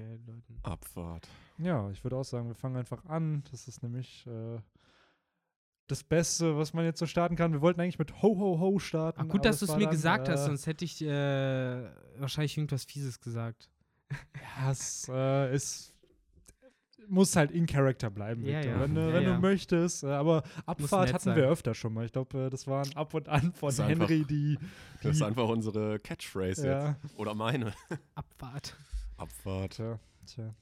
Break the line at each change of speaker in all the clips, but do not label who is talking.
Leuten.
Abfahrt.
Ja, ich würde auch sagen, wir fangen einfach an. Das ist nämlich äh, das Beste, was man jetzt so starten kann. Wir wollten eigentlich mit Ho Ho Ho starten.
Ach, gut, dass du es mir
dann,
gesagt
äh,
hast, sonst hätte ich äh, wahrscheinlich irgendwas Fieses gesagt.
Ja, es äh, ist. Muss halt in Character bleiben,
Ja,
Victor,
ja.
wenn, du-
Ja,
wenn
ja.
du möchtest. Äh, aber Abfahrt hatten
sein.
wir öfter schon mal. Ich glaube, äh, das waren ab und an von
Das ist einfach-
Henry die. die
Das ist einfach unsere Catchphrase
ja,
jetzt. Oder meine.
Abfahrt.
Abfahrt.
tja, tja.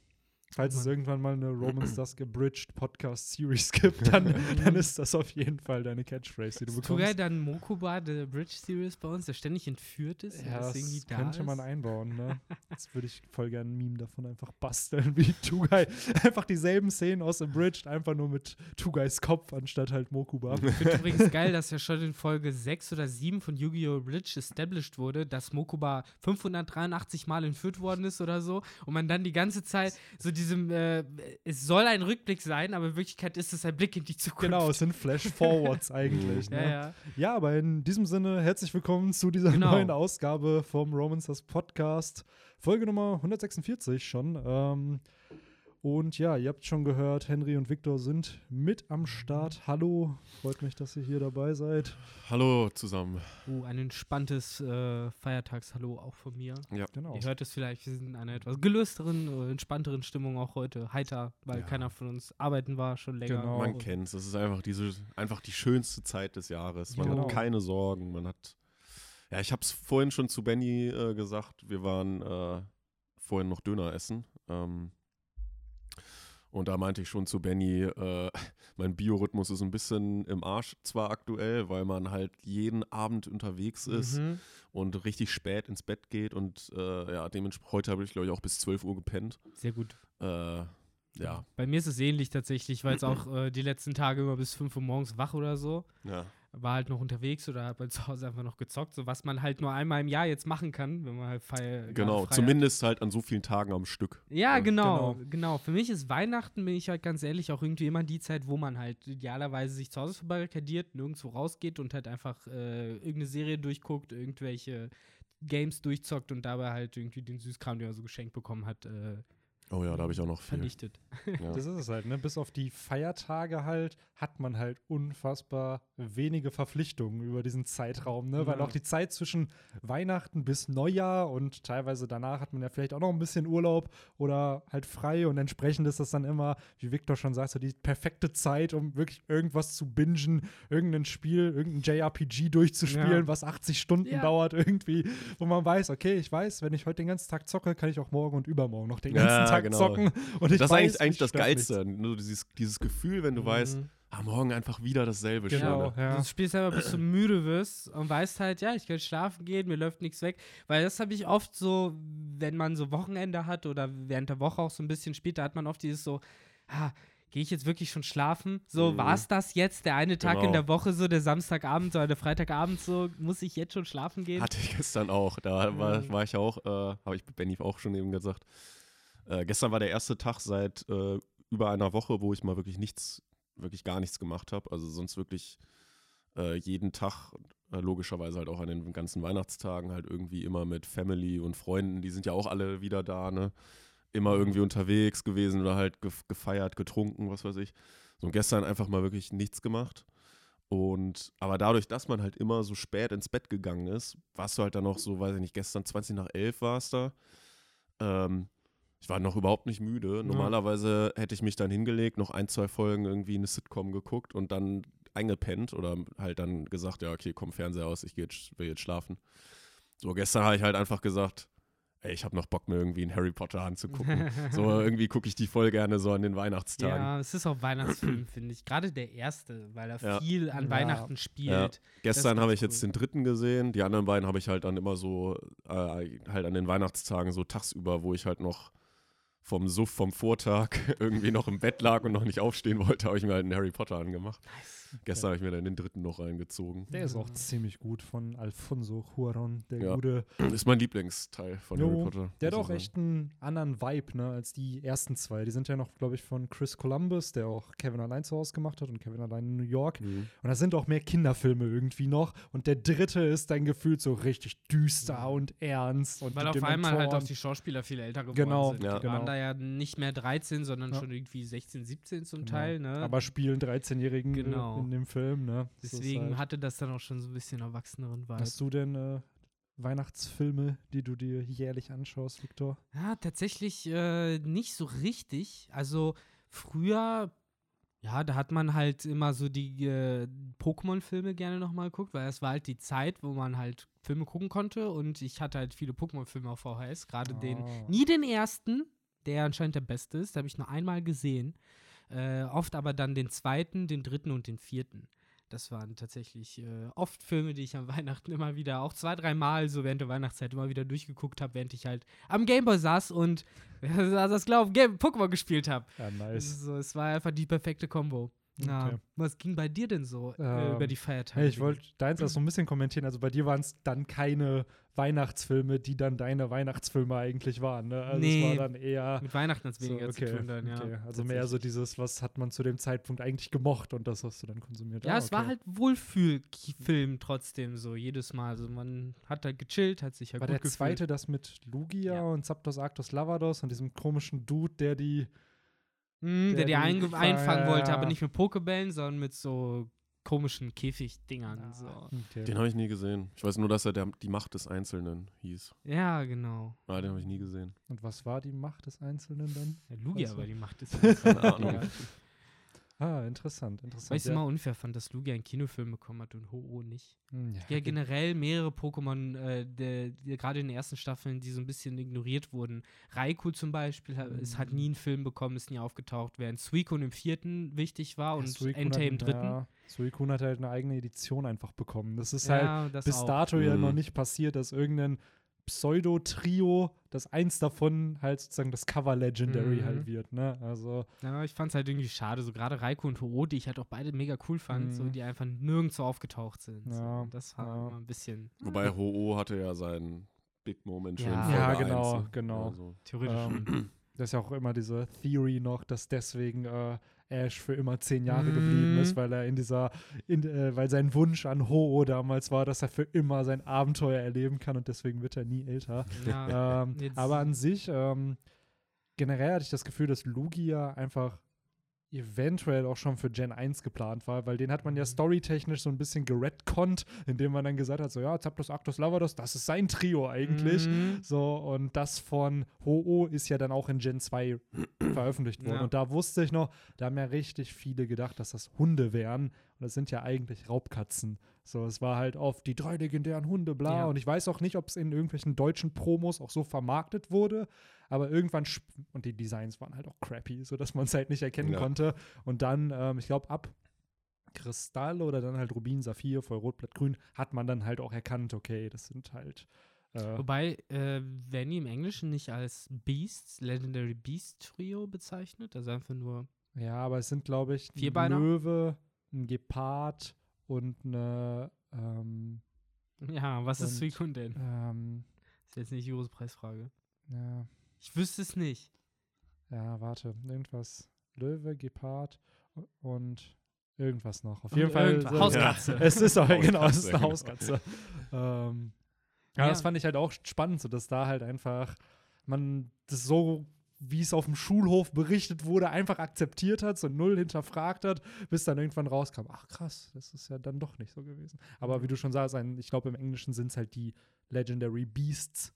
Falls es irgendwann mal eine Romans Das Gebridged Podcast Series gibt, dann, dann ist das auf jeden Fall deine Catchphrase, die du bekommst.
dann Mokuba, der Bridge Series bei uns, der ständig entführt ist?
Ja, das
irgendwie da
könnte man
ist?
einbauen, ne? Jetzt würde ich voll gerne ein Meme davon einfach basteln, wie Tugai. Einfach dieselben Szenen aus Abridged, einfach nur mit Tugais Kopf anstatt halt Mokuba.
Ich finde übrigens geil, dass ja schon in Folge 6 oder 7 von Yu-Gi-Oh! Bridge established wurde, dass Mokuba 583 Mal entführt worden ist oder so und man dann die ganze Zeit so diesem, äh, es soll ein Rückblick sein, aber in Wirklichkeit ist es ein Blick in die Zukunft.
Genau, es sind Flash-Forwards eigentlich.
Ja,
Ne?
ja.
Ja, aber in diesem Sinne, herzlich willkommen zu dieser
Genau.
neuen Ausgabe vom Romancers Podcast. Folge Nummer 146 schon. Ähm, und ja, ihr habt schon gehört, Henry und Victor sind mit am Start. Hallo, freut mich, dass ihr hier dabei seid.
Hallo zusammen.
Uh, ein entspanntes äh, Feiertagshallo auch von mir.
Ja.
Genau.
Ihr hört es vielleicht, wir sind in einer etwas gelösteren, äh, entspannteren Stimmung auch heute. Heiter, weil
Ja.
keiner von uns arbeiten war schon länger.
Genau.
Man kennt es. Es ist einfach diese, einfach die schönste Zeit des Jahres. Man
Genau.
hat keine Sorgen. Man hat. Ja, ich habe es vorhin schon zu Benny äh, gesagt. Wir waren äh, vorhin noch Döner essen. Ähm, und da meinte ich schon zu Benny, äh, mein Biorhythmus ist ein bisschen im Arsch zwar aktuell, weil man halt jeden Abend unterwegs ist
Mhm.
und richtig spät ins Bett geht. Und äh, ja, dementsprechend heute habe ich, glaube ich, auch bis 12 Uhr gepennt.
Sehr gut.
Äh, ja,
Bei mir ist es ähnlich tatsächlich, weil es auch äh, die letzten Tage immer bis 5 Uhr morgens wach oder so.
ja.
War halt noch unterwegs oder hat bei zu Hause einfach noch gezockt, so was man halt nur einmal im Jahr jetzt machen kann, wenn man halt feier, gerade
Genau,
frei hat.
zumindest halt an so vielen Tagen am Stück.
Ja,
Ja,
genau,
genau.
genau, Für mich ist Weihnachten, bin ich halt ganz ehrlich, auch irgendwie immer die Zeit, wo man halt idealerweise sich zu Hause verbarrikadiert, nirgendwo rausgeht und halt einfach äh, irgendeine Serie durchguckt, irgendwelche Games durchzockt und dabei halt irgendwie den Süßkram, den man so geschenkt bekommen hat, äh,
Oh ja, da habe ich auch noch viel.
vernichtet.
Ja.
Das ist es halt, ne? Bis auf die Feiertage halt hat man halt unfassbar wenige Verpflichtungen über diesen Zeitraum, ne? Weil
Ja.
auch die Zeit zwischen Weihnachten bis Neujahr und teilweise danach hat man ja vielleicht auch noch ein bisschen Urlaub oder halt frei und entsprechend ist das dann immer, wie Victor schon sagt, so die perfekte Zeit, um wirklich irgendwas zu bingen, irgendein Spiel, irgendein JRPG durchzuspielen,
Ja.
was 80 Stunden
Ja.
dauert irgendwie, wo man weiß, okay, ich weiß, wenn ich heute den ganzen Tag zocke, kann ich auch morgen und übermorgen noch den
Ja,
ganzen Tag
genau.
zocken. Und ich
das ist
weiß,
eigentlich, eigentlich
ich
das. Geilste. Nur dieses, dieses Gefühl, wenn du weißt,
Mhm.
ah, morgen einfach wieder dasselbe
Genau,
Schöne.
ja.
Du spielst einfach, bis du müde wirst und weißt halt, ja, ich kann schlafen gehen, mir läuft nichts weg. Weil das habe ich oft so, wenn man so Wochenende hat oder während der Woche auch so ein bisschen später, hat man oft dieses so, ah, gehe ich jetzt wirklich schon schlafen? So,
Mhm.
war es das jetzt, der eine Tag in
Genau.
der Woche, so der Samstagabend oder der Freitagabend, so, muss ich jetzt schon schlafen gehen?
Hatte ich gestern auch. Da war,
Mhm.
war ich auch, äh, habe ich Benny auch schon eben gesagt. Äh, gestern war der erste Tag seit äh, über einer Woche, wo ich mal wirklich nichts, wirklich gar nichts gemacht habe. Also sonst wirklich äh, jeden Tag, äh, logischerweise halt auch an den ganzen Weihnachtstagen, halt irgendwie immer mit Family und Freunden, die sind ja auch alle wieder da, ne? Immer irgendwie unterwegs gewesen oder halt gef gefeiert, getrunken, was weiß ich. So und gestern einfach mal wirklich nichts gemacht. Und aber dadurch, dass man halt immer so spät ins Bett gegangen ist, warst du halt dann noch so, weiß ich nicht, gestern 20 nach 11 war es da. Ähm, ich war noch überhaupt nicht müde. Normalerweise hätte ich mich dann hingelegt, noch ein, zwei Folgen irgendwie eine Sitcom geguckt und dann eingepennt oder halt dann gesagt, ja, okay, komm, Fernseher aus, ich geh jetzt, will jetzt schlafen. So, gestern habe ich halt einfach gesagt, ey, ich habe noch Bock, mir irgendwie einen Harry Potter anzugucken. so, irgendwie gucke ich die voll gerne so an den Weihnachtstagen.
Ja, es ist auch Weihnachtsfilm, finde ich. Gerade der erste, weil er
Ja.
viel an
Ja.
Weihnachten spielt.
Gestern
ganz
habe ich jetzt
cool.
den dritten gesehen. Die anderen beiden habe ich halt dann immer so, äh, halt an den Weihnachtstagen so tagsüber, wo ich halt noch vom Suff vom Vortag irgendwie noch im Bett lag und noch nicht aufstehen wollte, habe ich mir halt einen Harry Potter angemacht.
Nice.
Gestern habe ich mir dann den dritten noch reingezogen.
Der ist auch ziemlich gut von Alfonso Cuarón, der
Ja.
gute.
Ist mein Lieblingsteil von
Jo,
Harry Potter.
Der hat auch echt einen anderen Vibe, ne, als die ersten zwei. Die sind ja noch, glaube ich, von Chris Columbus, der auch Kevin allein zu Hause gemacht hat und Kevin allein in New York.
Mhm.
Und da sind auch mehr Kinderfilme irgendwie noch. Und der dritte ist dann gefühlt so richtig düster und ernst. Und
Weil auf einmal halt auch
Dementoren-
die Schauspieler viel älter geworden
Genau,
sind.
ja.
Die waren
genau.
da ja nicht mehr 13, sondern
Ja.
schon irgendwie 16, 17 zum
Genau.
Teil. Ne?
Aber spielen 13-Jährigen äh,
Genau.
In dem Film, ne?
Deswegen
halt-
hatte das dann auch schon so ein bisschen erwachseneren Vibe.
Hast du denn äh, Weihnachtsfilme, die du dir jährlich anschaust, Victor?
Ja, tatsächlich äh, nicht so richtig. Also früher, ja, da hat man halt immer so die äh, Pokémon-Filme gerne nochmal geguckt, weil das war halt die Zeit, wo man halt Filme gucken konnte und ich hatte halt viele Pokémon-Filme auf VHS, gerade den,
Ah.
nie den ersten, der anscheinend der beste ist, habe ich nur einmal gesehen. Äh, oft aber dann den zweiten, den dritten und den vierten. Das waren tatsächlich äh, oft Filme, die ich am Weihnachten immer wieder, auch zwei, dreimal so während der Weihnachtszeit immer wieder durchgeguckt habe, während ich halt am Gameboy saß und das Game Pokémon gespielt habe.
Ja, nice.
So, es war einfach die perfekte Kombo. Ja.
Okay.
Was ging bei dir denn so äh,
Ähm,
über die Feiertage?
Hey, ich wollte deins erst so ein bisschen kommentieren. Also bei dir waren es dann keine Weihnachtsfilme, die dann deine Weihnachtsfilme eigentlich waren. Ne? Also es
Nee,
war dann eher.
Mit Weihnachten hat es
So,
weniger
okay,
zu tun dann, ja.
okay. Also mehr so dieses, was hat man zu dem Zeitpunkt eigentlich gemocht und das hast du dann konsumiert.
Ja,
Ah,
es war halt Wohlfühlfilm trotzdem so, jedes Mal. Also man hat halt gechillt, hat sich ja
War
gut
der
gefühlt.
zweite das mit Lugia
Ja.
und Zapdos Arctos Lavados und diesem komischen Dude, der die.
Mhm,
der
der die einge- einfangen wollte, aber nicht mit Pokebällen, sondern mit so komischen Käfigdingern. So.
Okay.
Den habe ich nie gesehen. Ich weiß nur, dass er der, die Macht des Einzelnen hieß.
Ja, genau.
Ah, den habe ich nie gesehen.
Und was war die Macht des Einzelnen dann?
Ja, Lugia,
Also.
aber die macht es.
Keine Ahnung.
Ja.
Ah, interessant, interessant.
Weil ich es
ja.
immer unfair fand, dass Lugia einen Kinofilm bekommen hat und Ho-Oh nicht.
Hm, ja,
Ja,
ge-
generell mehrere Pokémon, äh, gerade in den ersten Staffeln, die so ein bisschen ignoriert wurden. Raikou zum Beispiel es hat nie einen Film bekommen, ist nie aufgetaucht, während Suicune im vierten wichtig war und
Suicune
Entei im dritten.
Ja, Suicune hat halt eine eigene Edition einfach bekommen. Das ist
Ja,
halt
das
bis
auch.
dato ja
Mhm.
noch nicht passiert, dass irgendein Pseudo-Trio, dass eins davon halt sozusagen das Cover-Legendary
Mhm.
halt wird, ne? Also,
Ja, ich fand es halt irgendwie schade, so gerade Raikou und Ho-Oh, die ich halt auch beide mega cool fand, so,
Mhm.
die einfach nirgendwo aufgetaucht sind.
Ja,
so. Das war
ja.
immer ein bisschen
Wobei Ho-Oh hatte ja seinen Big Moment schon
Ja.
in Folge
Ja,
1,
genau,
ne?
genau.
Also,
theoretisch
Ähm,
schon.
das ist ja auch immer diese Theory noch, dass deswegen äh, Ash für immer zehn Jahre
Mhm.
geblieben ist, weil er in dieser, in, äh, weil sein Wunsch an Ho-Oh damals war, dass er für immer sein Abenteuer erleben kann und deswegen wird er nie älter.
Ja,
ähm, aber an sich, ähm, generell hatte ich das Gefühl, dass Lugia einfach eventuell auch schon für Gen 1 geplant war, weil den hat man ja
Mhm.
storytechnisch so ein bisschen geredconnt, indem man dann gesagt hat, so ja, Zapdos, Arctos, Lavados, das ist sein Trio eigentlich.
Mhm.
So, und das von Ho-Oh ist ja dann auch in Gen 2 veröffentlicht worden.
Ja.
Und da wusste ich noch, da haben ja richtig viele gedacht, dass das Hunde wären. Und das sind ja eigentlich Raubkatzen. So, es war halt oft die drei legendären Hunde, bla.
Ja.
Und ich weiß auch nicht, ob es in irgendwelchen deutschen Promos auch so vermarktet wurde. Aber irgendwann, und die Designs waren halt auch crappy, sodass man es halt nicht erkennen
Ja.
konnte. Und dann, ähm, ich glaube, ab Kristall oder dann halt Rubin, Saphir, Vollrotblatt, Grün, hat man dann halt auch erkannt, okay, das sind halt. Äh,
Wobei, äh, werden die im Englischen nicht als Beasts, Legendary Beast Trio bezeichnet? Also einfach nur.
Ja, aber es sind, glaube ich, ein
Vierbeiner?
Löwe, ein Gepard und eine, ähm,
Ja, was ist
Und-
Suicune denn?
ähm,
Ist jetzt nicht die große Preisfrage.
ja,
Ich wüsste es nicht.
ja, warte, irgendwas. Löwe, Gepard und irgendwas noch. Auf
Und
jeden Fall. so-
Hauskatze.
Es ist auch, genau, es ist eine
Hauskatze,
Hauskatze. ähm, ja,
Ja.
das fand ich halt auch spannend, so dass da halt einfach man das so, wie es auf dem Schulhof berichtet wurde, einfach akzeptiert hat, so null hinterfragt hat, bis dann irgendwann rauskam, ach krass, das ist ja dann doch nicht so gewesen. Aber wie du schon sagst, ein, ich glaube im Englischen sind es halt die Legendary Beasts.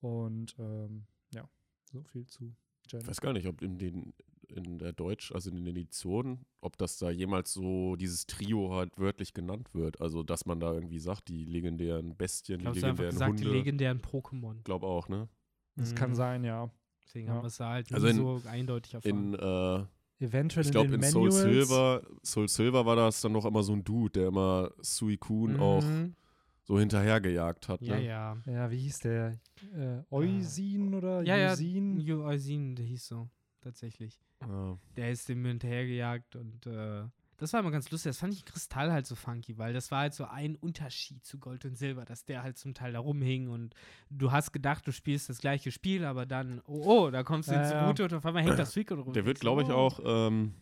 Und ähm, ja, so viel zu Gen.
ich weiß gar nicht, ob in den in der Deutsch, also in den Editionen, ob das da jemals so dieses Trio halt wörtlich genannt wird. Also, dass man da irgendwie sagt, die legendären Bestien,
Ich glaube,
die legendären
gesagt, die
Hunde.
legendären Pokémon.
glaube auch, ne?
Das
Mhm.
kann sein, ja.
Deswegen
Ja.
haben wir es da halt
Also in-
so eindeutig erfahren.
In, äh,
Eventuell
ich
in
glaube,
den
in Soul. Silver, Soul Silver war das dann noch immer so ein Dude, der immer Suicune auch
Mhm.
so hinterhergejagt hat.
Ja,
ne?
ja.
Ja, wie hieß der? Äh, Eusin oder
Ja, ja.
Yusin?
Eusin, der hieß so. Tatsächlich.
Ja.
Der ist dem hinterhergejagt und äh, Das war immer ganz lustig. Das fand ich in Kristall halt so funky, weil das war halt so ein Unterschied zu Gold und Silber, dass der halt zum Teil da rumhing und du hast gedacht, du spielst das gleiche Spiel, aber dann, oh, oh, da kommst du
Ja,
ins
ja.
Route und auf einmal hängt das Suicune rum.
Der wird, glaube ich, auch, ähm,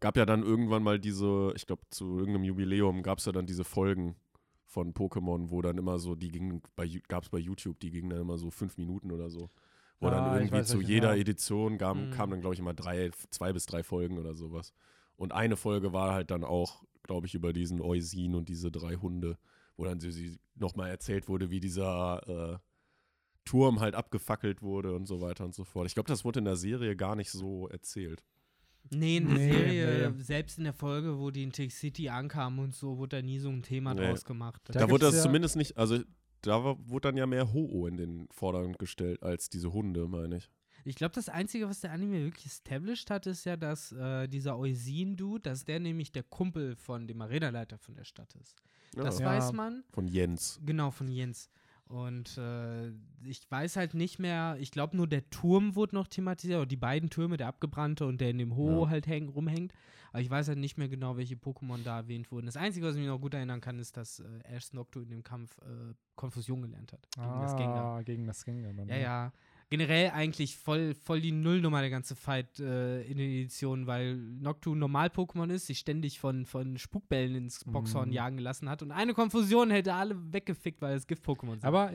gab ja dann irgendwann mal diese, ich glaube, zu irgendeinem Jubiläum gab es ja dann diese Folgen von Pokémon, wo dann immer so, die gingen, bei, gab es bei YouTube, die gingen dann immer so fünf Minuten oder so. Wo
Ah,
dann irgendwie
weiß
zu jeder
ja.
Edition kam,
Mhm.
kam dann, glaube ich, immer drei, zwei bis drei Folgen oder sowas. Und eine Folge war halt dann auch, glaube ich, über diesen Eusin und diese drei Hunde, wo dann so, sie nochmal erzählt wurde, wie dieser äh, Turm halt abgefackelt wurde und so weiter und so fort. Ich glaube, das wurde in der Serie gar nicht so erzählt.
Nee, in der
Nee,
Serie,
nee.
selbst in der Folge, wo die in Tech City ankamen und so, wurde da nie so ein Thema
Nee.
draus gemacht.
Da
Da, wurde das
ja-
zumindest nicht, also da war, wurde dann ja mehr Ho-Oh in den Vordergrund gestellt als diese Hunde, meine ich.
Ich glaube, das Einzige, was der Anime wirklich established hat, ist ja, dass äh, dieser Eusin-Dude, dass der nämlich der Kumpel von dem Arenaleiter von der Stadt ist. Das
Ja.
weiß man.
Von Jens.
Genau, von Jens. Und äh, ich weiß halt nicht mehr, ich glaube nur der Turm wurde noch thematisiert, oder die beiden Türme, der abgebrannte und der in dem Ho
Ja.
halt häng, rumhängt. Aber ich weiß halt nicht mehr genau, welche Pokémon da erwähnt wurden. Das Einzige, was ich mich noch gut erinnern kann, ist, dass äh, Ash Noctu in dem Kampf äh, Konfusion gelernt hat. Gegen das Gengar.
Ah, gegen das Gengar. Dann,
Ja,
ne?
ja. Generell eigentlich voll, voll die Nullnummer der ganze Fight äh, in den Editionen, weil Noctu ein Normal-Pokémon ist, sich ständig von, von Spukbällen ins Boxhorn
Mhm.
jagen gelassen hat und eine Konfusion hätte alle weggefickt, weil es Gift-Pokémon sind.
Aber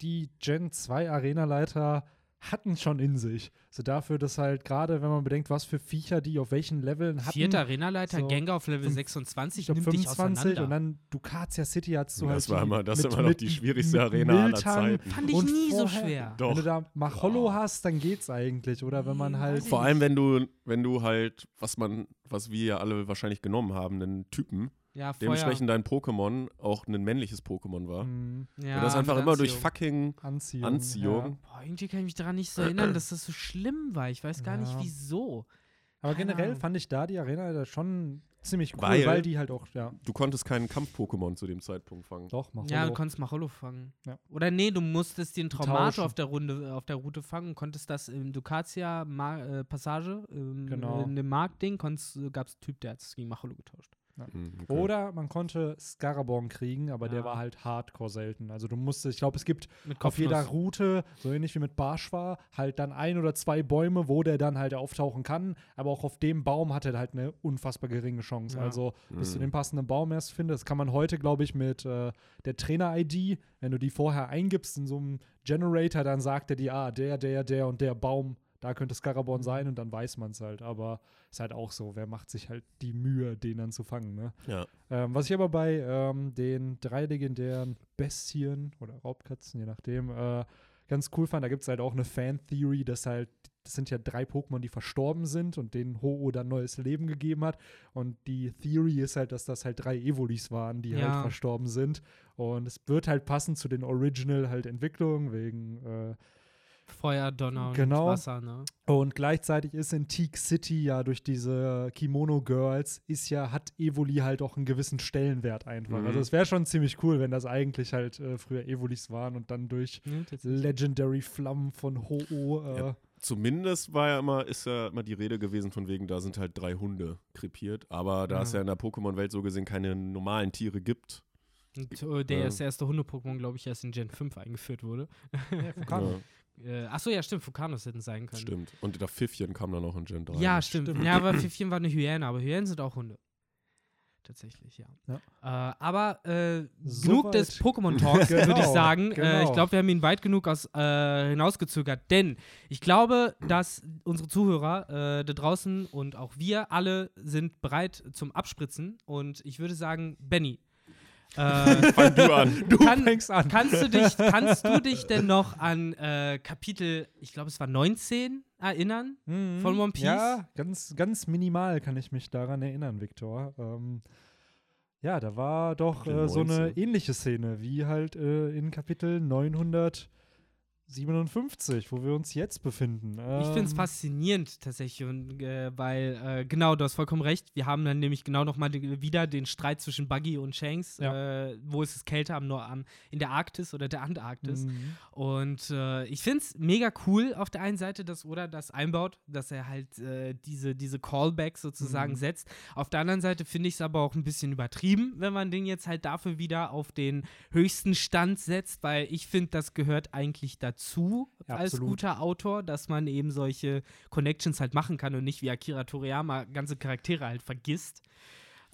die Gen 2 Arena-Leiter hatten schon in sich. So dafür, dass halt gerade, wenn man bedenkt, was für Viecher die auf welchen Leveln hatten.
Vierter Arenaleiter,
so
Gengar auf Level
fünf-
26,
ich glaube
nimmt dich
25
auseinander.
und dann Ducatia City du halt
Das war
die
immer, das
mit,
ist immer noch die schwierigste
mit
Arena aller. Zeiten.
Fand ich
Und
nie so
vorher-
schwer.
Doch.
Wenn du da Macholo
Boah.
hast, dann geht's eigentlich. Oder wenn man halt
Vor allem, wenn du, wenn du halt, was man, was wir ja alle wahrscheinlich genommen haben, einen Typen,
Ja, Feuer.
dementsprechend dein Pokémon auch ein männliches Pokémon war.
mh,
ja,
und das einfach immer durch fucking
Anziehung.
Anziehung.
Boah, irgendwie kann ich mich daran nicht so erinnern, dass das so schlimm war. Ich weiß gar nicht,
Ja.
wieso.
Ja. Aber
Keine
generell
Ahnung.
fand ich da die Arena schon ziemlich cool,
Weil-
weil, die halt auch, ja,
Du konntest keinen Kampf-Pokémon zu dem Zeitpunkt fangen.
doch, Macholo.
Ja, du konntest Macholo fangen.
Ja.
Oder nee, du musstest den Traumato auf der Runde, auf der Route fangen und konntest das im Ducatia Ma äh, Passage, im,
Genau.
in dem Marktding, gab es einen Typ, der hat es gegen Macholo getauscht.
Mhm, okay.
Oder man konnte Scaraborn kriegen, aber der
Ja.
war halt hardcore selten. Also du musstest, ich glaube, es gibt
Mit
auf jeder. Route, so ähnlich wie mit Barschwa, halt dann ein oder zwei Bäume, wo der dann halt auftauchen kann. Aber auch auf dem Baum hat er halt eine unfassbar geringe Chance.
Ja.
Also bis du
Mhm.
den passenden Baum erst findest, das kann man heute, glaube ich, mit äh, der Trainer-ID, wenn du die vorher eingibst in so einem Generator, dann sagt er dir, ah, der, der, der und der Baum, da könnte Scaraborn
Mhm.
sein und dann weiß man es halt. Aber ist halt auch so, wer macht sich halt die Mühe, den dann zu fangen, ne?
Ja.
Ähm, was ich aber bei ähm, den drei legendären Bestien oder Raubkatzen, je nachdem, äh, ganz cool fand, da gibt es halt auch eine Fan-Theory, dass halt, das sind ja drei Pokémon, die verstorben sind und denen Ho-Oh dann neues Leben gegeben hat. Und die Theory ist halt, dass das halt drei Evolis waren, die
Ja.
halt verstorben sind. Und es wird halt passen zu den Original halt Entwicklungen, wegen äh,
Feuer, Donner und
Genau.
Wasser, ne?
und gleichzeitig ist in Teak City ja durch diese Kimono Girls ist ja, hat Evoli halt auch einen gewissen Stellenwert einfach.
Mhm.
Also es wäre schon ziemlich cool, wenn das eigentlich halt äh, früher Evolis waren und dann durch
tatsächlich.
Legendary Flammen von Ho-Oh. Äh,
Ja. Zumindest war ja immer, ist ja immer die Rede gewesen von wegen, da sind halt drei Hunde krepiert. Aber da
Ja.
es ja in der Pokémon-Welt so gesehen keine normalen Tiere gibt.
Und, äh, der erste Hunde-Pokémon, glaube ich, erst in Gen 5 eingeführt wurde.
Ja,
Äh, achso, ja, sstimmt, Vulkanus hätten sein können.
stimmt. Und der Pfiffchen kam dann auch in Gen 3.
Ja, stimmt.
Stimmt.
Ja, aber Pfiffchen war eine Hyäne, aber Hyänen sind auch Hunde. Tatsächlich, ja.
Ja.
Äh, aber äh,
So
genug
weit.
des Pokémon-Talks, würde ich
Genau,
sagen. Äh, ich
genau.
glaube, wir haben ihn weit genug aus, äh, hinausgezögert. Denn ich glaube, dass unsere Zuhörer äh, da draußen und auch wir alle sind bereit zum Abspritzen. Und ich würde sagen, Benny. Äh,
Fang du an.
Du
Kann-
fängst an.
Kannst du dich, kannst du dich denn noch an äh, Kapitel, ich glaube, es war 19 erinnern?
Mhm.
von One Piece?
Ja, ganz, ganz minimal kann ich mich daran erinnern, Victor. Ähm, ja, da war doch äh, so eine
19.
ähnliche Szene wie halt äh, in Kapitel 900. 57, wo wir uns jetzt befinden.
Ich finde es
Ähm,
faszinierend tatsächlich, und, äh, weil, äh, genau, du hast vollkommen recht. Wir haben dann nämlich genau nochmal wieder den Streit zwischen Buggy und Shanks. Äh, wo ist es kälter? Am, am, in der Arktis oder der Antarktis?
mhm.
Und äh, ich finde es mega cool auf der einen Seite, dass Oda das einbaut, dass er halt äh, diese, diese Callbacks sozusagen
Mhm.
setzt. Auf der anderen Seite finde ich es aber auch ein bisschen übertrieben, wenn man den jetzt halt dafür wieder auf den höchsten Stand setzt, weil ich finde, das gehört eigentlich dazu
Ja,
als
absolut.
guter Autor, dass man eben solche Connections halt machen kann und nicht wie Akira Toriyama ganze Charaktere halt vergisst.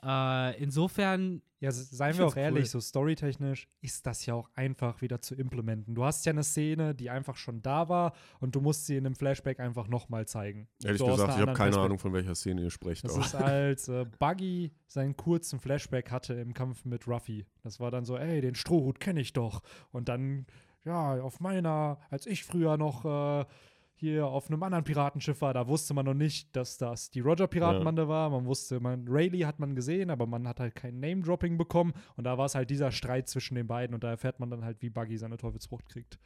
Äh, insofern
Ja, seien wir auch ehrlich,
cool.
so storytechnisch ist das ja auch einfach wieder zu implementen. Du hast ja eine Szene, die einfach schon da war und du musst sie in einem Flashback einfach nochmal zeigen.
Ehrlich
So
gesagt, ich habe keine
Perspektive.
Ahnung, von welcher Szene ihr sprecht.
Das
aber-
ist, als äh, Buggy seinen kurzen Flashback hatte im Kampf mit Ruffy. Das war dann so, ey, den Strohhut kenne ich doch. Und dann, ja, auf meiner, als ich früher noch äh, hier auf einem anderen Piratenschiff war, da wusste man noch nicht, dass das die Roger-Piratenbande war. Man wusste, man, Rayleigh hat man gesehen, aber man hat halt kein Name-Dropping bekommen. Und da war es halt dieser Streit zwischen den beiden und da erfährt man dann halt, wie Buggy seine Teufelsfrucht kriegt.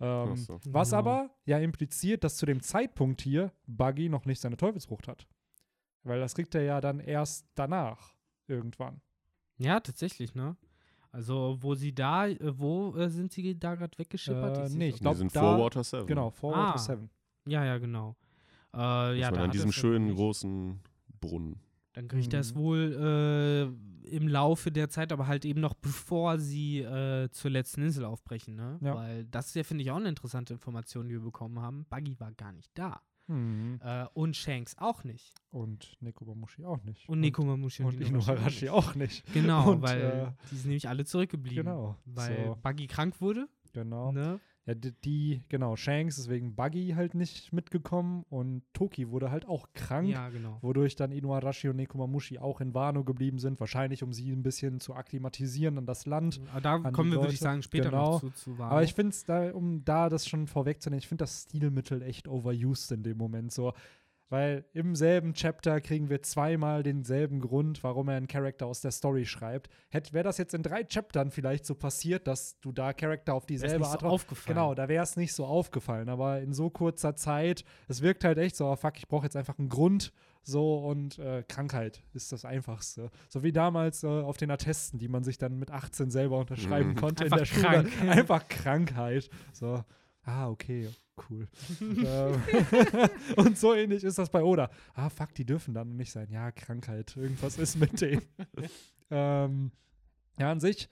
Ähm,
so.
was
Genau.
aber ja impliziert, dass zu dem Zeitpunkt hier Buggy noch nicht seine Teufelsfrucht hat. Weil das kriegt er ja dann erst danach irgendwann.
Ja, tatsächlich, ne? Also, wo sie da, äh, wo äh, sind sie da gerade weggeschippert?
Äh, nee, ich
Die
glaub,
sind
da-
vor Water 7.
Genau, vor
Ah.
Water 7.
nicht. Ja, ja, genau. Äh, ja, da
an diesem schönen
nicht.
großen Brunnen.
Dann kriegt er es
Mhm.
wohl äh, im Laufe der Zeit, aber halt eben noch bevor sie äh, zur letzten Insel aufbrechen, ne?
Ja.
Weil das ist ja, finde ich, auch eine interessante Information, die wir bekommen haben. Buggy war gar nicht da.
Mhm.
Äh, und Shanks auch nicht.
Und Nekomamushi auch nicht.
Und Nekomamushi
Und, und Inuarashi auch nicht.
Genau,
Und,
weil
äh,
die sind nämlich alle zurückgeblieben.
Genau.
Weil
so,
Buggy krank wurde.
genau.
Ne?
Ja, die, die, genau, Shanks ist wegen Buggy halt nicht mitgekommen und Toki wurde halt auch krank.
Ja, genau.
Wodurch dann Inuarashi und Nekomamushi auch in Wano geblieben sind. Wahrscheinlich, um sie ein bisschen zu akklimatisieren an das Land.
Aber da
die
kommen wir, würde ich sagen, später
Genau.
noch zu, zu Wano.
Aber ich finde es da, um da das schon vorwegzunehmen, ich finde das Stilmittel echt overused in dem Moment so. Weil im selben Chapter kriegen wir zweimal denselben Grund, warum er einen Charakter aus der Story schreibt. Wäre das jetzt in drei Chaptern vielleicht so passiert, dass du da Charakter auf dieselbe
nicht
Art
so aufgefallen.
Genau, da wäre es nicht so aufgefallen. Aber in so kurzer Zeit, es wirkt halt echt so, oh fuck, ich brauche jetzt einfach einen Grund. So und äh, Krankheit ist das Einfachste. So wie damals äh, auf den Attesten, die man sich dann mit 18 selber unterschreiben
Mhm.
konnte
Einfach
in der Schule.
krank.
Einfach Krankheit. So, ah, okay, cool. Ähm, und so ähnlich ist das bei Oda. Ah, fuck, die dürfen dann nicht sein. Ja, Krankheit. Irgendwas ist mit denen. ähm, ja, an sich.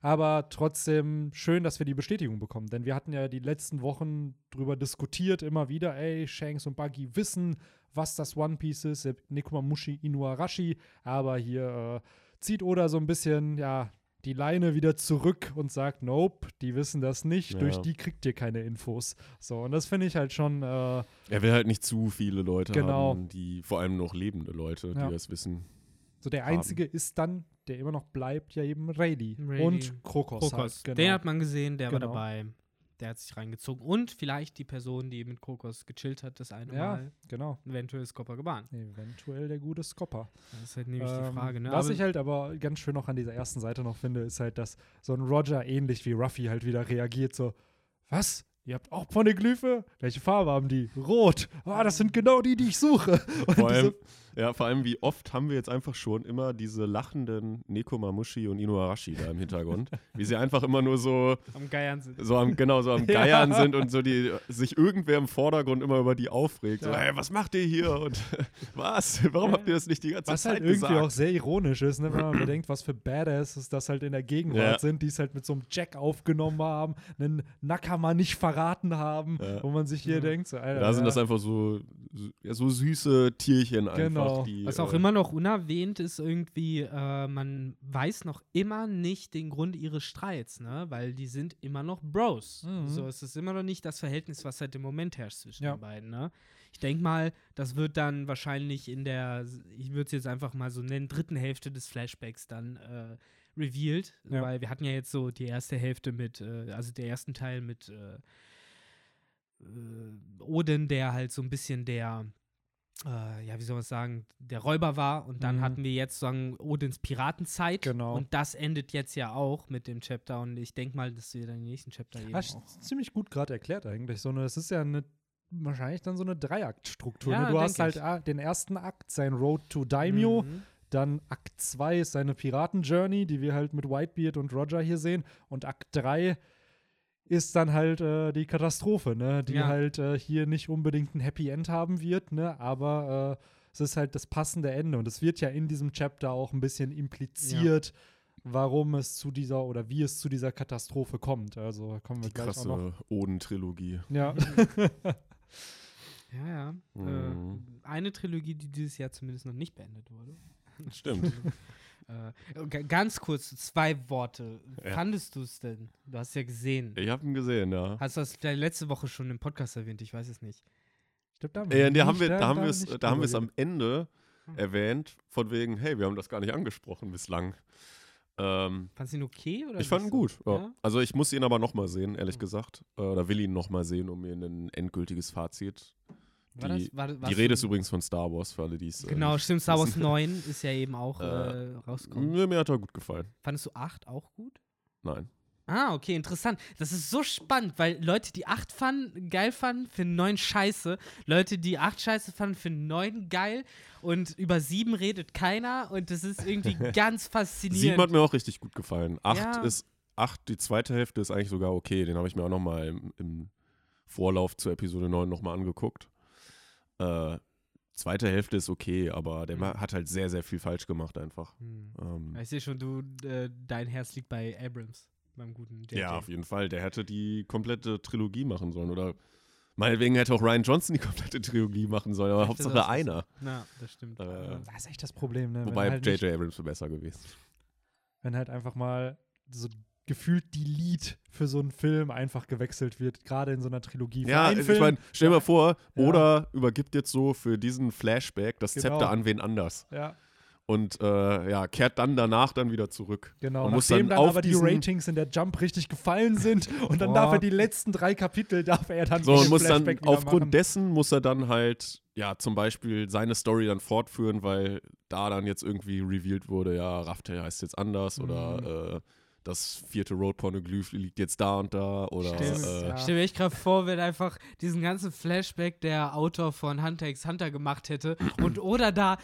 Aber trotzdem schön, dass wir die Bestätigung bekommen. Denn wir hatten ja die letzten Wochen drüber diskutiert, immer wieder, ey, Shanks und Buggy wissen, was das One Piece ist, Nekomamushi Inuarashi. Aber hier äh, zieht Oda so ein bisschen, ja, die Leine wieder zurück und sagt, nope, die wissen das nicht,
Ja.
durch die kriegt ihr keine Infos. So, und das finde ich halt schon, äh,
Er will halt nicht zu viele Leute
Genau.
haben, die vor allem noch lebende Leute,
Ja.
die das wissen.
so der
Haben.
einzige ist dann, der immer noch bleibt, ja eben Rayleigh.
Rayleigh.
Und Krokos.
Krokos.
Halt, genau.
Den hat man gesehen, der war
Genau.
dabei. Der hat sich reingezogen. Und vielleicht die Person, die mit Krokos gechillt hat, das eine
ja,
Mal.
genau.
Eventuell ist Copacabana.
Eventuell der gute Skopper.
Das ist halt nämlich die
Ähm,
Frage, ne?
Was
Aber-
ich halt aber ganz schön noch an dieser ersten Seite noch finde, ist halt, dass so ein Roger ähnlich wie Ruffy halt wieder reagiert, so, was? Ihr habt auch Poneglyphe? Welche Farbe haben die? Rot. Ah, das sind genau die, die ich suche. Und
Vor
diese,
allem, ja, vor allem, wie oft haben wir jetzt einfach schon immer diese lachenden Nekomamushi und Inuarashi da im Hintergrund. wie sie einfach immer nur so,
am Geiern sind.
so am, genau, so am
Ja.
Geiern sind und so die, sich irgendwer im Vordergrund immer über die aufregt. So,
Ja.
hey, was macht ihr hier? Und was? Warum habt ihr das nicht die ganze
was
Zeit
halt irgendwie
gesagt?
auch sehr ironisch ist, ne, wenn man bedenkt, was für Badasses das halt in der Gegenwart
Ja.
sind, die es halt mit so einem Jack aufgenommen haben, einen Nakama nicht verraten haben,
Ja.
wo man sich hier
Ja.
denkt, so, Alter,
da sind
ja,
das einfach so, so, ja, so süße Tierchen einfach.
Genau.
Die,
Was auch
äh,
immer noch unerwähnt ist, irgendwie, äh, man weiß noch immer nicht den Grund ihres Streits, ne? Weil die sind immer noch Bros.
Mhm.
So, es ist immer noch nicht das Verhältnis, was halt im Moment herrscht zwischen
Ja.
den beiden, ne? Ich denke mal, das wird dann wahrscheinlich in der, ich würde es jetzt einfach mal so nennen, dritten Hälfte des Flashbacks dann äh, revealed.
Ja.
Weil wir hatten ja jetzt so die erste Hälfte mit, äh, also der ersten Teil mit äh, Odin, der halt so ein bisschen der äh, ja, wie soll man sagen, der Räuber war. Und dann
Mhm.
hatten wir jetzt sagen Odins Piratenzeit.
Genau.
Und das endet jetzt ja auch mit dem Chapter. Und ich denke mal, dass wir dann den nächsten Chapter eben
Ah,
auch.
ziemlich gut gerade erklärt eigentlich. So eine, es ist ja eine wahrscheinlich dann so eine Dreiaktstruktur.
Ja,
ne? Du hast halt
ich.
den ersten Akt, sein Road to Daimyo,
Mhm.
dann Akt 2 ist seine Piraten-Journey, die wir halt mit Whitebeard und Roger hier sehen. Und Akt 3 ist dann halt äh, die Katastrophe, ne? die
Ja.
halt äh, hier nicht unbedingt ein Happy End haben wird, ne? aber äh, es ist halt das passende Ende. Und es wird ja in diesem Chapter auch ein bisschen impliziert, warum es zu dieser oder wie es zu dieser Katastrophe kommt. Also kommen wir
Die
gleich auch noch.
krasse Oden-Trilogie.
Ja.
Ja, ja.
Mhm.
Äh, eine Trilogie, die dieses Jahr zumindest noch nicht beendet wurde.
Stimmt.
Äh, ganz kurz, zwei Worte.
Ja.
Fandest du es denn? Du hast ja gesehen.
ich habe ihn gesehen, ja.
Hast du das letzte Woche schon im Podcast erwähnt? Ich weiß es nicht.
Ich glaub, da haben
Äh, da haben
nicht-
wir, da haben wir es, da haben wir es am Ende
Hm.
erwähnt, von wegen, hey, wir haben das gar nicht angesprochen bislang. Ähm,
Fandest du ihn okay? Oder
ich fand ihn gut. Ja.
Ja?
Also ich muss ihn aber nochmal sehen, ehrlich
Hm.
gesagt. Äh, oder will ihn nochmal sehen, um mir ein endgültiges Fazit.
War
Die,
das, war,
die Rede ist übrigens von Star Wars, für alle, die es. äh,
Genau,
nicht
stimmt. Star Wars
wissen.
9 ist ja eben auch
Äh,
äh, rausgekommen.
Mir, mir hat er gut gefallen.
Fandest du 8 auch gut?
Nein.
Ah, okay, interessant. Das ist so spannend, weil Leute, die 8 fanden, geil fanden, finden 9 scheiße. Leute, die 8 scheiße fanden, finden 9 geil. Und über 7 redet keiner. Und das ist irgendwie ganz faszinierend.
Sieben hat mir auch richtig gut gefallen. Acht
Ja.
ist, acht, die zweite Hälfte ist eigentlich sogar okay. Den habe ich mir auch nochmal im, im Vorlauf zur Episode 9 nochmal angeguckt. Äh, zweite Hälfte ist okay, aber der
Mhm.
hat halt sehr, sehr viel falsch gemacht einfach.
Hm.
Ähm,
Ich sehe schon, du, äh, dein Herz liegt bei Abrams, beim guten JJ.
ja, auf jeden Fall. Der hätte die komplette Trilogie machen sollen. Oder meinetwegen hätte auch Ryan Johnson die komplette Trilogie machen sollen, aber Hauptsache
das-
einer.
Na, das stimmt.
Äh,
Das ist echt das Problem, ne?
Wobei
halt
J.J.
nicht,
Abrams wäre besser gewesen.
wenn halt einfach mal so gefühlt die Lead für so einen Film einfach gewechselt wird, gerade in so einer Trilogie. Für
Ja, ich meine, stell dir mal vor,
Ja.
oder übergibt jetzt so für diesen Flashback das
Genau.
Zepter an wen anders.
Ja,
und äh, ja, kehrt dann danach dann wieder zurück.
genau.
Man muss dann
dann,
auf
aber die Ratings in der Jump richtig gefallen sind und dann
Boah.
darf er die letzten drei Kapitel, darf er dann
So, und muss dann
Flashback wieder
aufgrund
machen.
dessen muss er dann halt, ja, zum Beispiel seine Story dann fortführen, weil da dann jetzt irgendwie revealed wurde, ja, Raftel heißt jetzt anders
Mhm.
oder äh, das vierte Road Pornoglyph liegt jetzt da und da oder
Stimmt,
äh,
ja.
Ich stelle mir echt gerade vor, wenn einfach diesen ganzen Flashback der Autor von Hunter x Hunter gemacht hätte und oder da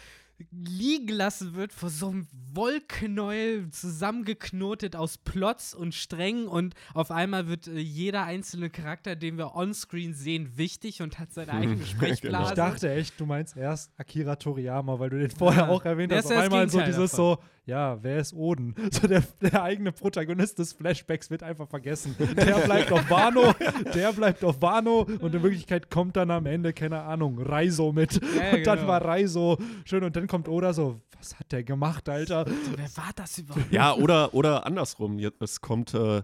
liegen lassen wird vor so einem Wollknäuel zusammengeknotet aus Plots und Strängen und auf einmal wird äh, jeder einzelne Charakter, den wir onscreen sehen, wichtig und hat seine eigene Sprechblase.
Ich dachte echt, du meinst erst Akira Toriyama, weil du den vorher
Ja.
auch erwähnt
Der
hast. Auf einmal so dieses
davon.
so, ja, wer ist Oden? So der, der eigene Protagonist des Flashbacks wird einfach vergessen. Der bleibt auf Wano, der bleibt auf Wano und in Wirklichkeit kommt dann am Ende, keine Ahnung, Raizo mit.
Ja,
und dann
genau.
war Raizo schön und dann kommt Oda so, was hat der gemacht, Alter?
Wer war das überhaupt?
ja, oder, oder andersrum. Es kommt äh,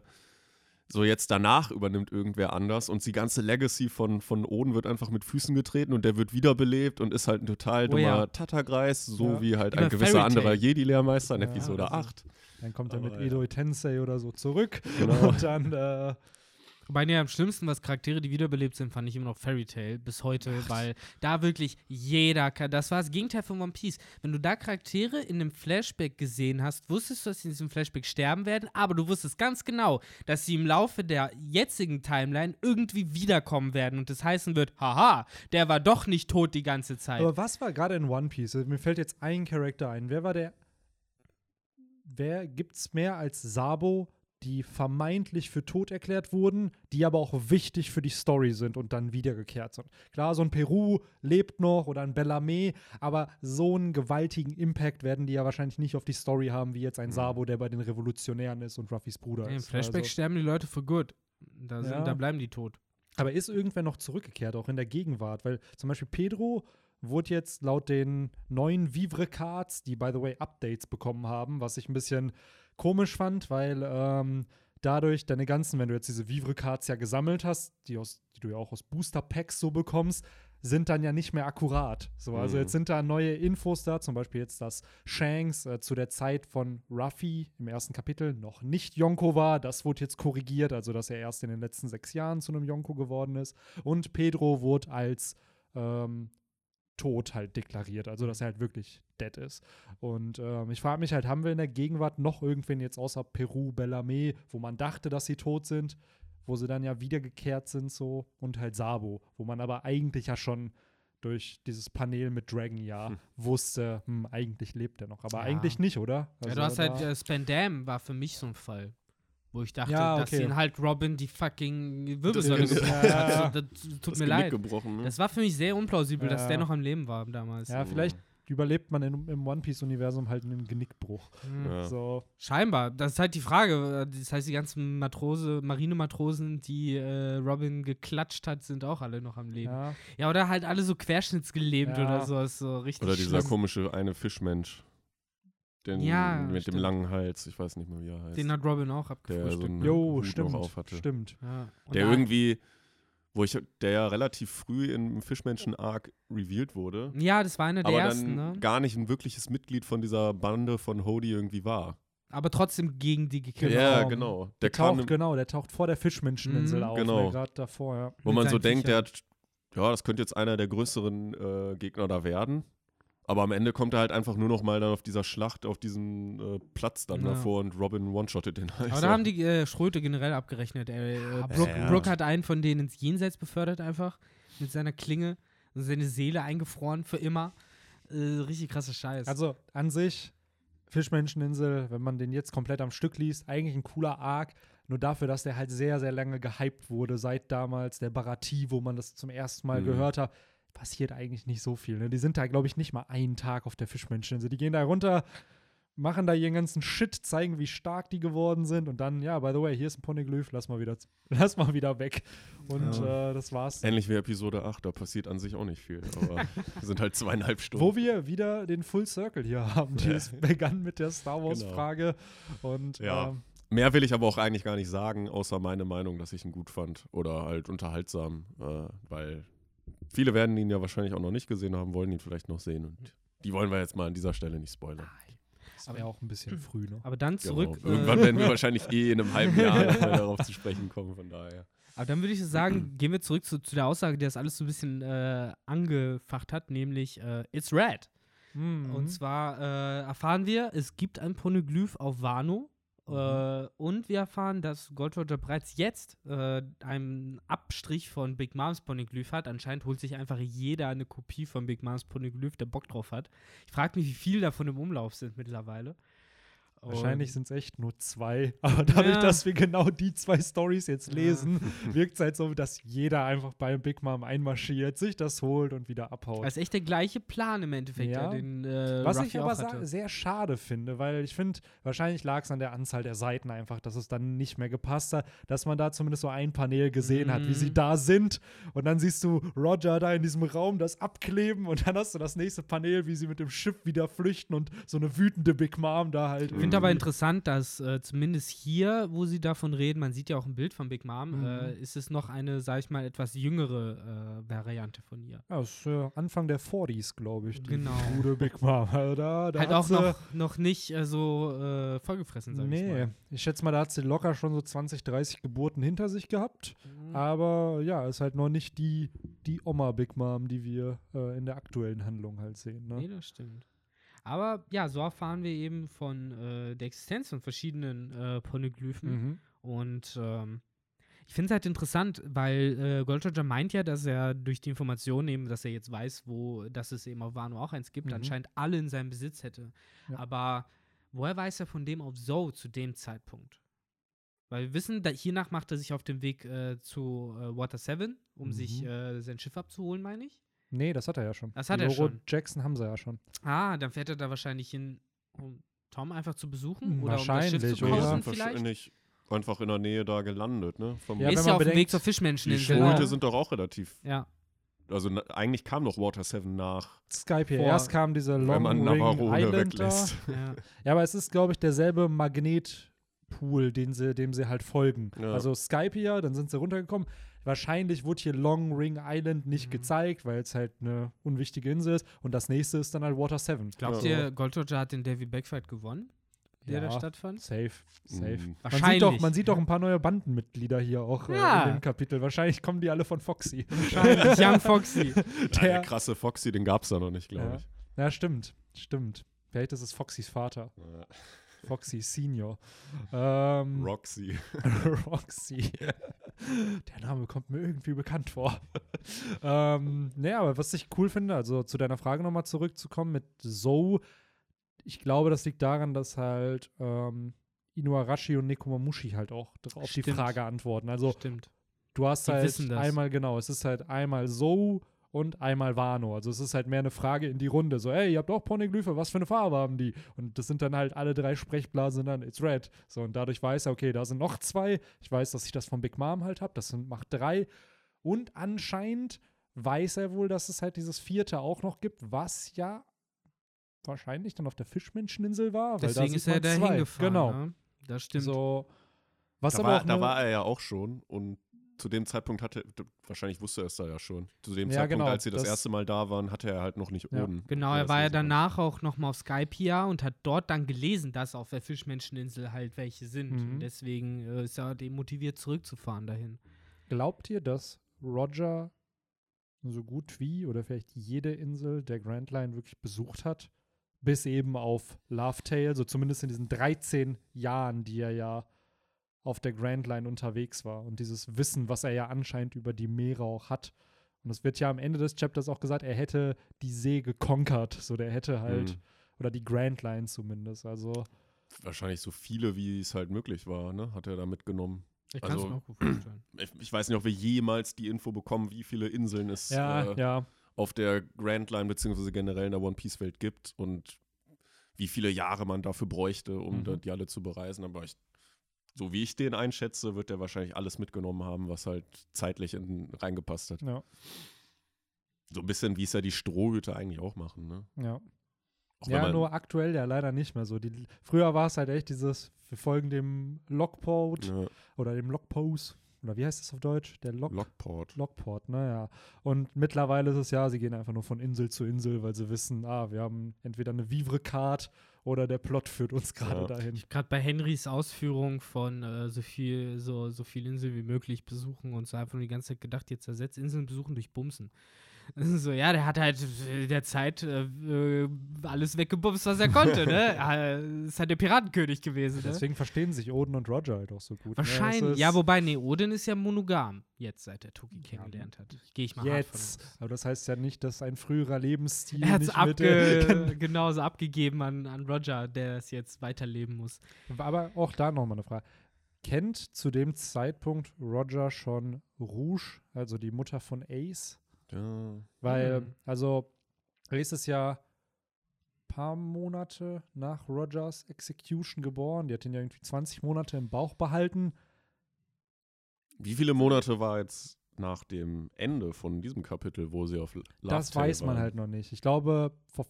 so jetzt danach übernimmt irgendwer anders und die ganze Legacy von, von Oden wird einfach mit Füßen getreten und der wird wiederbelebt und ist halt ein total
Oh
dummer
ja.
Tattergreis, so
Ja.
wie halt
bei
ein gewisser anderer. Jedi-Lehrmeister in
Ja,
Episode
also-
8.
Dann kommt er mit. Edo Tensei oder so zurück
Genau.
und dann, äh,
Wobei, nee, am schlimmsten, was Charaktere, die wiederbelebt sind, fand ich immer noch Fairy Tail bis heute, weil da wirklich jeder, kann- das war das Gegenteil von One Piece. Wenn du da Charaktere in einem Flashback gesehen hast, wusstest du, dass sie in diesem Flashback sterben werden, aber du wusstest ganz genau, dass sie im Laufe der jetzigen Timeline irgendwie wiederkommen werden und das heißen wird, haha, der war doch nicht tot die ganze Zeit.
Aber was war gerade in One Piece? Mir fällt jetzt ein Charakter ein. Wer war der? Wer gibt's mehr als Sabo, die vermeintlich für tot erklärt wurden, die aber auch wichtig für die Story sind und dann wiedergekehrt sind? Klar, so ein Peru lebt noch oder ein Bellarmé, aber so einen gewaltigen Impact werden die ja wahrscheinlich nicht auf die Story haben, wie jetzt ein Sabo, der bei den Revolutionären ist und Ruffys Bruder
Nee, Im
ist.
Flashback
Also-
sterben die Leute für gut. Da, sind,
Ja.
da bleiben die tot.
Aber ist irgendwer noch zurückgekehrt, auch in der Gegenwart? Weil zum Beispiel Pedro wurde jetzt laut den neuen Vivre-Cards, die by the way Updates bekommen haben, was ich ein bisschen komisch fand, weil ähm, dadurch deine ganzen, wenn du jetzt diese Vivre-Cards ja gesammelt hast, die, aus, die du ja auch aus Booster-Packs so bekommst, sind dann ja nicht mehr akkurat. So, also
Mhm.
jetzt sind da neue Infos da, zum Beispiel jetzt, dass Shanks äh, zu der Zeit von Ruffy im ersten Kapitel noch nicht Yonko war. Das wurde jetzt korrigiert, also dass er erst in den letzten sechs Jahren zu einem Yonko geworden ist. Und Pedro wurde als ähm, tot halt deklariert, also dass er halt wirklich dead ist. Und ähm, ich frage mich halt, haben wir in der Gegenwart noch irgendwen jetzt außer Peru, Bellarmé, wo man dachte, dass sie tot sind, wo sie dann ja wiedergekehrt sind so und halt Sabo, wo man aber eigentlich ja schon durch dieses Panel mit Dragon ja
Hm.
wusste, hm, eigentlich lebt er noch, aber
Ja.
eigentlich nicht, oder?
ja,
Also
du hast halt, äh, Spandam war für mich so ein Fall. Wo ich dachte,
Ja,
dass
okay.
ihn halt Robin die fucking Wirbelsäule
Das-
gebrochen
Ja,
hat.
ja.
So, das tut
das
mir
Genick
leid.
gebrochen. Ne?
Das war für mich sehr unplausibel, dass
Ja.
der noch am Leben war damals.
ja, vielleicht überlebt man in, im One Piece Universum halt einen Genickbruch.
Hm.
Ja.
So,
Scheinbar. Das ist halt die Frage. Das heißt, die ganzen Matrose, Marinematrosen, die äh, Robin geklatscht hat, sind auch alle noch am Leben. Ja,
ja.
oder halt alle so querschnittsgelähmt
Ja.
oder so. Ist so richtig
Oder dieser
schlimm.
komische eine Fischmensch. Den,
Ja,
mit
stimmt.
dem langen Hals, ich weiß nicht mehr, wie er heißt.
Den hat Robin auch
der so
abgefrühstückt.
einen
Jo, stimmt,
noch auf hatte.
stimmt.
ja.
Der
da-
irgendwie, wo ich, der ja relativ früh im Fischmenschen-Arc revealed wurde,
Ja, das war einer der
aber
ersten,
dann
ne?
gar nicht ein wirkliches Mitglied von dieser Bande von Hody irgendwie war.
Aber trotzdem gegen die gekillt.
Genau.
Ja, genau. Der
Der
kam,
taucht, genau, der taucht vor der Fischmenscheninsel
Mhm.
auf,
Genau.
gerade davor, ja.
wo
mit
man so denkt, der
Viechern.
hat, ja, das könnte jetzt einer der größeren äh, Gegner da werden. Aber am Ende kommt er halt einfach nur noch mal dann auf dieser Schlacht, auf diesen äh, Platz dann
Ja.
davor und Robin one-shottet den halt.
Aber da haben die äh, Schröte generell abgerechnet. Er, äh, Brooke,
ja.
Brooke hat einen von denen ins Jenseits befördert einfach mit seiner Klinge und seine Seele eingefroren für immer. Äh, richtig krasser Scheiß.
Also an sich, Fischmenscheninsel, wenn man den jetzt komplett am Stück liest, eigentlich ein cooler Arc. Nur dafür, dass der halt sehr, sehr lange gehypt wurde, seit damals der Barati, wo man das zum ersten Mal
Mhm.
gehört hat, passiert eigentlich nicht so viel. Ne? Die sind da, glaube ich, nicht mal einen Tag auf der Fischmenscheninsel. Die gehen da runter, machen da ihren ganzen Shit, zeigen, wie stark die geworden sind und dann, ja, by the way, hier ist ein Poneglyph, lass mal wieder, lass mal wieder weg. Und
Ja.
äh, das war's.
Ähnlich wie Episode 8, da passiert an sich auch nicht viel. Aber sind halt zweieinhalb Stunden.
Wo wir wieder den Full Circle hier haben. Die begann mit der Star
Genau.
Wars-Frage. Und
Ja.
ähm,
Mehr will ich aber auch eigentlich gar nicht sagen, außer meine Meinung, dass ich ihn gut fand oder halt unterhaltsam, äh, weil viele werden ihn ja wahrscheinlich auch noch nicht gesehen haben, wollen ihn vielleicht noch sehen und die wollen wir jetzt mal an dieser Stelle nicht spoilern.
das wäre auch ein bisschen früh, ne?
aber dann zurück.
Genau. Irgendwann
äh,
werden wir wahrscheinlich eh in einem halben Jahr darauf zu sprechen kommen, von daher.
Aber dann würde ich sagen, gehen wir zurück zu, zu der Aussage, die das alles so ein bisschen äh, angefacht hat, nämlich äh, It's Red.
Mhm.
Und zwar äh, erfahren wir, es gibt ein Poneglyph auf Wano. Äh, und wir erfahren, dass Gold Roger bereits jetzt äh, einen Abstrich von Big Moms Poneglyph hat. Anscheinend holt sich einfach jeder eine Kopie von Big Moms Poneglyph, der Bock drauf hat. Ich frage mich, wie viel davon im Umlauf sind mittlerweile.
Wahrscheinlich sind es echt nur zwei. Aber dadurch,
Ja.
dass wir genau die zwei Stories jetzt
Ja.
lesen, wirkt es halt so, dass jeder einfach beim Big Mom einmarschiert, sich das holt und wieder abhaut.
Das ist echt der gleiche Plan im Endeffekt,
Ja.
ja. den äh,
Was
Ruffy
ich aber sehr schade finde, weil ich finde, wahrscheinlich lag es an der Anzahl der Seiten einfach, dass es dann nicht mehr gepasst hat, dass man da zumindest so ein Panel gesehen hat, wie sie
Mhm.
da sind. Und dann siehst du Roger da in diesem Raum das abkleben und dann hast du das nächste Panel, wie sie mit dem Schiff wieder flüchten und so eine wütende Big Mom da halt.
Ich finde aber
irgendwie-
interessant, dass äh, zumindest hier, wo sie davon reden, man sieht ja auch ein Bild von Big Mom,
Mhm.
äh, ist es noch eine, sag ich mal, etwas jüngere äh, Variante von ihr.
Ja, das ist äh, Anfang der 40s, glaube ich. Die
Genau.
Gute Big Mom. Also da, da
halt
hat
auch noch, noch nicht äh, so äh, vollgefressen, sag ich
Nee,
mal.
ich schätze mal, da hat sie locker schon so 20, 30 Geburten hinter sich gehabt.
Mhm.
Aber ja, ist halt noch nicht die, die Oma Big Mom, die wir äh, in der aktuellen Handlung halt sehen.
Nee,
Ne?
das stimmt. Aber ja, so erfahren wir eben von äh, der Existenz von verschiedenen äh, Poneglyphen.
Mhm.
Und ähm, ich finde es halt interessant, weil äh, Gold Roger meint ja, dass er durch die Informationen eben, dass er jetzt weiß, wo, dass es eben auf Wano auch eins gibt,
Mhm.
anscheinend alle in seinem Besitz hätte.
Ja.
Aber woher weiß er von dem auf Zoe zu dem Zeitpunkt? Weil wir wissen, da, hiernach macht er sich auf den Weg äh, zu äh, Water 7, um
Mhm.
sich äh, sein Schiff abzuholen, meine ich.
Nee, das hat er ja schon.
Das hat
Die
er
Loro
schon.
Jackson haben sie ja schon.
Ah, dann fährt er da wahrscheinlich hin, um Tom einfach zu besuchen oder um das Schiff
wahrscheinlich,
zu
oder?
kaufen
sind
vielleicht.
wahrscheinlich einfach in der Nähe da gelandet, ne? Vom
Ja,
ist
wenn
ja
man
auf dem Weg zur
die
Fischmenscheninsel.
Schulte
ne?
sind doch auch relativ.
Ja.
Also na, eigentlich kam doch Water 7 nach,
Skype hier.
Vor-
Erst kam diese
wenn
Long
man
Ring
Navarone
Island da.
weglässt.
ja.
Ja, aber es ist, glaube ich, derselbe Magnetpool, den sie, dem sie halt folgen.
Ja.
Also Skype hier, dann sind sie runtergekommen. Wahrscheinlich wurde hier Long Ring Island nicht
Mhm.
gezeigt, weil es halt eine unwichtige Insel ist. Und das nächste ist dann halt Water 7.
Glaubt
Ja.
ihr, Gold Roger hat den Davy Backfight gewonnen? der da
Ja.
stattfand?
Safe, safe.
Mm.
Man sieht, doch, man sieht doch ein paar neue Bandenmitglieder hier auch äh,
Ja.
in dem Kapitel. Wahrscheinlich kommen die alle von Foxy.
Wahrscheinlich. Young Foxy.
Ja, der
Der-
krasse Foxy, den gab es da noch nicht, glaube
Ja.
ich.
Ja, stimmt, stimmt. Vielleicht ist es Foxys Vater.
Ja.
Foxy Senior. Ähm,
Roxy.
Roxy. Der Name kommt mir irgendwie bekannt vor. ähm, naja, aber was ich cool finde, also zu deiner Frage nochmal zurückzukommen mit Zoe, ich glaube, das liegt daran, dass halt ähm, Inuarashi und Nekomamushi halt auch auf die. Frage antworten. Also
Stimmt.
du hast
Die
halt einmal, genau, es ist halt einmal Zoe und einmal Wano. Also es ist halt mehr eine Frage in die Runde. So, ey, ihr habt auch Poneglyphe, was für eine Farbe haben die? Und das sind dann halt alle drei Sprechblasen dann, it's red. So, und dadurch weiß er, okay, da sind noch zwei. Ich weiß, dass ich das von Big Mom halt habe. Das sind, macht drei. Und anscheinend weiß er wohl, dass es halt dieses vierte auch noch gibt, was ja wahrscheinlich dann auf der Fischmenscheninsel war. Weil
Deswegen
da
ist er da hingefahren.
Genau.
Ne? Das stimmt.
So, was
Da
aber
war,
auch
da war er ja auch schon und zu dem Zeitpunkt hatte, wahrscheinlich wusste er es da ja schon. Zu dem
Ja,
Zeitpunkt,
genau,
als sie das,
das-
erste Mal da waren, hatte er halt noch nicht
Ja.
Oden.
Genau, er war ja danach auch nochmal auf Skypia und hat dort dann gelesen, dass auf der Fischmenscheninsel halt welche sind.
Mhm.
Und deswegen äh, ist er demotiviert zurückzufahren dahin.
Glaubt ihr, dass Roger so gut wie oder vielleicht jede Insel der Grand Line wirklich besucht hat? Bis eben auf Love Tale, so zumindest in diesen 13 Jahren, die er ja auf der Grand Line unterwegs war. Und dieses Wissen, was er ja anscheinend über die Meere auch hat. Und es wird ja am Ende des Chapters auch gesagt, er hätte die See gekonkert. So, der hätte halt,
Mhm.
oder die Grand Line zumindest. Also,
Wahrscheinlich so viele, wie es halt möglich war, ne? Hat er da mitgenommen.
Ich kann es
Also-
mir auch gut vorstellen.
Ich, ich weiß nicht, ob wir jemals die Info bekommen, wie viele Inseln es
ja,
äh,
ja.
auf der Grand Line beziehungsweise generell in der One Piece Welt gibt und wie viele Jahre man dafür bräuchte, um
Mhm.
da die alle zu bereisen. Aber ich, so wie ich den einschätze, wird er wahrscheinlich alles mitgenommen haben, was halt zeitlich in, reingepasst hat.
Ja,
So ein bisschen, wie es ja die Strohhüte eigentlich auch machen. Ne?
ja.
Auch
Ja, nur aktuell ja leider nicht mehr so. Die, früher war es halt echt dieses, wir folgen dem Lockport
ja,
oder dem Lockpose. Oder wie heißt das auf Deutsch? Der Lock
Lockport.
Lockport, naja. Und mittlerweile ist es ja, sie gehen einfach nur von Insel zu Insel, weil sie wissen, ah, wir haben entweder eine Vivre-Card oder der Plot führt uns gerade
Ja.
dahin.
Gerade bei Henrys Ausführung von äh, so viel, so, so viel Inseln wie möglich besuchen und so einfach nur die ganze Zeit gedacht, jetzt ersetzt Inseln besuchen durch Bumsen. So, ja, der hat halt in der Zeit äh, äh, alles weggebumst, was er konnte, ne? Äh, ist halt der Piratenkönig gewesen, ne?
Deswegen verstehen sich Odin und Roger halt auch so gut.
Wahrscheinlich.
Ne?
Ja, wobei, nee, Odin ist ja monogam, jetzt seit er Toki kennengelernt hat. Gehe ich mal hart von
Jetzt. Aber das heißt ja nicht, dass ein früherer Lebensstil
Er hat es
nicht
abge genauso abgegeben an, an Roger, der es jetzt weiterleben muss.
Aber auch da nochmal eine Frage. Kennt zu dem Zeitpunkt Roger schon Rouge, also die Mutter von Ace?
Ja.
Weil,
Mhm.
also, Ace ist ja ein paar Monate nach Rogers Execution geboren. Die hat ihn ja irgendwie 20 Monate im Bauch behalten.
Wie viele Monate war jetzt nach dem Ende von diesem Kapitel, wo sie auf L- Love
das
Tale
weiß man
waren?
halt noch nicht. Ich glaube, vor,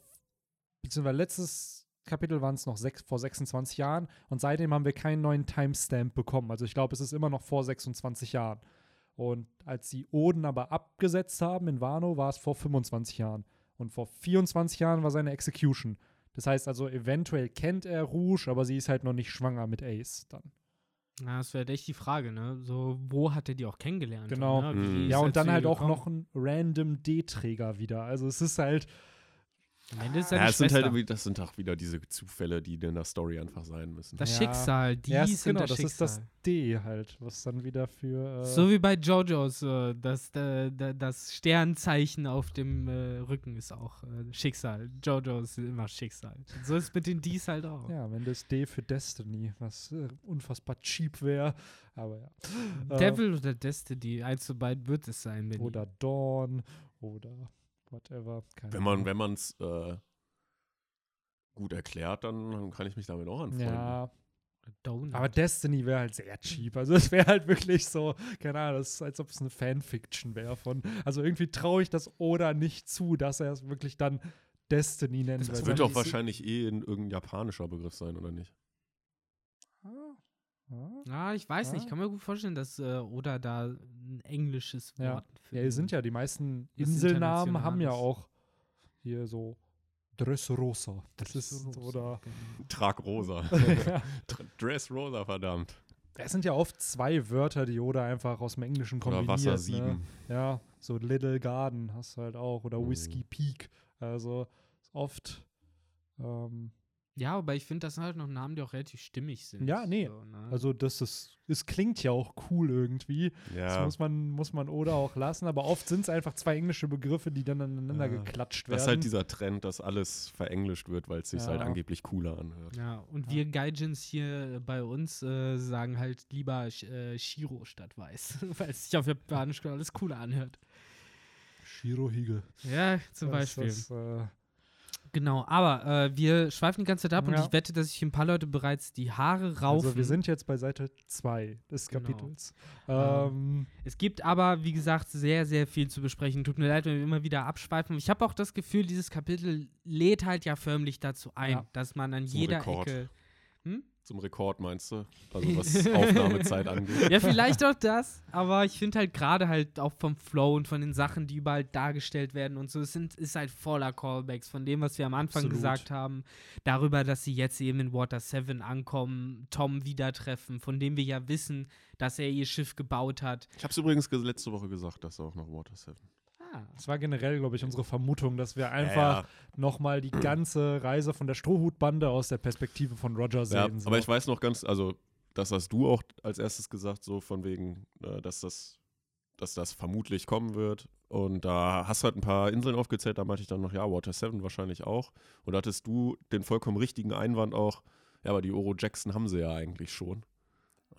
beziehungsweise letztes Kapitel waren es noch sechs, vor 26 Jahren und seitdem haben wir keinen neuen Timestamp bekommen. Also ich glaube, es ist immer noch vor 26 Jahren. Und als sie Oden aber abgesetzt haben in Wano, war es vor 25 Jahren. Und vor 24 Jahren war seine Execution. Das heißt also, eventuell kennt er Rouge, aber sie ist halt noch nicht schwanger mit Ace dann.
Ja, das wäre halt echt die Frage, ne? So, wo hat er die auch kennengelernt?
Genau.
Ne?
Mhm.
ist
Ja,
er
und dann halt auch
gekommen?
noch ein random D-Träger wieder. Also es ist halt,
Am Ende ist
Ja, es sind
Schwester.
halt irgendwie, das sind auch wieder diese Zufälle, die in der Story einfach sein müssen.
das
Ja.
Schicksal, die
ja,
sind
ist genau,
das
das ist
Schicksal.
das D halt, was dann wieder für. Äh,
so wie bei JoJo's, äh, das, äh, da- das Sternzeichen auf dem äh, Rücken ist auch äh, Schicksal. JoJo's ist immer Schicksal. So ist es mit den Ds halt auch.
ja, wenn das D für Destiny, was äh, unfassbar cheap wäre. Aber ja. Äh,
Devil oder Destiny, eins zu beiden wird es sein. Benny.
oder Dawn oder whatever. Keine
Wenn man wenn man es äh, gut erklärt, dann, kann ich mich damit auch anfreunden.
Ja,
Donut.
aber Destiny wäre halt sehr cheap. Also es wäre halt wirklich so, keine Ahnung, das ist, als ob es eine Fanfiction wäre von. Also irgendwie traue ich das Oda nicht zu, dass er es wirklich dann Destiny nennt.
Das wird doch wahrscheinlich eh in irgendein japanischer Begriff sein, oder nicht?
Ah, ah.
Ja, ich weiß nicht.
Ah.
Ich kann mir gut vorstellen, dass äh, Oda da ein englisches
Ja.
Wort
Ja, hier sind ja die meisten Inselnamen haben ja auch hier so Dressrosa. Das ist,
Dressrosa,
oder
genau.
Trag rosa. Dress rosa, verdammt.
es sind ja oft zwei Wörter, die Yoda einfach aus dem Englischen
Oder
kombiniert.
Wasser
Ne?
7.
Ja, so Little Garden hast du halt auch. Oder
Mhm.
Whiskey Peak. Also oft. Ähm,
Ja, aber ich finde, das sind halt noch Namen, die auch relativ stimmig sind.
Ja, nee.
So, ne?
also das ist, es klingt ja auch cool irgendwie. Das
Ja.
muss man, muss man Oda auch lassen. Aber oft sind es einfach zwei englische Begriffe, die dann aneinander
Ja.
geklatscht werden.
Das ist halt dieser Trend, dass alles verenglischt wird, weil es sich
Ja.
halt angeblich cooler anhört.
Ja, und
Ja.
wir Gaijins hier bei uns äh, sagen halt lieber äh, Shiro statt Weiß, weil es sich auf Japanisch alles cooler anhört.
Shirohige.
Ja, zum
Das-
Beispiel.
Das, äh,
Genau, aber äh, wir schweifen die ganze Zeit ab und
Ja.
ich wette, dass sich ein paar Leute bereits die Haare raufen.
also wir sind jetzt bei Seite 2 des
Genau.
Kapitels.
Ähm,
Ähm,
Es gibt aber, wie gesagt, sehr, sehr viel zu besprechen. Tut mir leid, wenn wir immer wieder abschweifen. Ich habe auch das Gefühl, dieses Kapitel lädt halt ja förmlich dazu ein,
Ja.
dass man an
Zum
jeder
Rekord.
Ecke.
Zum Rekord meinst du? Also was Aufnahmezeit angeht.
Ja, vielleicht auch das, aber ich finde halt gerade halt auch vom Flow und von den Sachen, die überall dargestellt werden und so, es sind, ist halt voller Callbacks von dem, was wir am Anfang
Absolut.
gesagt haben, darüber, dass sie jetzt eben in Water 7 ankommen, Tom wieder treffen, von dem wir ja wissen, dass er ihr Schiff gebaut hat.
Ich habe es übrigens ge- letzte Woche gesagt, dass auch noch Water 7.
Das war generell, glaube ich, unsere Vermutung, dass wir einfach
Ja, ja.
nochmal die ganze Reise von der Strohhutbande aus der Perspektive von Roger
Ja,
sehen. so.
aber ich weiß noch ganz, also das hast du auch als erstes gesagt, so von wegen, äh, dass das, dass das vermutlich kommen wird. Und da hast du halt ein paar Inseln aufgezählt, da meinte ich dann noch, ja, Water 7 wahrscheinlich auch. Und da hattest du den vollkommen richtigen Einwand auch, ja, aber die Oro Jackson haben sie ja eigentlich schon.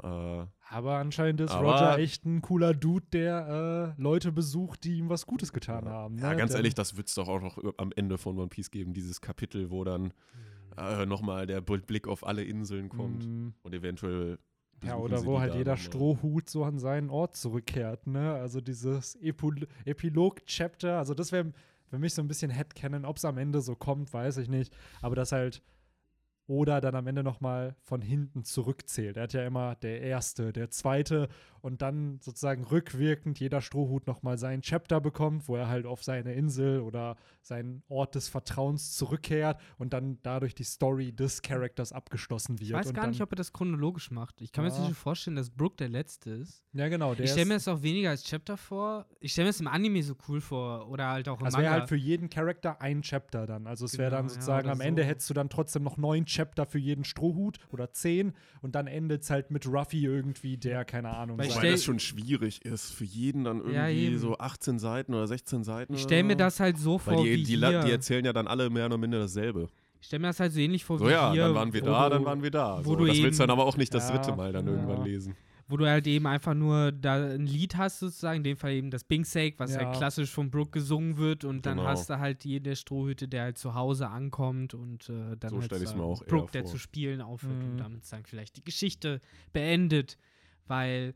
Äh,
Aber anscheinend ist
Aber-
Roger echt ein cooler Dude, der äh, Leute besucht, die ihm was Gutes getan haben.
ja,
ne?
ganz
Denn-
ehrlich, das wird es doch auch noch am Ende von One Piece geben, dieses Kapitel, wo dann äh, nochmal der Blick auf alle Inseln kommt
Mm,
und eventuell.
Ja, oder wo halt jeder. Strohhut so an seinen Ort zurückkehrt, ne? Also dieses Epil Epilog-Chapter, also das wäre für mich so ein bisschen Headcanon. Ob es am Ende so kommt, weiß ich nicht. Aber das halt oder dann am Ende nochmal von hinten zurückzählt. Er hat ja immer der Erste, der Zweite und dann sozusagen rückwirkend jeder Strohhut nochmal seinen Chapter bekommt, wo er halt auf seine Insel oder seinen Ort des Vertrauens zurückkehrt und dann dadurch die Story des Charakters abgeschlossen wird.
ich weiß gar nicht, ob er das chronologisch macht. Ich kann mir jetzt
Ja.
nicht vorstellen, dass Brooke der Letzte ist.
Ja, genau. Der
ich stelle mir das auch weniger als Chapter vor. Ich stelle mir das im Anime so cool vor. Oder halt auch im
Also wäre halt für jeden Charakter ein Chapter dann. Also es wäre
Genau,
dann
ja,
sozusagen
oder
am Ende
so.
hättest du dann trotzdem noch neun Chapter für jeden Strohhut oder zehn und dann endet es halt mit Ruffy irgendwie, der, keine Ahnung,
Weil ich stell-
das schon schwierig ist, für jeden dann irgendwie
Ja, eben.
so 18 Seiten oder 16 Seiten.
ich stelle mir das halt so
Weil
vor,
die,
wie
die, la-
hier.
die erzählen ja dann alle mehr oder minder dasselbe.
ich stelle mir das halt so ähnlich vor
So
wie
ja,
hier.
dann waren wir da,
du,
dann waren wir da.
wo
So,
du
das willst du dann
eben-
aber auch nicht das
Ja,
dritte Mal dann
ja.
irgendwann lesen.
Wo du halt eben einfach nur da ein Lied hast, sozusagen, in dem Fall eben das Bing Sake, was
Ja.
halt klassisch von Brooke gesungen wird und dann
Genau.
hast du halt jede Strohhüte, der halt zu Hause ankommt und äh, dann
So
halt
eher
Brooke, der
vor.
zu spielen aufhört und
Mhm.
damit dann vielleicht die Geschichte beendet, weil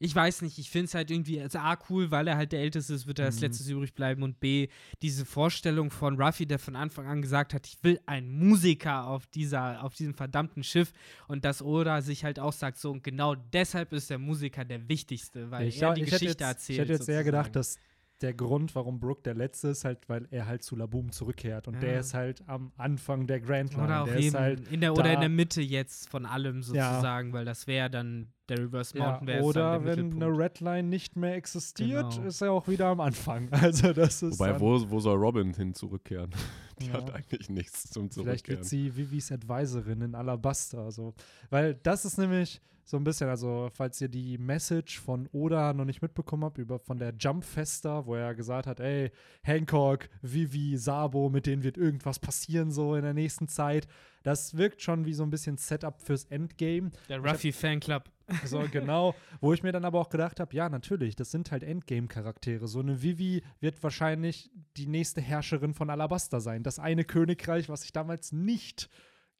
ich weiß nicht, ich finde es halt irgendwie, also A, cool, weil er halt der Älteste ist, wird er als
Mhm.
letztes übrig bleiben und B, diese Vorstellung von Ruffy, der von Anfang an gesagt hat, ich will einen Musiker auf dieser, auf diesem verdammten Schiff und dass Oda sich halt auch sagt, so und genau deshalb ist der Musiker der wichtigste, weil
ich,
er
ja,
die
ich
Geschichte
jetzt,
erzählt.
Ich hätte jetzt eher gedacht,
sozusagen.
dass der Grund, warum Brooke der Letzte ist, halt, weil er halt zu Laboom zurückkehrt. Und
Ja.
der ist halt am Anfang der Grand Line.
oder auch
der
eben
ist halt
in der, oder in der Mitte jetzt von allem
Ja.
sozusagen, weil das wäre dann der Reverse
ja,
Mountain wäre
oder wenn eine Redline nicht mehr existiert,
Genau.
ist er auch wieder am Anfang. Also das ist
Wobei, wo, wo soll Robin hin zurückkehren? Die
Ja.
hat eigentlich nichts zum
Vielleicht
Zurückkehren.
wird sie Vivis Advisorin in Alabasta. So. Weil das ist nämlich so ein bisschen, also falls ihr die Message von Oda noch nicht mitbekommen habt, über von der Jump Festa, wo er gesagt hat, ey, Hancock, Vivi, Sabo, mit denen wird irgendwas passieren so in der nächsten Zeit. Das wirkt schon wie so ein bisschen Setup fürs Endgame.
der Ruffy Fanclub.
So, genau. Wo ich mir dann aber auch gedacht habe, ja, natürlich, das sind halt Endgame-Charaktere. So eine Vivi wird wahrscheinlich die nächste Herrscherin von Alabasta sein. Das eine Königreich, was sich damals nicht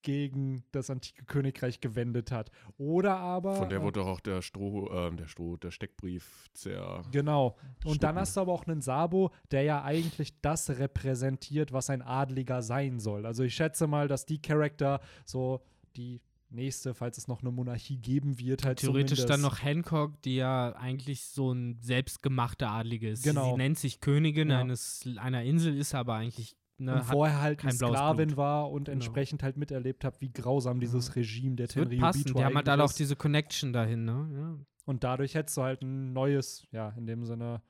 gegen das antike Königreich gewendet hat. Oder aber.
Von der
äh,
wurde doch auch der Stroh, ähm, der Stroh, der Steckbrief zer.
Genau. Und dann
Schlucken.
hast du aber auch einen Sabo, der ja eigentlich das repräsentiert, was ein Adliger sein soll. Also ich schätze mal, dass die Charakter so die nächste, falls es noch eine Monarchie geben wird, halt
Theoretisch
zumindest
dann noch Hancock, die ja eigentlich so ein selbstgemachter Adlige ist.
Genau.
Sie nennt sich Königin
Ja.
eines, einer Insel, ist aber eigentlich ne,
vorher halt eine Sklavin war und
Genau.
entsprechend halt miterlebt habe, wie grausam dieses Regime der Tenryubito
passen. Die haben halt alle auch diese Connection dahin, ne? Ja.
Und dadurch hättest du halt ein neues, ja, in dem Sinne.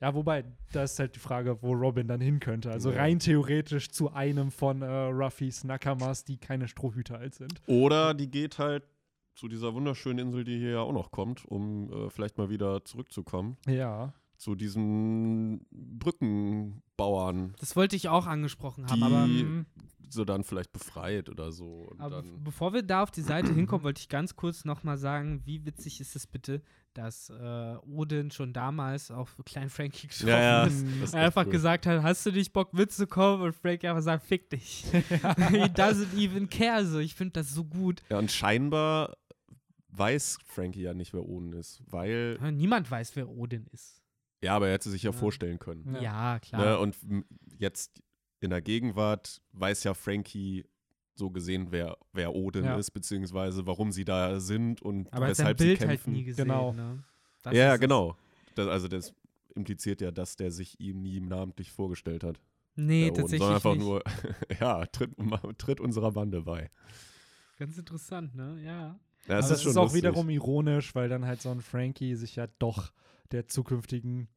Ja, wobei, da ist halt die Frage, wo Robin dann hin könnte. Also
Ja.
rein theoretisch zu einem von äh, Ruffys Nakamas, die keine Strohhüter alt sind.
Oder die geht halt zu dieser wunderschönen Insel, die hier ja auch noch kommt, um äh, vielleicht mal wieder zurückzukommen.
Ja.
Zu diesen Brückenbauern,
Das wollte ich auch angesprochen haben, aber.
Mhm.
so dann vielleicht befreit oder so.
Aber bevor wir da auf die Seite hinkommen, wollte ich ganz kurz nochmal sagen, wie witzig ist es bitte, dass äh, Odin schon damals auf Klein Frankie getroffen
ja, ja,
ist.
ist echt
einfach
cool.
gesagt hat, hast du nicht Bock mitzukommen? Und Frankie einfach sagt, fick dich. He doesn't even care. So, ich finde das so gut.
Ja, und scheinbar weiß Frankie ja nicht, wer Oden ist, weil,
Ja, Niemand weiß, wer Odin ist.
Ja, aber er hätte sich ja
Ja.
vorstellen können.
Ja.
Ja, klar.
Ne? Und jetzt in der Gegenwart weiß ja Frankie so gesehen, wer, wer Odin
Ja.
ist, beziehungsweise warum sie da sind und
aber er
weshalb sie
Bild
kämpfen.
halt nie gesehen.
Genau.
Ne? Das
ja, genau. Das, also das impliziert ja, dass der sich ihm nie namentlich vorgestellt hat.
Nee,
Odin,
tatsächlich
sondern einfach
nicht.
nur, ja, tritt, tritt unserer Bande bei.
Ganz interessant, ne? Ja.
Ja,
Aber
es
das ist, auch
lustig.
wiederum ironisch, weil dann halt so ein Frankie sich ja doch der zukünftigen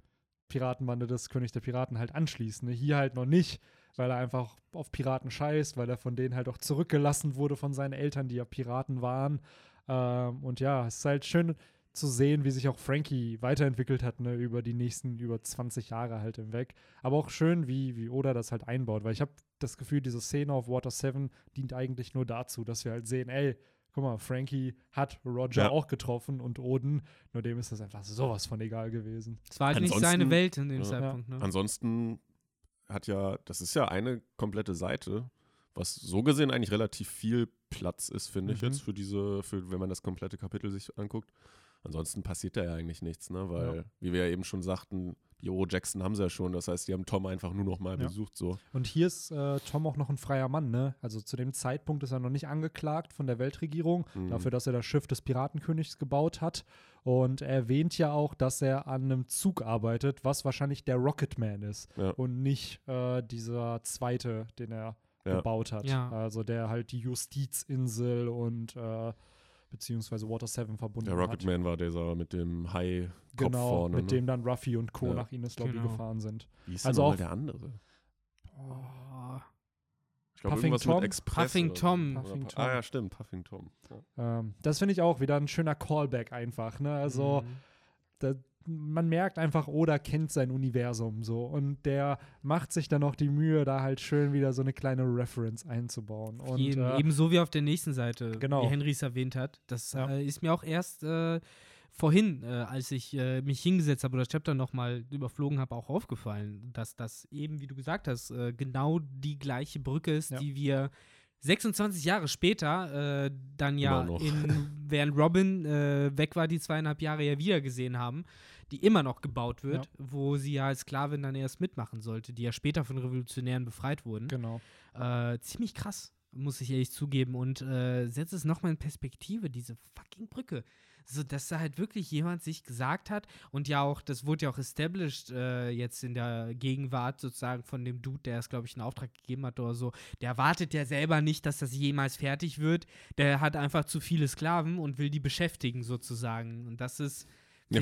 Piratenbande des Königs der Piraten halt anschließt. Ne? Hier halt noch nicht, weil er einfach auf Piraten scheißt, weil er von denen halt auch zurückgelassen wurde von seinen Eltern, die ja Piraten waren. Ähm, und ja, es ist halt schön zu sehen, wie sich auch Frankie weiterentwickelt hat, ne, über die nächsten über 20 Jahre halt hinweg. Aber auch schön, wie, wie Oda das halt einbaut, weil ich habe das Gefühl, diese Szene auf Water 7 dient eigentlich nur dazu, dass wir halt sehen, ey, guck mal, Frankie hat Roger
Ja.
auch getroffen und Oden, nur dem ist das einfach sowas von egal gewesen.
Es war halt nicht
Ansonsten-
seine Welt in dem
Ja.
Zeitpunkt, ne?
Ansonsten hat ja, das ist ja eine komplette Seite, was so gesehen eigentlich relativ viel Platz ist, finde ich
Mhm.
jetzt, für diese, für, wenn man das komplette Kapitel sich anguckt. Ansonsten passiert da ja eigentlich nichts, ne? Weil,
Ja.
wie wir ja eben schon sagten, die Oro Jackson haben sie ja schon. Das heißt, die haben Tom einfach nur noch mal
Ja.
besucht. So.
Und hier ist äh, Tom auch noch ein freier Mann, ne? Also zu dem Zeitpunkt ist er noch nicht angeklagt von der Weltregierung
Mhm.
dafür, dass er das Schiff des Piratenkönigs gebaut hat. Und er erwähnt ja auch, dass er an einem Zug arbeitet, was wahrscheinlich der Rocketman ist
Ja.
und nicht äh, dieser zweite, den er
Ja.
gebaut hat.
Ja.
Also der halt die Justizinsel und äh, beziehungsweise Water 7 verbunden
Der
hat.
Rocketman war dieser mit dem Hai-Kopf
Genau,
vorne.
mit
ne?
dem dann Ruffy und Co.
Ja.
nach Ines Lobby
Genau.
gefahren sind.
Wie ist
also auch-
der andere?
Oh.
Ich glaube,
Puffing
irgendwas
Tom?
mit Express.
Puffing. Tom.
Puffing Tom.
Ah ja, stimmt, Puffing Tom. Ja.
Ähm, das finde ich auch wieder ein schöner Callback einfach. Ne? Also
Mhm.
da, man merkt einfach, Oda kennt sein Universum so und der macht sich dann noch die Mühe, da halt schön wieder so eine kleine Reference einzubauen. Und
Jeden,
äh,
ebenso wie auf der nächsten Seite,
Genau.
wie Henry es erwähnt hat. Das
Ja.
äh, ist mir auch erst äh, vorhin, äh, als ich äh, mich hingesetzt habe oder das Chapter nochmal überflogen habe, auch aufgefallen, dass das eben, wie du gesagt hast, äh, genau die gleiche Brücke ist,
Ja.
die wir 26 Jahre später äh, dann ja, in, während Robin äh, weg war, die zweieinhalb Jahre ja wieder gesehen haben, die immer noch gebaut wird, wo sie ja als Sklavin dann erst mitmachen sollte, die ja später von Revolutionären befreit wurden.
genau.
Äh, ziemlich krass, muss ich ehrlich zugeben. Und äh, setzt es nochmal in Perspektive, diese fucking Brücke. So, dass da halt wirklich jemand sich gesagt hat und ja auch, das wurde ja auch established äh, jetzt in der Gegenwart sozusagen von dem Dude, der es, glaube ich, in Auftrag gegeben hat oder so. Der erwartet ja selber nicht, dass das jemals fertig wird. Der hat einfach zu viele Sklaven und will die beschäftigen sozusagen. Und das ist,
Ja,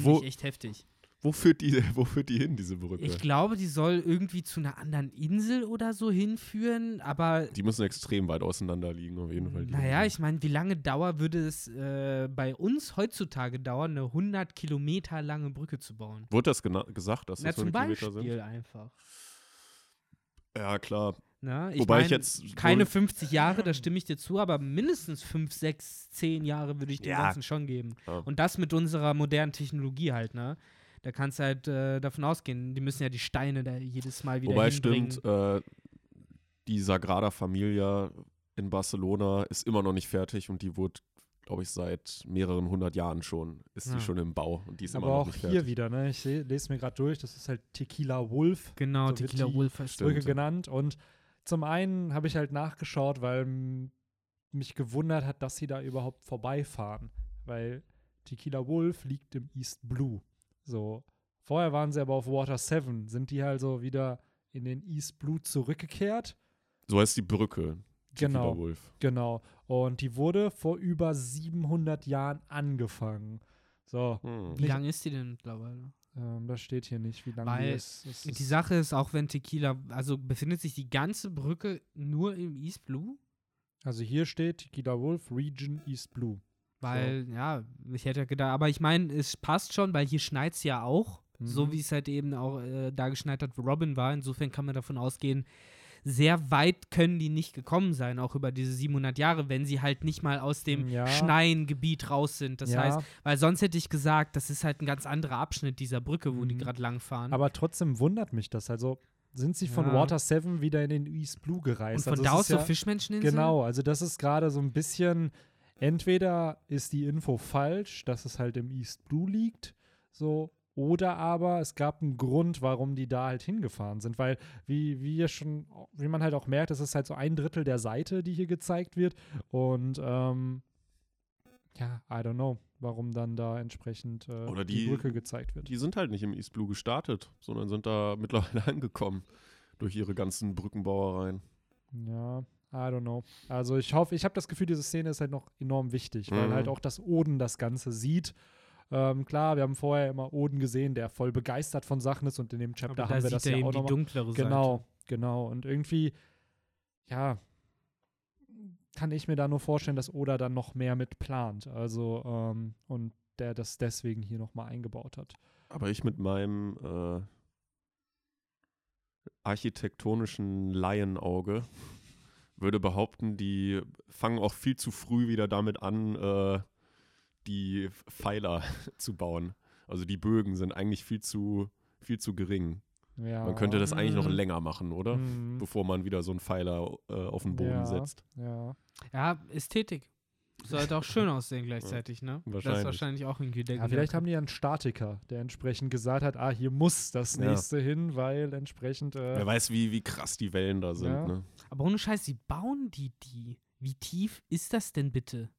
finde
wo-
ich, echt heftig.
Wo führt, die, wo führt die hin, diese Brücke?
Ich glaube, die soll irgendwie zu einer anderen Insel oder so hinführen, aber
die müssen extrem weit auseinander liegen, auf jeden Fall.
Naja, ich meine, wie lange Dauer würde es äh, bei uns heutzutage dauern, eine 100 Kilometer lange Brücke zu bauen?
Wurde das gesagt, dass
Na,
das
zum
100 Kilometer
Beispiel
sind?
einfach.
Ja, klar.
Na, ich
Wobei ich
mein,
jetzt
keine
wohl-
50 Jahre, da stimme ich dir zu, aber mindestens 5, 6, 10 Jahre würde ich dem
Ja.
Ganzen schon geben.
Ja.
Und das mit unserer modernen Technologie halt, ne? Da kannst du halt äh, davon ausgehen, die müssen ja die Steine da jedes Mal wieder
Wobei
hinbringen.
stimmt, äh, die Sagrada Familia in Barcelona ist immer noch nicht fertig und die wurde, glaube ich, seit mehreren hundert Jahren schon, ist
Ja.
die schon im Bau und die ist
Aber
immer noch
auch
nicht
hier
fertig.
wieder, ne? Ich lese mir gerade durch, das ist halt Tequila Wolf.
Genau,
so wird
Tequila
die
Wolf heißt
Stimmt.
Brücke genannt. Und zum einen habe ich halt nachgeschaut, weil mich gewundert hat, dass sie da überhaupt vorbeifahren. Weil Tequila Wolf liegt im East Blue. So. Vorher waren sie aber auf Water 7. Sind die also wieder in den East Blue zurückgekehrt.
So heißt die Brücke.
Genau.
Wolf.
Genau. Und die wurde vor über 700 Jahren angefangen. So,
Hm.
Wie lang ist die denn mittlerweile?
Ähm, das steht hier nicht, wie lange
Weil
die ist. Es ist
Die Sache ist, auch wenn Tequila, also befindet sich die ganze Brücke nur im East Blue?
also hier steht Tequila Wolf Region East Blue.
Weil, ja, ich hätte gedacht, aber ich meine, es passt schon, weil hier schneit es ja auch, so
Mhm.
wie es halt eben auch äh, da geschneit hat, wo Robin war. Insofern kann man davon ausgehen, sehr weit können die nicht gekommen sein, auch über diese 700 Jahre, wenn sie halt nicht mal aus dem
Ja.
Schneiengebiet raus sind. Das
ja,
heißt, weil sonst hätte ich gesagt, das ist halt ein ganz anderer Abschnitt dieser Brücke, wo die
Mhm.
gerade lang fahren.
aber trotzdem wundert mich das. Also sind sie von
Ja.
Water 7 wieder in den East Blue
Und
gereist.
von
also
da aus so
ja,
Fischmenscheninseln?
Genau, also das ist gerade so ein bisschen, entweder ist die Info falsch, dass es halt im East Blue liegt, so, oder aber es gab einen Grund, warum die da halt hingefahren sind, weil wie, wie ihr schon, wie man halt auch merkt, es ist halt so ein Drittel der Seite, die hier gezeigt wird und ähm, ja, I don't know, warum dann da entsprechend äh, die,
die-
Brücke gezeigt wird.
Die sind halt nicht im East Blue gestartet, sondern sind da mittlerweile angekommen durch ihre ganzen Brückenbauereien.
Ja, I don't know. Also ich hoffe, ich habe das Gefühl, diese Szene ist halt noch enorm wichtig, weil
Mhm.
halt auch das Oden das Ganze sieht. Ähm, klar, wir haben vorher immer Oden gesehen, der voll begeistert von Sachen ist und in dem Chapter haben wir das
er
ja
eben
auch
die
nochmal.
dunklere
Genau,
Seite.
genau. Und irgendwie, ja, kann ich mir da nur vorstellen, dass Oda dann noch mehr mit plant. Also, ähm, und der das deswegen hier nochmal eingebaut hat.
Aber ich mit meinem äh, architektonischen Laienauge würde behaupten, die fangen auch viel zu früh wieder damit an, äh, die Pfeiler zu bauen. Also die Bögen sind eigentlich viel zu, viel zu gering.
Ja.
Man könnte das eigentlich noch
Mhm.
länger machen, oder?
Mhm.
Bevor man wieder so einen Pfeiler äh, auf den Boden
Ja.
setzt.
Ja.
Ja, Ästhetik. Sollte auch schön aussehen gleichzeitig, ne? Das ist
Wahrscheinlich.
wahrscheinlich auch irgendwie der
Ja, vielleicht haben die ja einen Statiker, der entsprechend gesagt hat, ah, hier muss das
Ja.
nächste hin, weil entsprechend äh,
Wer weiß, wie, wie krass die Wellen da sind.
Ja.
Ne?
Aber ohne Scheiß, wie bauen die die? Wie tief ist das denn bitte?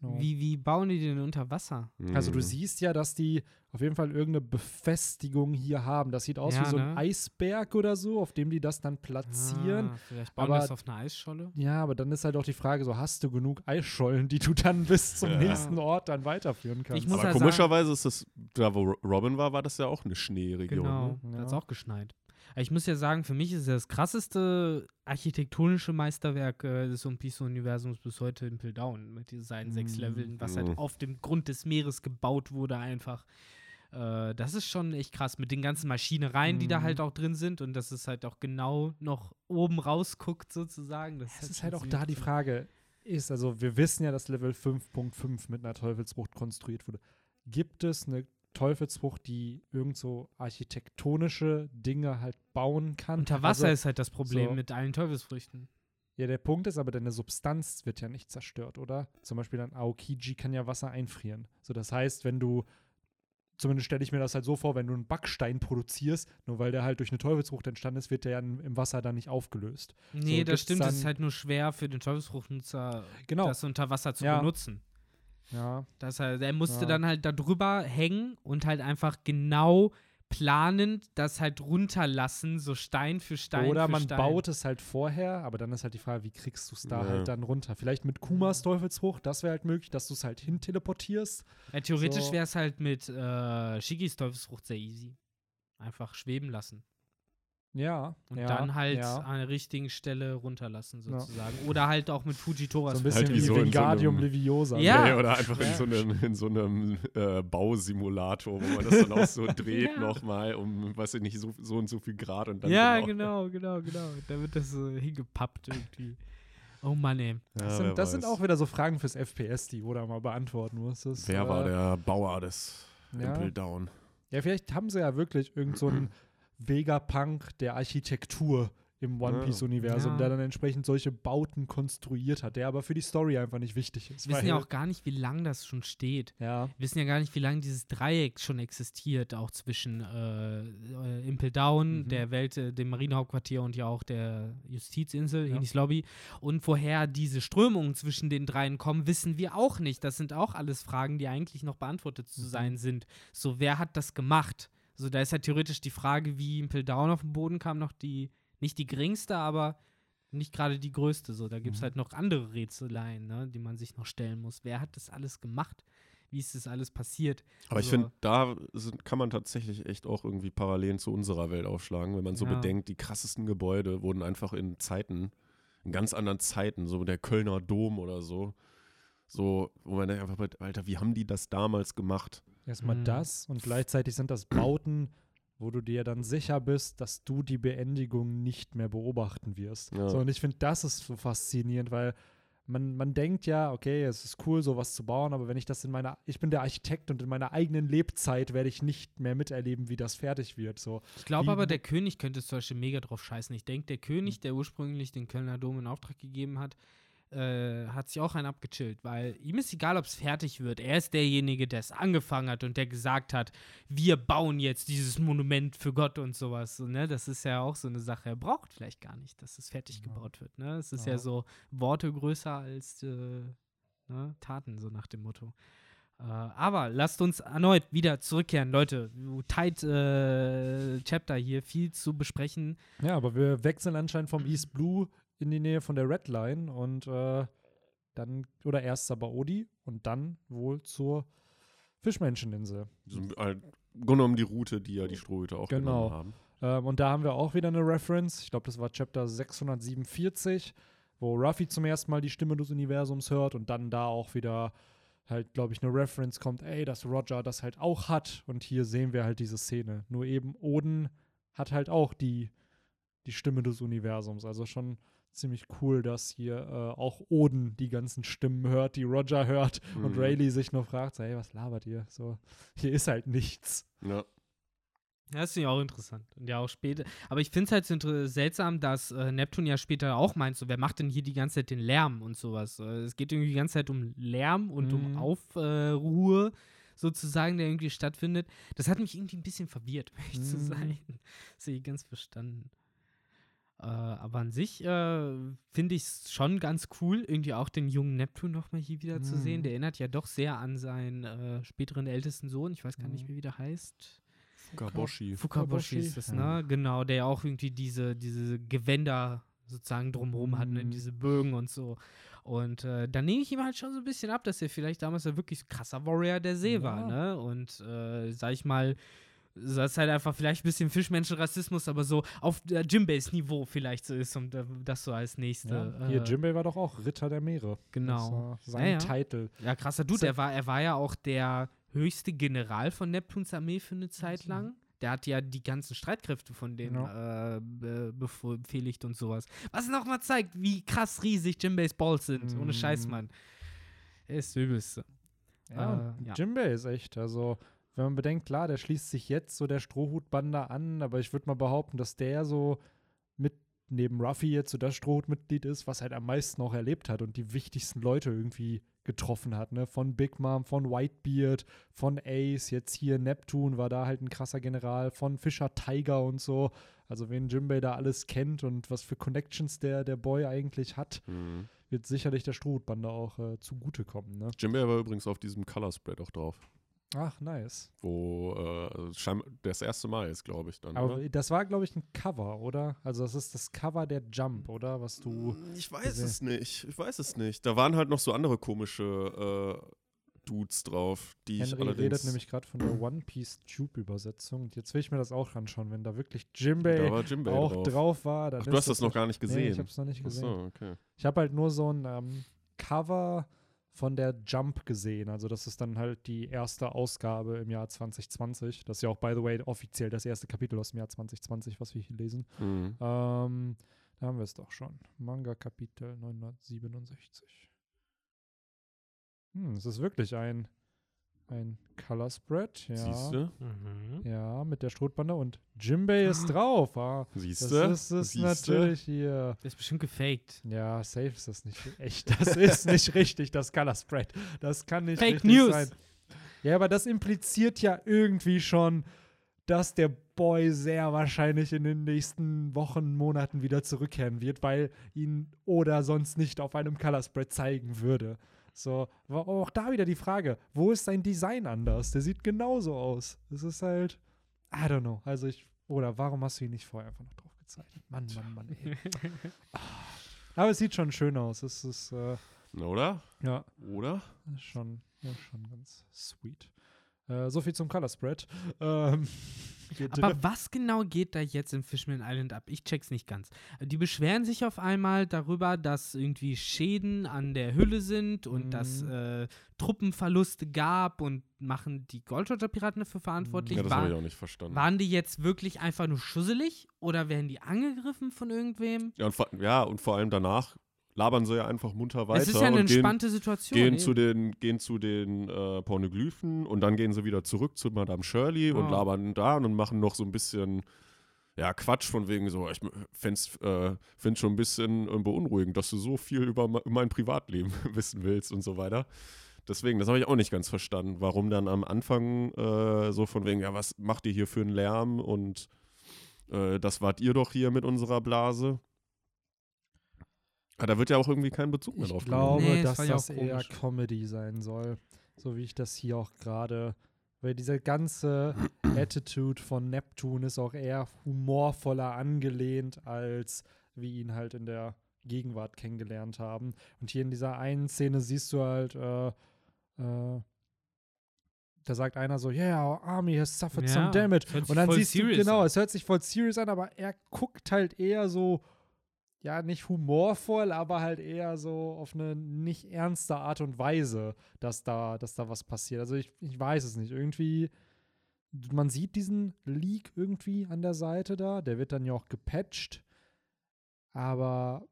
Know.
Wie, wie bauen die denn unter Wasser?
Also du
Mhm.
siehst ja, dass die auf jeden Fall irgendeine Befestigung hier haben. Das sieht aus
Ja,
wie so ein
ne?
Eisberg oder so, auf dem die das dann platzieren.
Ah, vielleicht bauen
Aber-
das auf einer Eisscholle?
Ja, aber dann ist halt auch die Frage, so hast du genug Eisschollen, die du dann bis zum
Ja.
nächsten Ort dann weiterführen kannst.
Ich muss
Aber
ja sagen-
komischerweise ist das, da wo Robin war, war das ja auch eine Schneeregion.
Genau,
Ne?
da hat
Ja.
auch geschneit. Ich muss ja sagen, für mich ist das krasseste architektonische Meisterwerk äh, des One Piece-Universums bis heute Impel Down mit diesen seinen sechs
Mhm.
Leveln, was
Mhm.
halt auf dem Grund des Meeres gebaut wurde einfach. Äh, das ist schon echt krass mit den ganzen Maschinereien, die da
Mhm.
halt auch drin sind und dass es halt auch genau noch oben rausguckt sozusagen. Das
Es ist halt auch da die. Frage, ist, also wir wissen ja, dass Level 5.5 mit einer Teufelsfrucht konstruiert wurde. Gibt es eine Teufelsfrucht, die irgend so architektonische Dinge halt bauen kann?
Unter Wasser
also,
ist halt das Problem
so-
mit allen Teufelsfrüchten.
Ja, der Punkt ist aber, deine Substanz wird ja nicht zerstört, oder? Zum Beispiel ein Aokiji kann ja Wasser einfrieren. So, das heißt, wenn du, zumindest stelle ich mir das halt so vor, wenn du einen Backstein produzierst, nur weil der halt durch eine Teufelsfrucht entstanden ist, wird der ja im Wasser dann nicht aufgelöst.
Nee, das
gibt's
stimmt. Es ist halt nur schwer für den Teufelsfruchtnutzer,
Genau.
das unter Wasser zu
Ja.
benutzen.
Ja,
Das heißt, er musste
Ja.
dann halt da drüber hängen und halt einfach genau planend das halt runterlassen, so Stein für Stein.
Oder
für
man
Stein.
baut es halt vorher, aber dann ist halt die Frage, wie kriegst du es da
Ja.
halt dann runter? Vielleicht mit Kumas Teufelsfrucht, das wäre halt möglich, dass du es halt hin teleportierst.
Ja, theoretisch
so-
wäre es halt mit äh, Shigis Teufelsfrucht sehr easy. Einfach schweben lassen.
Ja.
Und
ja,
dann halt
ja.
an der richtigen Stelle runterlassen,
Ja.
sozusagen. Oder halt auch mit Fujitoras.
So ein bisschen
Halt wie
wie
so in so
Wingardium
einem-
Leviosa.
Ja.
Nee, oder einfach in
Ja.
so einem, in so einem äh, Bausimulator, wo man das dann auch so dreht
Ja.
nochmal um, weiß ich nicht, so, so und so viel Grad und dann
ja, genau, genau, genau. Da wird das so hingepappt irgendwie. Oh Mann, ey.
Ja,
Das, sind, das sind auch wieder so Fragen fürs FPS, die Oda mal beantworten muss. Das,
Wer war
äh,
der Bauer des
Ja.
Impel Down?
Ja, vielleicht haben sie ja wirklich irgend so Vegapunk der Architektur im One
Ja.
Piece-Universum,
Ja.
der dann entsprechend solche Bauten konstruiert hat, der aber für die Story einfach nicht wichtig ist.
Wir wissen ja auch gar nicht, wie lange das schon steht.
Ja,
Wir wissen ja gar nicht, wie lange dieses Dreieck schon existiert, auch zwischen äh, äh, Impel Down,
Mhm.
der Welt, äh, dem Marinehauptquartier und ja auch der Justizinsel,
Ja.
Enis Lobby. Und woher diese Strömungen zwischen den dreien kommen, wissen wir auch nicht. Das sind auch alles Fragen, die eigentlich noch beantwortet zu
Mhm.
sein sind. So, wer hat das gemacht? So, da ist ja theoretisch die Frage, wie Impel Down auf den Boden kam, noch die, nicht die geringste, aber nicht gerade die größte. So, da gibt es
Mhm.
halt noch andere Rätseleien, ne, die man sich noch stellen muss. Wer hat das alles gemacht? Wie ist das alles passiert?
Aber ich
Also-
finde, da sind, kann man tatsächlich echt auch irgendwie Parallelen zu unserer Welt aufschlagen, wenn man so
Ja.
bedenkt, die krassesten Gebäude wurden einfach in Zeiten, in ganz anderen Zeiten, so der Kölner Dom oder so, so, wo man denkt einfach, Alter, wie haben die das damals gemacht?
Erstmal
Mhm.
das und gleichzeitig sind das Bauten, wo du dir dann sicher bist, dass du die Beendigung nicht mehr beobachten wirst.
Ja.
So, und ich finde, das ist so faszinierend, weil man, man denkt ja, okay, es ist cool, sowas zu bauen, aber wenn ich das in meiner, ich bin der Architekt und in meiner eigenen Lebzeit werde ich nicht mehr miterleben, wie das fertig wird. So.
Ich glaube aber, der König könnte zum Beispiel mega drauf scheißen. Ich denke, der König, der ursprünglich den Kölner Dom in Auftrag gegeben hat, äh, hat sich auch einen abgechillt, weil ihm ist egal, ob es fertig wird. Er ist derjenige, der es angefangen hat und der gesagt hat, wir bauen jetzt dieses Monument für Gott und sowas. So, ne? Das ist ja auch so eine Sache. Er braucht vielleicht gar nicht, dass es fertig
Ja.
gebaut wird. Ne? Es ist ja.
Ja.
so Worte größer als äh, ne? Taten, so nach dem Motto. Äh, aber lasst uns erneut wieder zurückkehren, Leute. Tight äh, Chapter hier, viel zu besprechen.
Ja, aber wir wechseln anscheinend vom East Blue in die Nähe von der Red Line und äh, dann, oder erst Sabaody und dann wohl zur Fischmenscheninsel.
So, Grunde genommen die Route, die ja die Strohhüte auch
Genau.
genommen haben.
Ähm, und da haben wir auch wieder eine Reference. Ich glaube, das war Chapter 647, wo Ruffy zum ersten Mal die Stimme des Universums hört und dann da auch wieder halt, glaube ich, eine Reference kommt, ey, dass Roger das halt auch hat. Und hier sehen wir halt diese Szene. Nur eben Oden hat halt auch die, die Stimme des Universums. Also schon ziemlich cool, dass hier äh, auch Oden die ganzen Stimmen hört, die Roger hört und
Mhm.
Rayleigh sich noch fragt, so, hey, was labert ihr? So, hier ist halt nichts.
Ja.
Ja, das finde ich auch interessant. Und ja, auch später. Aber ich finde es halt so seltsam, dass äh, Neptun ja später auch meint, so, wer macht denn hier die ganze Zeit den Lärm und sowas? Äh, es geht irgendwie die ganze Zeit um Lärm und um
Mhm.
Aufruhe sozusagen, der irgendwie stattfindet. Das hat mich irgendwie ein bisschen verwirrt, um ehrlich zu
Mhm.
sein. Das habe ich ganz verstanden. Äh, aber an sich äh, finde ich es schon ganz cool, irgendwie auch den jungen Neptun nochmal hier wieder zu sehen.
Mhm.
Der erinnert ja doch sehr an seinen äh, späteren ältesten Sohn. Ich weiß gar nicht
Mhm.
mehr, wie der heißt.
Fukaboshi.
Fukaboshi ist das,
ja.
ne? Genau, der ja auch irgendwie diese, diese Gewänder sozusagen drumherum hat, ne?
Mhm.
diese Bögen und so. Und äh, da nehme ich ihm halt schon so ein bisschen ab, dass er vielleicht damals ja wirklich krasser Warrior der See war,
Ja.
ne? Und äh, sag ich mal, das ist halt einfach vielleicht ein bisschen Fischmenschenrassismus, aber so auf äh, Jimbays Niveau vielleicht so ist und äh, das so als nächste.
Ja, hier,
äh,
Jimbei war doch auch Ritter der Meere.
Genau.
Das war sein
Ja, ja.
Titel.
Ja, krasser Dude.
Er-
war, er war ja auch der höchste General von Neptuns Armee für eine Zeit lang. Der hat ja die ganzen Streitkräfte von denen äh, be befo- befehligt und sowas. Was nochmal zeigt, wie krass riesig Jimbays Balls sind. Ohne Scheiß,
Mhm.
Mann. Er ist Übelste.
Ja,
Äh, ja.
Jimbei ist echt, also wenn man bedenkt, klar, der schließt sich jetzt so der Strohhutbande an, aber ich würde mal behaupten, dass der so mit neben Ruffy jetzt so das Strohhutmitglied ist, was halt am meisten auch erlebt hat und die wichtigsten Leute irgendwie getroffen hat, ne? Von Big Mom, von Whitebeard, von Ace, jetzt hier Neptune war da halt ein krasser General, von Fischer Tiger und so. Also wen Jimbei da alles kennt und was für Connections der, der Boy eigentlich hat,
Mhm.
wird sicherlich der Strohhutbande auch äh, zugutekommen, ne?
Jimmy war übrigens auf diesem Color Spread auch drauf.
Ach, nice.
Wo äh, das erste Mal ist, glaube ich, dann.
Aber
oder?
das war, glaube ich, ein Cover, oder? Also das ist das Cover der Jump, oder? Was du.
Ich weiß es nicht. Ich weiß es nicht. Da waren halt noch so andere komische äh, Dudes drauf, die ich
Henry
allerdings.
redet nämlich gerade von der One Piece Tube-Übersetzung. Und jetzt will ich mir das auch anschauen, wenn da wirklich
da
Jimbei
Jimbei
auch
drauf.
drauf. war.
Ach, du hast das noch gar nicht
Nee,
gesehen.
ich habe es noch nicht
Ach
gesehen.
so, okay.
Ich habe halt nur so ein ähm, Cover von der Jump gesehen. Also das ist dann halt die erste Ausgabe im Jahr 2020. Das ist ja auch, by the way, offiziell das erste Kapitel aus dem Jahr 2020, was wir hier lesen.
Mhm.
Ähm, da haben wir es doch schon. Manga Kapitel 967. Hm, es ist wirklich ein, ein Color Spread. Ja.
Siehst du?
Mhm.
Ja, mit der Strohbande und Jimbei ist drauf. Ah,
Siehst
das
du?
ist es
Siehste?
natürlich hier.
Der ist bestimmt gefaked.
Ja, safe ist das nicht echt. Das ist nicht richtig, das Color Spread. Das kann nicht
Fake
richtig
News.
sein. Ja, aber das impliziert ja irgendwie schon, dass der Boy sehr wahrscheinlich in den nächsten Wochen, Monaten wieder zurückkehren wird, weil ihn oder sonst nicht auf einem Color Spread zeigen würde. So, aber auch da wieder die Frage, wo ist sein Design anders? Der sieht genauso aus. Das ist halt, I don't know. Also ich, oder warum hast du ihn nicht vorher einfach noch drauf gezeichnet? Mann, Mann, Mann, ey. Ah. Aber es sieht schon schön aus. Es ist, äh,
Oder?
ja,
Oder?
ist schon, ja, schon ganz sweet. Äh, so viel zum Color Spread. Ähm,
Aber was genau geht da jetzt im Fishman Island ab? Ich check's nicht ganz. Die beschweren sich auf einmal darüber, dass irgendwie Schäden an der Hülle sind und dass
Mhm.
äh, Truppenverluste gab und machen die Goldroger-Piraten dafür verantwortlich.
Ja, das habe ich auch nicht verstanden.
waren die jetzt wirklich einfach nur schusselig oder werden die angegriffen von irgendwem?
Ja und, vor, ja, und vor allem danach labern sie ja einfach munter weiter
Es ist ja eine
und gehen,
entspannte Situation.
gehen,
eben.
zu den, gehen zu den äh, Pornoglyphen und dann gehen sie wieder zurück zu Madame Shirley und
Ah.
labern da und machen noch so ein bisschen ja, Quatsch von wegen so, ich find's, äh, find's schon ein bisschen äh, beunruhigend, dass du so viel über me- mein Privatleben wissen willst und so weiter. Deswegen, das habe ich auch nicht ganz verstanden, warum dann am Anfang äh, so von wegen, ja, was macht ihr hier für einen Lärm und äh, das wart ihr doch hier mit unserer Blase. Ja, da wird ja auch irgendwie kein Bezug mehr
ich
drauf
glaube,
Nee, das
dass das
auch
eher
komisch.
Comedy sein soll. So wie ich das hier auch gerade. Weil diese ganze Attitude von Neptun ist auch eher humorvoller angelehnt, als wir ihn halt in der Gegenwart kennengelernt haben. Und hier in dieser einen Szene siehst du halt, äh, äh, da sagt einer so, yeah, our army has suffered
Ja,
some damage. Und dann siehst du, genau,
an.
es hört sich voll serious an, aber er guckt halt eher so, ja, nicht humorvoll, aber halt eher so auf eine nicht ernste Art und Weise, dass da, dass da was passiert. Also ich, ich weiß es nicht. Irgendwie, man sieht diesen Leak irgendwie an der Seite da, der wird dann ja auch gepatcht. Aber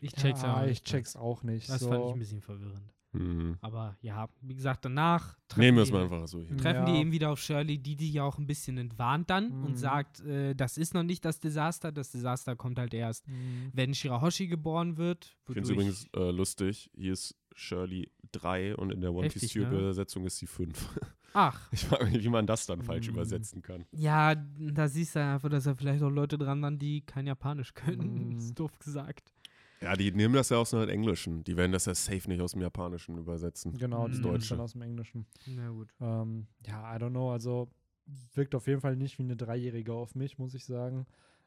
Ich check's
ja,
auch
ich
nicht
check's auch nicht.
Das
so.
fand ich ein bisschen verwirrend.
Mhm.
Aber ja, wie gesagt, danach treffen,
Nehmen wir
die,
es mal einfach so hin.
treffen die
Ja.
eben wieder auf Shirley, die die ja auch ein bisschen entwarnt dann
Mhm.
und sagt, äh, das ist noch nicht das Desaster, das Desaster kommt halt erst,
Mhm.
wenn Shirahoshi geboren wird.
Ich finde es übrigens äh, lustig, hier ist Shirley 3 und in der One Piece
ne?
Übersetzung ist sie 5.
Ach,
Ich frage mich, wie man das dann falsch
Mm.
übersetzen kann.
ja, da siehst du einfach, dass da vielleicht auch Leute dran waren, die kein Japanisch können.
Mhm.
ist doof gesagt.
Ja, die nehmen das ja aus dem Englischen. Die werden das ja safe nicht aus dem Japanischen übersetzen.
Genau, das
Mhm.
Deutsche dann aus dem Englischen.
Na gut.
Ähm, ja, I don't know. Also wirkt auf jeden Fall nicht wie eine Dreijährige auf mich, muss ich sagen.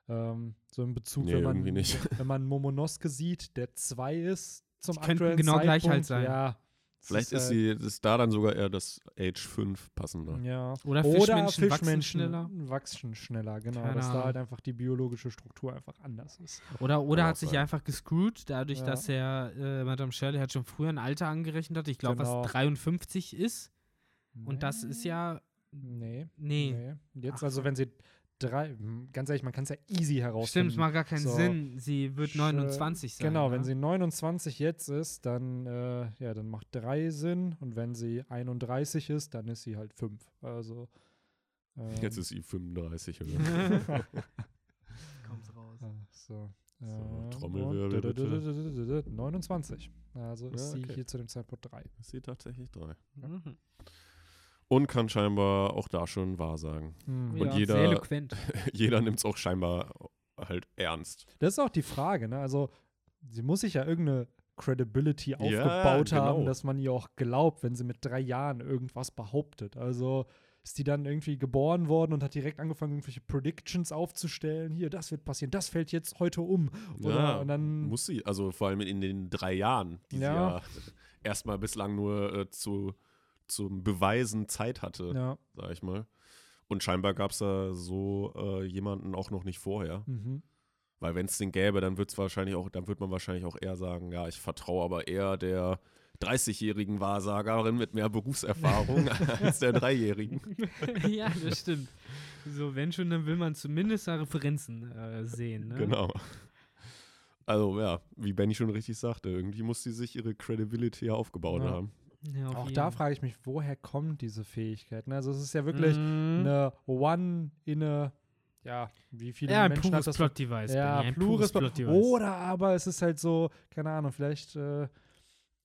Ähm, so in Bezug,
Nee,
wenn man wenn man Momonosuke sieht, der zwei ist zum
Die könnten
aktuellen
genau gleich
Zeitpunkt,
alt sein.
Ja.
Vielleicht ist,
halt-
sie, ist da dann sogar eher das Age 5 passender.
Ja.
Oder Fischmenschen wachsen schneller.
wachsen schneller, genau.
Keine
dass da
Ahnung.
halt einfach die biologische Struktur einfach anders ist.
Oder, oder hat sich
sein.
einfach gescrewt, dadurch,
Ja.
dass er, äh, Madame Shirley hat schon früher ein Alter angerechnet hat. Ich glaube,
Genau.
was 53 ist. Und das ist ja.
Nee.
Nee.
nee. Jetzt
Ach
also,
so.
wenn sie drei, ganz ehrlich, man kann es ja easy herausfinden.
Stimmt, es macht gar keinen
So.
Sinn. Sie wird
Sch-
29 sein.
Genau,
ne?
wenn sie 29 jetzt ist, dann, äh, ja, dann macht 3 Sinn. Und wenn sie 31 ist, dann ist sie halt 5. Also. Ähm,
Jetzt ist sie 35 oder?
Kommt's raus.
so.
So,
äh,
Trommelwirbel
und
bitte.
29. Also ist
Ja,
sie
okay.
hier zu dem Zeitpunkt 3.
ist sie tatsächlich 3.
Mhm.
Und kann scheinbar auch da schon wahrsagen.
Hm.
Und
ja,
jeder-
Sehr eloquent.
Jeder nimmt es auch scheinbar halt ernst.
Das ist auch die Frage, ne? Also, sie muss sich ja irgendeine Credibility
Ja,
aufgebaut haben,
genau.
dass man ihr auch glaubt, wenn sie mit drei Jahren irgendwas behauptet. Also ist die dann irgendwie geboren worden und hat direkt angefangen, irgendwelche Predictions aufzustellen. Hier, das wird passieren, das fällt jetzt heute um. Oder,
ja,
und dann,
muss sie, also vor allem in den drei Jahren, die
Ja.
sie ja erstmal bislang nur äh, zu, zum Beweisen Zeit hatte,
ja.
sag ich mal. Und scheinbar gab es da so äh, jemanden auch noch nicht vorher.
Mhm.
Weil wenn es den gäbe, dann wird wahrscheinlich auch, dann wird man wahrscheinlich auch eher sagen, ja, ich vertraue aber eher der 30-jährigen Wahrsagerin mit mehr Berufserfahrung als der Dreijährigen.
ja, das stimmt. So, wenn schon, dann will man zumindest da Referenzen äh, sehen. Ne?
Genau. Also ja, wie Benny schon richtig sagte, irgendwie muss sie sich ihre Credibility ja aufgebaut
Ja.
haben.
Ja,
Auch
jeden.
da frage ich mich, woher kommt diese Fähigkeit? Also es ist ja wirklich
Mhm.
eine One in a, ja, wie viele
Ja, ein
Menschen hat
pures
das
Plot-Device.
Ja,
Benny, ein
plures Plot-
Plot-Device.
Oder aber es ist halt so, keine Ahnung, vielleicht äh,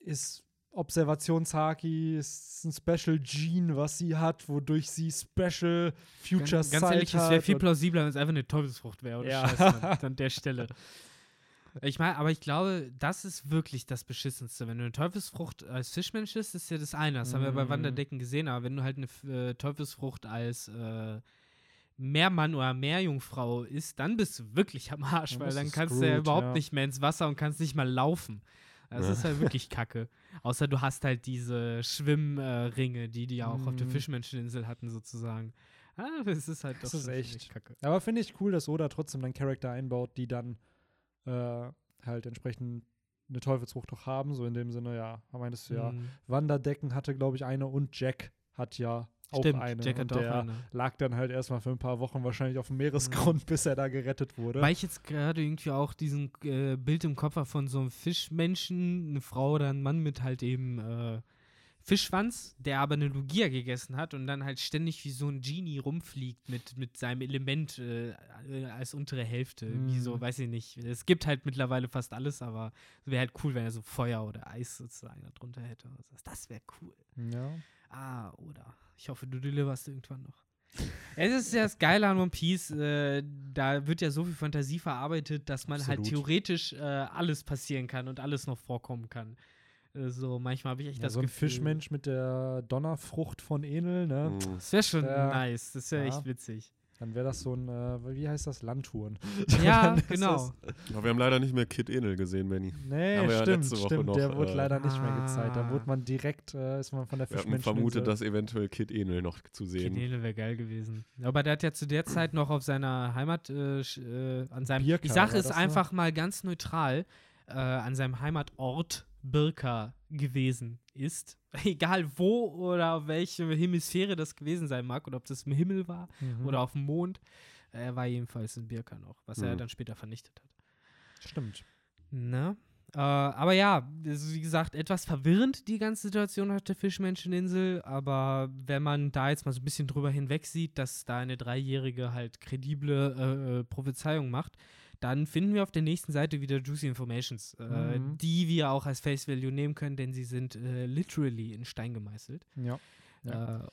ist Observationshaki ist ein Special Gene, was sie hat, wodurch sie Special Future
Ganz, ganz ehrlich, es wäre viel plausibler, wenn es einfach eine Teufelsfrucht wäre. Oder
Ja.
Scheiß, Mann, an der Stelle. Ich meine, aber ich glaube, das ist wirklich das Beschissenste. Wenn du eine Teufelsfrucht als Fischmensch isst, ist ja das eine. Das haben wir bei
Mhm.
Wanderdecken gesehen. Aber wenn du halt eine äh, Teufelsfrucht als äh, Meermann oder Meerjungfrau isst, dann bist du wirklich am Arsch, weil dann kannst du ja überhaupt
ja.
nicht mehr ins Wasser und kannst nicht mal laufen. Das
Ja.
ist halt wirklich kacke. Außer du hast halt diese Schwimmringe, die die ja auch auf der
Mhm.
Fischmenscheninsel hatten, sozusagen. Ah, das ist halt
Das
doch
ist echt.
kacke.
Aber finde ich cool, dass Oda trotzdem dann Charakter einbaut, die dann äh, halt entsprechend eine Teufelsfrucht auch haben. So in dem Sinne, ja, meintest du ja.
Mhm.
Wanderdecken hatte, glaube ich, eine und Jack hat ja auch
Stimmt,
eine.
Jack
und
hat auch
der
eine.
lag dann halt erstmal für ein paar Wochen wahrscheinlich auf dem Meeresgrund, bis er da gerettet wurde.
Weil ich jetzt gerade irgendwie auch diesen äh, Bild im Kopf habe von so einem Fischmenschen, eine Frau oder ein Mann mit halt eben äh, Fischschwanz, der aber eine Lugia gegessen hat und dann halt ständig wie so ein Genie rumfliegt mit, mit seinem Element äh, äh, als untere Hälfte. Wie so,
Mhm.
weiß ich nicht. Es gibt halt mittlerweile fast alles, aber es wäre halt cool, wenn er so Feuer oder Eis sozusagen da drunter hätte. Das wäre cool.
ja.
Ah, oder. Ich hoffe, du deliverst irgendwann noch. Es ist ja das Geile an One Piece, äh, da wird ja so viel Fantasie verarbeitet, dass man halt
Absolut.
theoretisch äh, alles passieren kann und alles noch vorkommen kann. Äh, so, manchmal habe ich echt
ja
das
so ein
Gefühl.
Fischmensch mit der Donnerfrucht von Enel, ne?
Mhm.
Das wäre schon
Ja.
nice, das wäre
Ja.
echt witzig.
Dann wäre das so ein, äh, wie heißt das, Landtouren.
Ja, genau.
Aber wir haben leider nicht mehr Kid Enel gesehen, Benny.
Nee,
Haben wir ja
stimmt, stimmt.
noch,
der wurde
äh,
leider nicht mehr gezeigt. Da
Ah.
wurde man direkt, äh, ist man von der
Wir hatten
Fischmenschen.
vermutet, dass eventuell Kid Enel noch zu sehen.
Kedele wäre geil gewesen. Aber der hat ja zu der Zeit noch auf seiner Heimat, äh, äh, an seinem.
Birka
ich sage es
ne?
einfach mal ganz neutral, äh, an seinem Heimatort Birka gewesen ist. Egal wo oder auf welche Hemisphäre das gewesen sein mag oder ob das im Himmel war
Mhm.
oder auf dem Mond. Er war jedenfalls in Birka noch, was er
Mhm.
dann später vernichtet hat.
Stimmt.
Ne? Äh, aber ja, also wie gesagt, etwas verwirrend die ganze Situation auf der Fischmenscheninsel, aber wenn man da jetzt mal so ein bisschen drüber hinweg sieht, dass da eine Dreijährige halt kredible äh, äh, Prophezeiung macht, dann finden wir auf der nächsten Seite wieder Juicy Informations, äh,
Mhm.
die wir auch als Face Value nehmen können, denn sie sind äh, literally in Stein gemeißelt.
Ja. Ja.
Äh,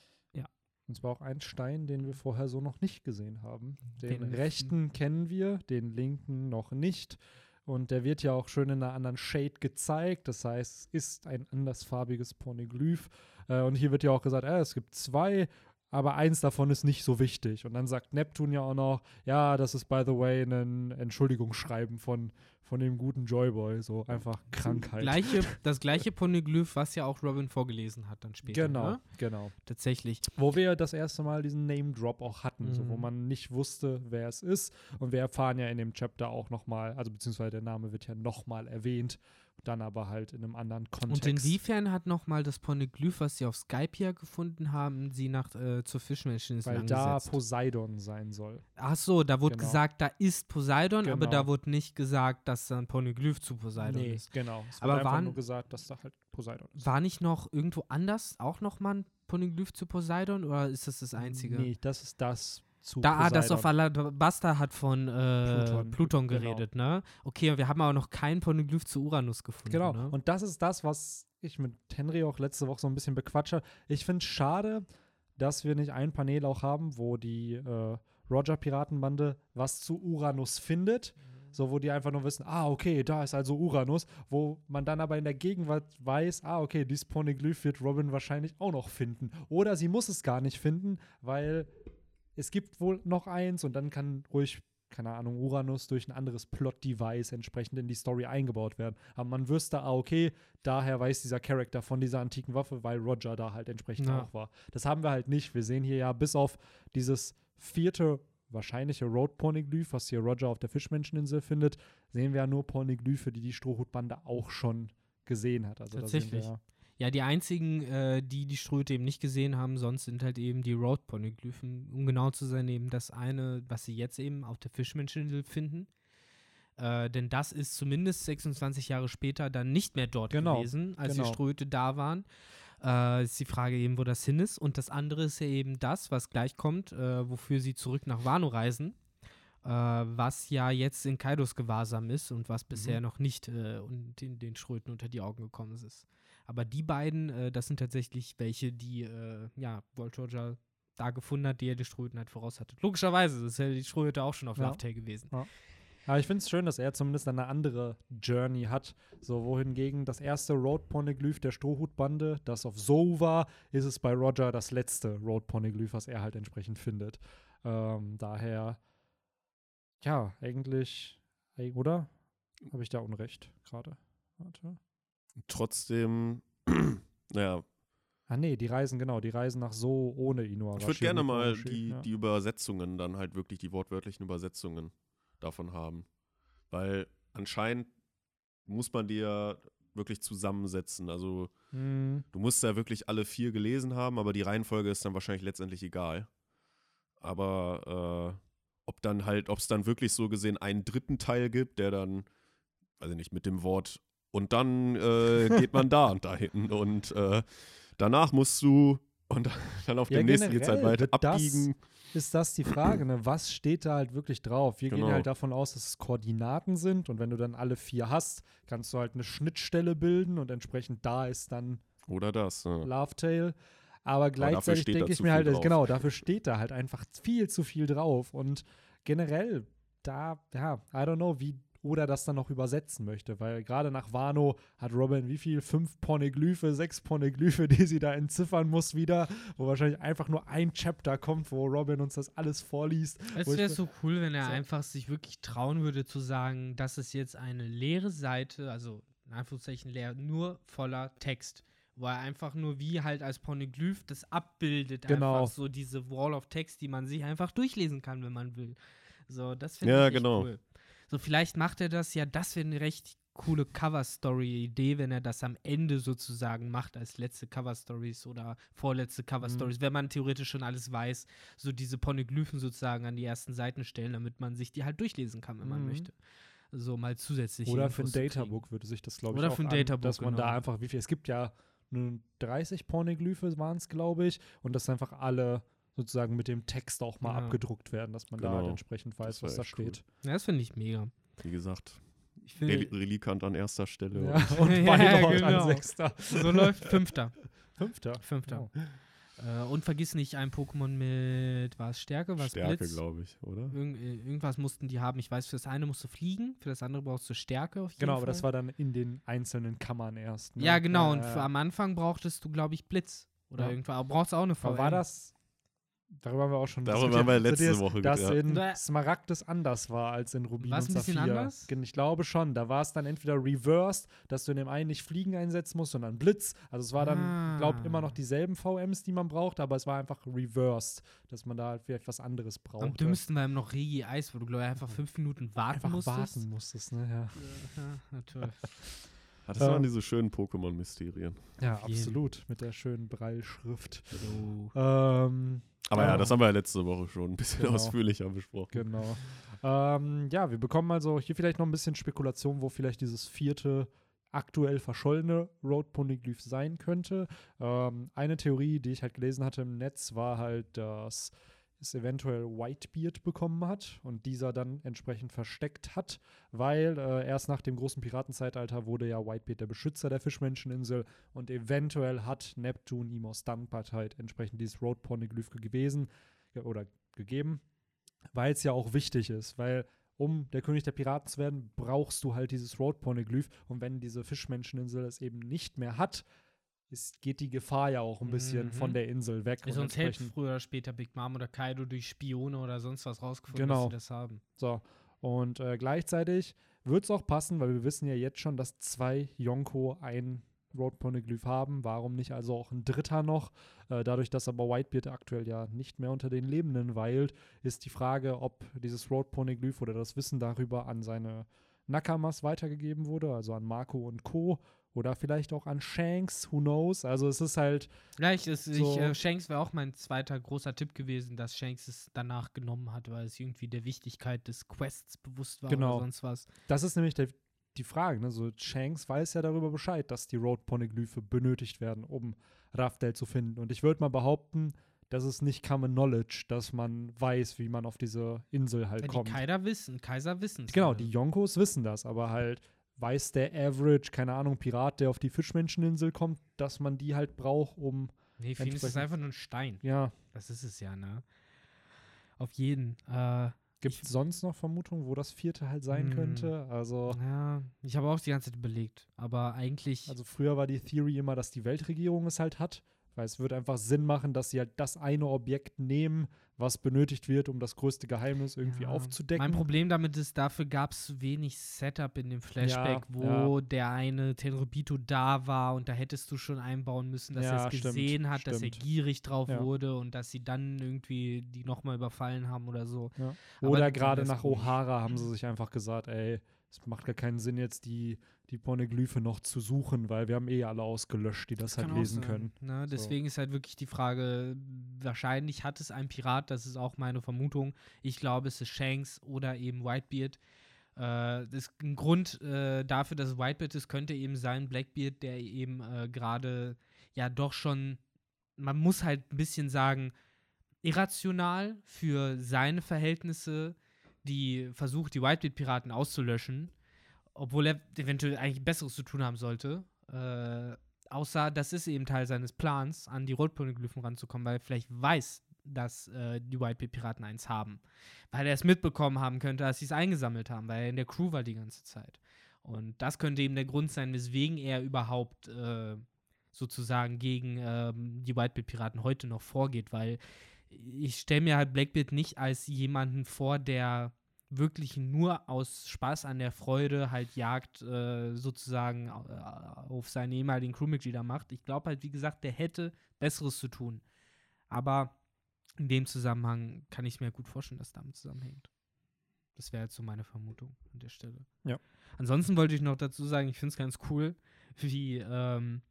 Und zwar auch ein Stein, den wir vorher so noch nicht gesehen haben. Den,
Den-
rechten kennen wir, den linken noch nicht. Und der wird ja auch schön in einer anderen Shade gezeigt. Das heißt, es ist ein andersfarbiges Pornoglyph. Äh, und hier wird ja auch gesagt, äh, es gibt zwei, aber eins davon ist nicht so wichtig. Und dann sagt Neptun ja auch noch, ja, das ist by the way ein Entschuldigungsschreiben von, von dem guten Joyboy. So einfach Krankheit.
gleiche, das gleiche Poneglyph, was ja auch Robin vorgelesen hat dann später.
Genau,
Ne?
genau.
Tatsächlich.
Wo wir das erste Mal diesen Name-Drop auch hatten, so, wo
Mhm.
man nicht wusste, wer es ist. Und wir erfahren ja in dem Chapter auch nochmal, also beziehungsweise der Name wird ja nochmal erwähnt, dann aber halt in einem anderen Kontext.
Und inwiefern hat nochmal das Poneglyph, was sie auf Skype ja gefunden haben, sie nach äh, zur Fischmenscheninsel
Weil da? Poseidon sein soll.
Ach so, da wurde
Genau.
gesagt, da ist Poseidon, aber
Genau.
da wurde nicht gesagt, dass da ein Poneglyph zu Poseidon
nee,
ist.
genau. Es
Aber waren-
nur gesagt, dass da halt Poseidon ist.
War nicht noch irgendwo anders auch nochmal ein Poneglyph zu Poseidon oder ist das das einzige?
Nee, das ist das zu
Da, ah, das
Poseidon.
auf Alabasta hat von äh, Pluton,
Pluton, genau.
geredet, ne? Okay, und wir haben aber noch kein Poneglyph zu Uranus gefunden.
Genau.
Ne?
Und das ist das, was ich mit Henry auch letzte Woche so ein bisschen bequatscht habe. Ich finde es schade, dass wir nicht ein Panel auch haben, wo die äh, Roger-Piratenbande was zu Uranus findet. So, wo die einfach nur wissen, ah, okay, da ist also Uranus, wo man dann aber in der Gegenwart weiß, ah, okay, dieses Poneglyph wird Robin wahrscheinlich auch noch finden. Oder sie muss es gar nicht finden, weil es gibt wohl noch eins und dann kann ruhig, keine Ahnung, Uranus durch ein anderes Plot-Device entsprechend in die Story eingebaut werden. Aber man wüsste, ah, okay, daher weiß dieser Charakter von dieser antiken Waffe, weil Roger da halt entsprechend
Ja.
auch war. Das haben wir halt nicht. Wir sehen hier ja bis auf dieses vierte wahrscheinliche Road Pornoglyph, was hier Roger auf der Fischmenscheninsel findet, sehen wir ja nur Pornoglyphe, die die Strohhutbande auch schon gesehen hat. Also da
Tatsächlich.
ja-
Ja, die einzigen, äh, die die Ströte eben nicht gesehen haben, sonst sind halt eben die Road-Poneglyphen. Um genau zu sein, eben das eine, was sie jetzt eben auf der Fischmenscheninsel finden. Äh, denn das ist zumindest 26 Jahre später dann nicht mehr dort
Genau,
gewesen, als
genau.
die Ströte da waren. Äh, ist die Frage eben, wo das hin ist. Und das andere ist ja eben das, was gleich kommt, äh, wofür sie zurück nach Wano reisen. Äh, was ja jetzt in Kaidos Gewahrsam ist und was bisher noch nicht äh, und den, den Schröten unter die Augen gekommen ist. Aber die beiden, äh, das sind tatsächlich welche, die, äh, ja, Walt Roger da gefunden hat, die er die Ströten halt voraus hatte. Logischerweise, das ist ja die Ströte auch schon auf
Ja.
Lovetail gewesen.
Ja. Aber ich finde es schön, dass er zumindest eine andere Journey hat. So, wohingegen das erste Road-Poneglyph der Strohhutbande, das auf So war, ist es bei Roger das letzte Road-Poneglyph, was er halt entsprechend findet. Ähm, daher, ja, eigentlich, oder? Habe ich da Unrecht gerade? Warte.
Trotzdem, naja,
Ah, nee, die reisen, genau, die reisen nach So ohne Inuarashi.
ich würde gerne mal die,
ja.
die Übersetzungen dann halt wirklich, die wortwörtlichen Übersetzungen davon haben. Weil anscheinend muss man die ja wirklich zusammensetzen. Also
Hm,
du musst ja wirklich alle vier gelesen haben, aber die Reihenfolge ist dann wahrscheinlich letztendlich egal. Aber äh, ob dann halt, ob es dann wirklich so gesehen einen dritten Teil gibt, der dann, weiß ich nicht, mit dem Wort und dann äh, geht man da und dahin und äh, danach musst du und dann auf
Ja,
dem nächsten geht's halt
generell
weiter abbiegen.
ist das die Frage, ne? Was steht da halt wirklich drauf? Wir
Genau.
gehen halt davon aus, dass es Koordinaten sind und wenn du dann alle vier hast, kannst du halt eine Schnittstelle bilden und entsprechend da ist dann
Oder das. Ja.
Lovetail. Aber gleichzeitig
da
denke ich mir halt,
drauf.
genau, dafür steht da halt einfach viel zu viel drauf. Und generell, da, ja, I don't know, wie oder das dann noch übersetzen möchte, weil gerade nach Wano hat Robin wie viel? Fünf Poneglyphe, sechs Poneglyphe, die sie da entziffern muss wieder, wo wahrscheinlich einfach nur ein Chapter kommt, wo Robin uns das alles vorliest.
Es wäre so cool, wenn er
So.
einfach sich wirklich trauen würde zu sagen, das ist jetzt eine leere Seite, also in Anführungszeichen leer, nur voller Text. Wo er einfach nur wie halt als Poneglyph das abbildet,
Genau.
einfach so diese Wall of Text, die man sich einfach durchlesen kann, wenn man will. So, das finde
Ja,
ich echt
genau.
cool. So, vielleicht macht er das ja, das wäre eine recht coole Cover-Story-Idee, wenn er das am Ende sozusagen macht als letzte Cover-Stories oder vorletzte Cover-Stories, wenn man theoretisch schon alles weiß, so diese Poneglyphen sozusagen an die ersten Seiten stellen, damit man sich die halt durchlesen kann, wenn man
Mhm.
möchte. So mal zusätzlich.
Oder für ein Databook würde sich das, glaube ich,
Oder
auch
für ein
an,
Databook,
dass man da
genau.
einfach, wie viel, es gibt ja nur 30 Pornoglyphe waren es, glaube ich, und dass einfach alle sozusagen mit dem Text auch mal
Ja.
abgedruckt werden, dass man da
Genau.
halt entsprechend weiß, was da
cool.
steht.
Ja, das finde ich mega.
Wie gesagt,
Ich
Rel Relikant an erster Stelle.
Ja,
und-
und
Ja, genau.
an Sechster.
so läuft Fünfter.
Fünfter.
Fünfter.
Oh.
Äh, und vergiss nicht ein Pokémon mit, war es Stärke, war es
Stärke,
Blitz?
glaube ich, oder?
Irgend, äh, irgendwas mussten die haben. Ich weiß, für das eine musst du fliegen, für das andere brauchst du Stärke. Auf jeden
Genau, aber
Fall.
das war dann in den einzelnen Kammern erst. Ne?
Ja, genau. Und
Äh,
für, am Anfang brauchtest du, glaube ich, Blitz. Oder
Ja.
irgendwas. Aber brauchst du auch eine
aber
VM.
war das, darüber haben wir auch schon
Darüber haben wir letzte
dieses-
Woche
Dass
ge-
in
Ja.
Smaragdes anders war als in Rubin
War's
und
ein bisschen
Saphir.
anders?
Gen- Ich glaube schon. Da war es dann entweder reversed, dass du in dem einen nicht Fliegen einsetzen musst, sondern Blitz. Also es war dann, glaube
Ah.
immer noch dieselben VMs, die man braucht, aber es war einfach reversed, dass man da halt vielleicht was anderes braucht.
Am dümmsten war eben noch Regi Eis, wo du, glaube ich, einfach fünf Minuten warten
Einfach
musstest.
warten musstest, ne? Ja,
Ja, na toll.
Ah, das waren
Ähm,
diese schönen Pokémon-Mysterien.
ja absolut. Mit der schönen Breilschrift.
So.
Ähm,
Aber ja,
Ja.
das haben wir ja letzte Woche schon ein bisschen
Genau.
ausführlicher besprochen.
Genau. ähm, ja, wir bekommen also hier vielleicht noch ein bisschen Spekulation, wo vielleicht dieses vierte aktuell verschollene Road Poneglyph sein könnte. Ähm, eine Theorie, die ich halt gelesen hatte im Netz, war halt, dass es eventuell Whitebeard bekommen hat und dieser dann entsprechend versteckt hat, weil äh, erst nach dem großen Piratenzeitalter wurde ja Whitebeard der Beschützer der Fischmenscheninsel und eventuell hat Neptun ihm aus Dankbarkeit entsprechend dieses Road Poneglyph gewesen ge- oder gegeben, weil es ja auch wichtig ist, weil um der König der Piraten zu werden, brauchst du halt dieses Road Poneglyph und wenn diese Fischmenscheninsel es eben nicht mehr hat, ist, geht die Gefahr ja auch ein bisschen
Mhm.
von der Insel weg.
Sonst
entsprechend-
früher oder später Big Mom oder Kaido durch Spione oder sonst was rausgefunden,
Genau.
dass sie das haben.
So, und äh, gleichzeitig wird es auch passen, weil wir wissen ja jetzt schon, dass zwei Yonko ein Road Poneglyph haben. Warum nicht also auch ein dritter noch? Äh, dadurch, dass aber Whitebeard aktuell ja nicht mehr unter den Lebenden weilt, ist die Frage, ob dieses Road Poneglyph oder das Wissen darüber an seine Nakamas weitergegeben wurde, also an Marco und Co. Oder vielleicht auch an Shanks, who knows? Also es ist halt,
Vielleicht ist ich,
So.
äh, Shanks wäre auch mein zweiter großer Tipp gewesen, dass Shanks es danach genommen hat, weil es irgendwie der Wichtigkeit des Quests bewusst war
Genau.
oder sonst was.
das ist nämlich der, die Frage. Ne? So, Shanks weiß ja darüber Bescheid, dass die Road Poneglyphe benötigt werden, um Raftel zu finden. Und ich würde mal behaupten, das ist nicht Common Knowledge, dass man weiß, wie man auf diese Insel halt
die
kommt.
Kaiser wissen, Kaiser wissen
Genau, die Yonkos wissen das, aber halt weiß der Average, keine Ahnung, Pirat, der auf die Fischmenscheninsel kommt, dass man die halt braucht, um,
Nee, für ihn ist es einfach nur ein Stein.
ja,
Das ist es ja, ne? Auf jeden. Äh,
Gibt es sonst noch Vermutungen, wo das vierte halt sein
Hm.
könnte? Also,
Ja, ich habe auch die ganze Zeit überlegt. Aber eigentlich.
also früher war die Theory immer, dass die Weltregierung es halt hat, weil es wird einfach Sinn machen, dass sie halt das eine Objekt nehmen, was benötigt wird, um das größte Geheimnis irgendwie
Ja.
aufzudecken.
Mein Problem damit ist, dafür gab es wenig Setup in dem Flashback,
Ja,
wo der eine Tenrobito da war und da hättest du schon einbauen müssen, dass
Ja,
er es
stimmt,
gesehen hat, dass er
stimmt.
gierig drauf
Ja.
wurde und dass sie dann irgendwie die nochmal überfallen haben oder so.
Ja. Oder gerade nach. O'Hara haben sie sich einfach gesagt, ey, es macht gar keinen Sinn, jetzt die, die Pornoglyphe noch zu suchen, weil wir haben eh alle ausgelöscht, die das, halt
kann auch
lesen
sein,
können.
Ne?
So.
Deswegen ist halt wirklich die Frage, wahrscheinlich hat es ein Pirat, das ist auch meine Vermutung. Ich glaube, es ist Shanks oder eben Whitebeard. Äh, das ein Grund äh, dafür, dass es Whitebeard ist, könnte eben sein Blackbeard, der eben äh, gerade ja doch schon, man muss halt ein bisschen sagen, irrational für seine Verhältnisse, die versucht, die Whitebeard-Piraten auszulöschen, obwohl er eventuell eigentlich Besseres zu tun haben sollte. Äh, außer das ist eben Teil seines Plans, an die Rotponeglyphen ranzukommen, weil er vielleicht weiß, dass äh, die Whitebeard-Piraten eins haben. Weil er es mitbekommen haben könnte, dass sie es eingesammelt haben, weil er in der Crew war die ganze Zeit. Und das könnte eben der Grund sein, weswegen er überhaupt äh, sozusagen gegen ähm, die Whitebeard-Piraten heute noch vorgeht, weil ich stelle mir halt Blackbeard nicht als jemanden vor, der wirklich nur aus Spaß an der Freude halt Jagd äh, sozusagen äh, auf seine ehemaligen Crewmitglieder macht. Ich glaube halt, wie gesagt, der hätte Besseres zu tun. Aber in dem Zusammenhang kann ich mir gut vorstellen, dass damit zusammenhängt. Das wäre jetzt so meine Vermutung an der Stelle.
Ja.
Ansonsten wollte ich noch dazu sagen, ich finde es ganz cool, wie ähm,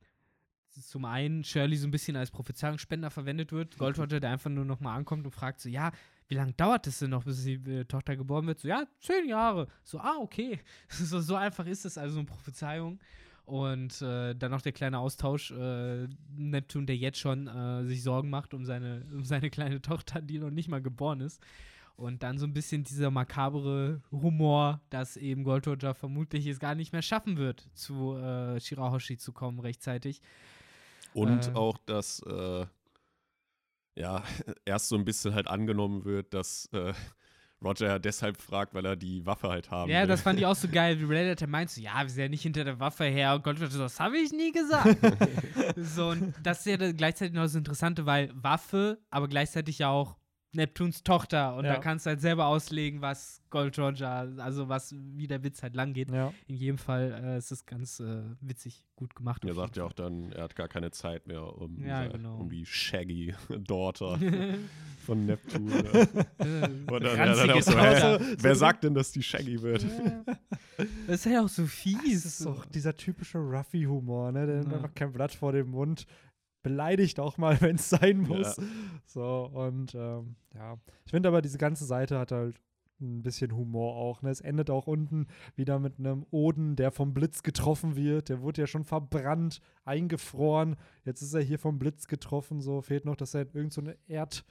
zum einen Shirley so ein bisschen als Prophezeiungsspender verwendet wird. Goldwater, der einfach nur noch mal ankommt und fragt so, ja, wie lange dauert es denn noch, bis die äh, Tochter geboren wird? So, ja, zehn Jahre. So, ah, okay. so, so einfach ist es, also eine Prophezeiung. Und äh, dann noch der kleine Austausch, äh, Neptun, der jetzt schon äh, sich Sorgen macht um seine, um seine kleine Tochter, die noch nicht mal geboren ist. Und dann so ein bisschen dieser makabere Humor, dass eben Gold Roger vermutlich es gar nicht mehr schaffen wird, zu äh, Shirahoshi zu kommen rechtzeitig.
Und
Äh.
auch, dass äh, ja, erst so ein bisschen halt angenommen wird, dass äh, Roger ja deshalb fragt, weil er die Waffe halt haben
Ja,
will.
das fand ich auch so geil, wie Reddit meint so, ja, wir sind ja nicht hinter der Waffe her. Und Gold Roger so, das habe ich nie gesagt. so, und das ist ja gleichzeitig noch das Interessante, weil Waffe, aber gleichzeitig ja auch Neptuns Tochter. Und
Ja.
da kannst du halt selber auslegen, was Gold Roger, also was, wie der Witz halt lang geht.
Ja.
In jedem Fall äh, ist es ganz äh, witzig gut gemacht.
Er sagt ja auch dann, er hat gar keine Zeit mehr um,
Ja,
diese-
genau.
um die shaggy Daughter von Neptun.
Fall.
Und dann, ja, dann auch so, hä, wer sagt denn, dass die shaggy wird?
Das ist ja auch so fies.
Das ist doch dieser typische Ruffy-Humor, ne? Der nimmt
Ja.
einfach kein Blatt vor den Mund, beleidigt auch mal, wenn es sein muss. So, und ähm, ja. Ich finde aber, diese ganze Seite hat halt ein bisschen Humor auch. Ne? Es endet auch unten wieder mit einem Oden, der vom Blitz getroffen wird. Der wurde ja schon verbrannt, eingefroren. Jetzt ist er hier vom Blitz getroffen. So fehlt noch, dass er in irgendeine so eine Erd.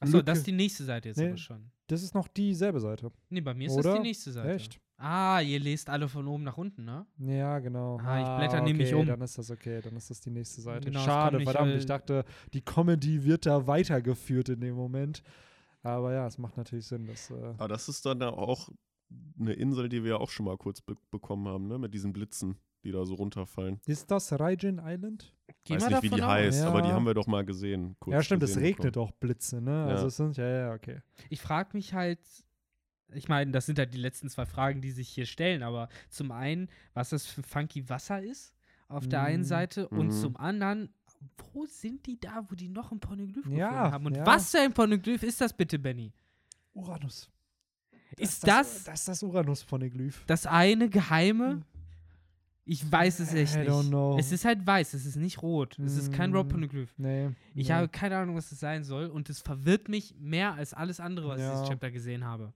Achso, das ist die nächste Seite jetzt
Nee.
aber schon.
Das ist noch dieselbe Seite.
Nee, bei mir ist
Oder?
das die nächste Seite.
Echt?
Ah, ihr lest alle von oben nach unten, ne?
Ja, genau.
Ah, ich blätter nämlich
okay,
um.
Dann ist das okay, dann ist das die nächste Seite.
Genau,
Schade, verdammt.
weil-
Ich dachte, die Comedy wird da weitergeführt in dem Moment. Aber ja, es macht natürlich Sinn, dass. Äh,
Aber das ist dann ja auch eine Insel, die wir ja auch schon mal kurz be bekommen haben, ne? Mit diesen Blitzen, die da so runterfallen.
ist das Raijin Island?
Geh
Weiß nicht, wie die heißt, aber die
Ja.
haben wir doch mal gesehen. kurz
ja, stimmt, es regnet auch Blitze, ne?
Ja.
Also es sind, ja, ja, okay.
Ich frage mich halt, ich meine, das sind halt die letzten zwei Fragen, die sich hier stellen, aber zum einen, was das für funky Wasser ist, auf der einen
Mhm.
Seite, und
Mhm.
zum anderen, wo sind die da, wo die noch ein Pornoglyph gefunden
Ja,
haben? Und
ja.
was für ein Pornoglyph ist das bitte, Benny?
Uranus.
Ist das
Das ist das Uranus-Poneglyph.
das eine geheime? Ich weiß es echt nicht. Es ist halt weiß, es ist nicht rot. Es ist kein. Rob Poneglyph.
Nee.
Ich
nee.
habe keine Ahnung, was das sein soll und es verwirrt mich mehr als alles andere, was ich
Ja.
dieses Chapter gesehen habe.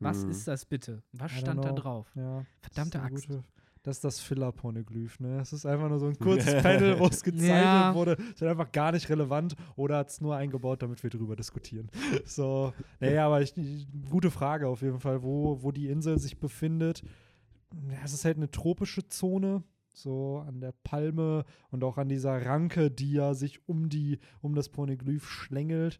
Was
Hm.
ist das bitte? Was stand da drauf?
Ja.
Verdammte
das
Axt.
gute- Das ist das Filler-Poneglyph, ne? Es ist einfach nur so ein kurzes Panel, wo es gezeichnet
Ja.
wurde. Ist halt einfach gar nicht relevant oder hat es nur eingebaut, damit wir drüber diskutieren. So, naja, aber ich- gute Frage auf jeden Fall, wo, wo die Insel sich befindet. Ja, es ist halt eine tropische Zone, so an der Palme und auch an dieser Ranke, die ja sich um die, um das Poneglyph schlängelt.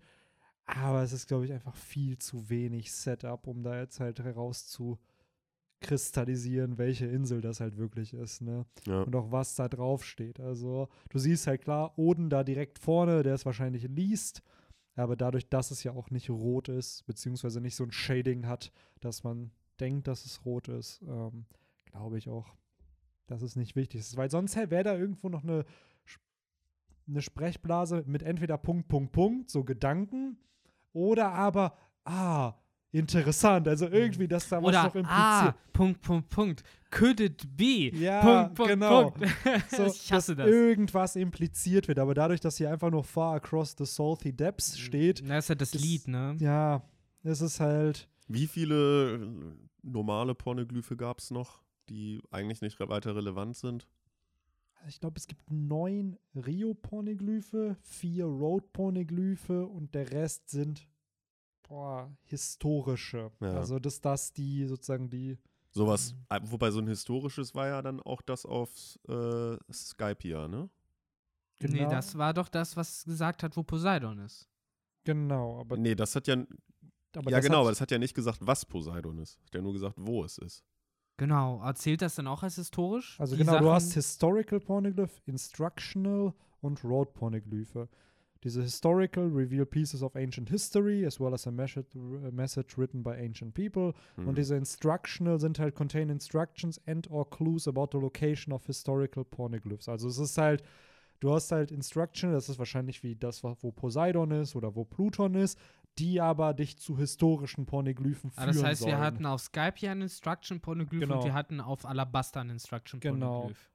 Aber es ist, glaube ich, einfach viel zu wenig Setup, um da jetzt halt herauszukristallisieren, welche Insel das halt wirklich ist, ne?
Ja.
Und auch was da drauf steht. Also, du siehst halt klar, Oden da direkt vorne, der ist wahrscheinlich Least. Aber dadurch, dass es ja auch nicht rot ist, beziehungsweise nicht so ein Shading hat, dass man denkt, dass es rot ist, ähm, glaube ich auch, dass es nicht wichtig ist. Weil sonst wäre da irgendwo noch eine, eine Sprechblase mit entweder Punkt, Punkt, Punkt, so Gedanken, oder aber, ah, interessant. Also irgendwie, dass da was
Oder
noch impliziert.
ah, Punkt, Punkt, Punkt. Could it be?
Ja,
Punkt, Punkt,
genau.
Punkt.
so,
ich hasse
dass
das.
irgendwas impliziert wird. Aber dadurch, dass hier einfach nur Far Across the Salty Depths steht,
Das ist ja das
ist-
Lied, ne?
ja, es ist halt.
Wie viele äh, normale Pornoglyphe gab es noch, die eigentlich nicht weiter relevant sind?
Ich glaube, es gibt neun Rio-Pornoglyphe, vier Road-Pornoglyphe und der Rest sind boah, historische.
Ja.
Also, dass das die sozusagen die.
Sowas, äh, wobei so ein historisches war ja dann auch das auf äh, Skypia, ne?
Nee,
Genau.
das war doch das, was gesagt hat, wo Poseidon ist.
Genau, aber,
Nee, das hat ja,
aber
ja
das
genau,
hat,
aber das hat ja nicht gesagt, was Poseidon ist. Hat ja nur gesagt, wo es ist.
Genau. Erzählt das dann auch als historisch?
Also genau, du
Sachen-
hast Historical Pornoglyph, Instructional und Road Pornoglyphe. Diese Historical reveal pieces of ancient history as well as a message, a message written by ancient people.
Mhm.
Und diese Instructional sind halt contain instructions and or clues about the location of historical Pornoglyphs. Also es ist halt, du hast halt Instructional, das ist wahrscheinlich wie das, wo Poseidon ist oder wo Pluton ist, die aber dich zu historischen Pornoglyphen führen
Ah, das heißt, wir
sollen.
hatten auf Skype ja einen Instruction Pornoglyph
Genau.
und wir hatten auf Alabaster einen Instruction
Genau.
Pornoglyph.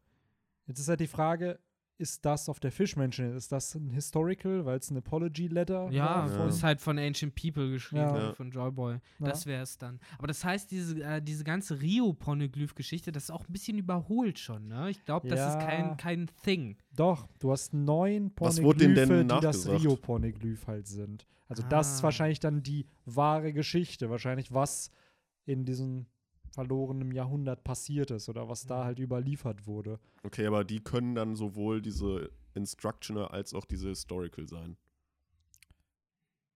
Jetzt ist halt die Frage, ist das auf der Fischmenschen, ist das ein Historical, weil es ein Apology Letter
Ja?
Ja.
ist halt von Ancient People geschrieben,
Ja.
Von Joyboy.
Ja.
Das wäre es dann. Aber das heißt, diese, äh, diese ganze Rio-Pornoglyph-Geschichte, das ist auch ein bisschen überholt schon, ne? Ich glaube, das ist kein, kein Thing.
Doch, du hast neun
denn
die das? Rio-Pornoglyph halt sind. Also das ist
Ah.
wahrscheinlich dann die wahre Geschichte, wahrscheinlich was in diesem verlorenen Jahrhundert passiert ist oder was da halt überliefert wurde.
Okay, aber die können dann sowohl diese Instructional als auch diese Historical sein.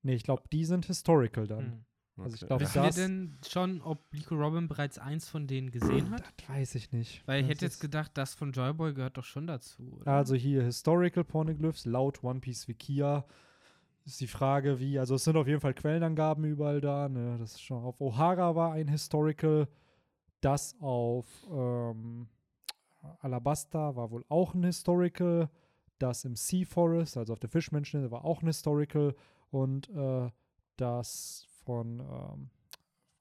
Nee, ich glaube, die sind Historical dann.
Hm.
Also ich
Okay.
glaub,
Wissen wir denn schon, ob Lico Robin bereits eins von denen gesehen hat?
Das weiß ich nicht.
Weil ich
Das
hätte jetzt gedacht, das von Joyboy gehört doch schon dazu. Oder?
Also hier Historical Pornoglyphs laut One Piece Wikia ist die Frage, wie, also es sind auf jeden Fall Quellenangaben überall da. Ne? Das ist schon auf O'Hara war ein Historical, das auf ähm, Alabasta war wohl auch ein Historical, das im Sea Forest, also auf der Fischmenscheninsel, war auch ein Historical und äh, das von ähm,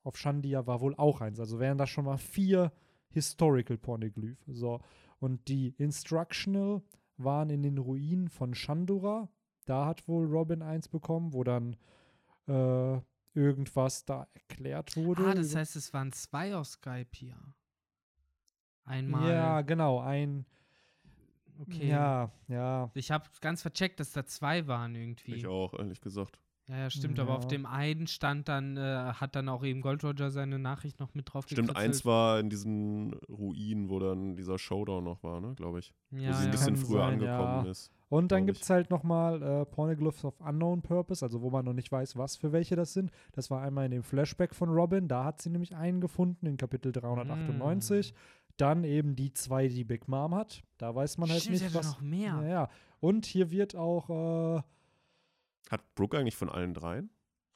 auf Shandia war wohl auch eins. Also wären das schon mal vier Historical Pornoglyphe. So. Und die Instructional waren in den Ruinen von Shandora. Da hat wohl Robin eins bekommen, wo dann äh, irgendwas da erklärt wurde.
ah, das heißt, es waren zwei auf Skype hier. Einmal.
ja, genau, ein
okay.
Ja, ja.
Ich habe ganz vercheckt, dass da zwei waren irgendwie.
Ich auch, ehrlich gesagt.
Ja, ja, stimmt, aber auf
Ja.
dem einen stand dann, äh, hat dann auch eben Gold Roger seine Nachricht noch mit drauf
Stimmt,
gekritzelt.
eins war in diesen Ruinen, wo dann dieser Showdown noch war, ne, glaube ich. wo
ja,
sie ein
ja.
bisschen
Kann
früher
sein,
angekommen
ja.
ist.
Und dann gibt es halt nochmal äh, Pornoglyphs of Unknown Purpose, also wo man noch nicht weiß, was für welche das sind. Das war einmal in dem Flashback von Robin, da hat sie nämlich einen gefunden in Kapitel 398. Dann eben die zwei, die Big Mom hat. Da weiß man halt
Stimmt,
nicht, was.
noch mehr.
Ja, ja. Und hier wird auch, äh,
Hat Brooke eigentlich von allen dreien?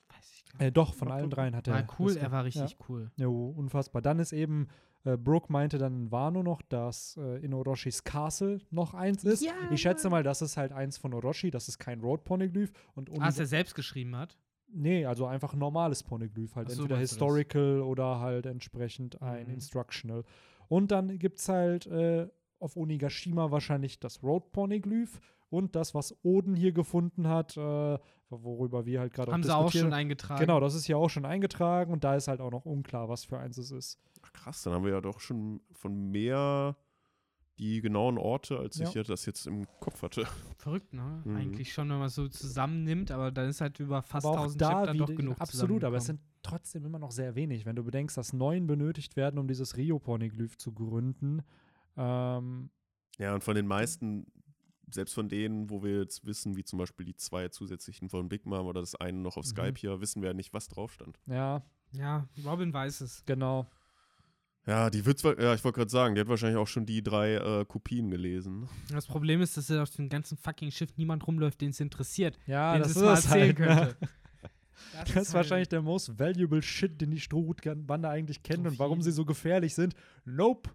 Weiß ich gar nicht.
äh, doch, von
Mal
allen
gucken.
dreien hat er.
War cool, er war richtig
ja.
cool.
Jo, unfassbar. Dann ist eben, äh, Brooke meinte dann in Wano noch, dass äh, in Orochis Castle noch eins ist.
Ja.
Ich schätze mal, das ist halt eins von Orochi, das ist kein Road Pornoglyph. Und
Ah, was er selbst geschrieben hat.
Nee, also einfach ein normales Pornoglyph, halt
so,
entweder
das?
Historical oder halt entsprechend ein
Mhm.
Instructional. Und dann gibt es halt äh, auf Onigashima wahrscheinlich das Road Pornoglyph und das, was Oden hier gefunden hat, äh, worüber wir halt gerade auch
Haben sie auch
diskutieren.
schon eingetragen.
Genau, das ist hier auch schon eingetragen und da ist halt auch noch unklar, was für eins es ist.
Ach, krass, dann haben wir ja doch schon von mehr die genauen Orte, als
Ja.
ich ja das jetzt im Kopf hatte.
Verrückt, ne?
Mhm.
Eigentlich schon, wenn man es so zusammennimmt, aber dann ist halt über fast
aber auch
1000
da
Chapter doch
wieder-
genug
absolut, aber es sind trotzdem immer noch sehr wenig, wenn du bedenkst, dass neun benötigt werden, um dieses Rio-Pornoglyph zu gründen. Ähm,
Ja, und von den meisten, selbst von denen, wo wir jetzt wissen, wie zum Beispiel die zwei zusätzlichen von Big Mom oder das eine noch auf
Mhm.
Skype hier, wissen wir ja nicht, was drauf stand.
Ja,
Ja, Robin weiß es.
genau.
Ja, die wird zwar, ja, ich wollte gerade sagen, die hat wahrscheinlich auch schon die drei äh, Kopien gelesen.
Das Problem ist, dass auf dem ganzen fucking Schiff niemand rumläuft, den es interessiert,
Ja,
den
das ist
mal erzählen
halt, ne?
könnte.
Das ist
halt-
wahrscheinlich der most valuable Shit, den die Strohhutbande eigentlich kennen
Auf
und warum sie so gefährlich sind. Nope.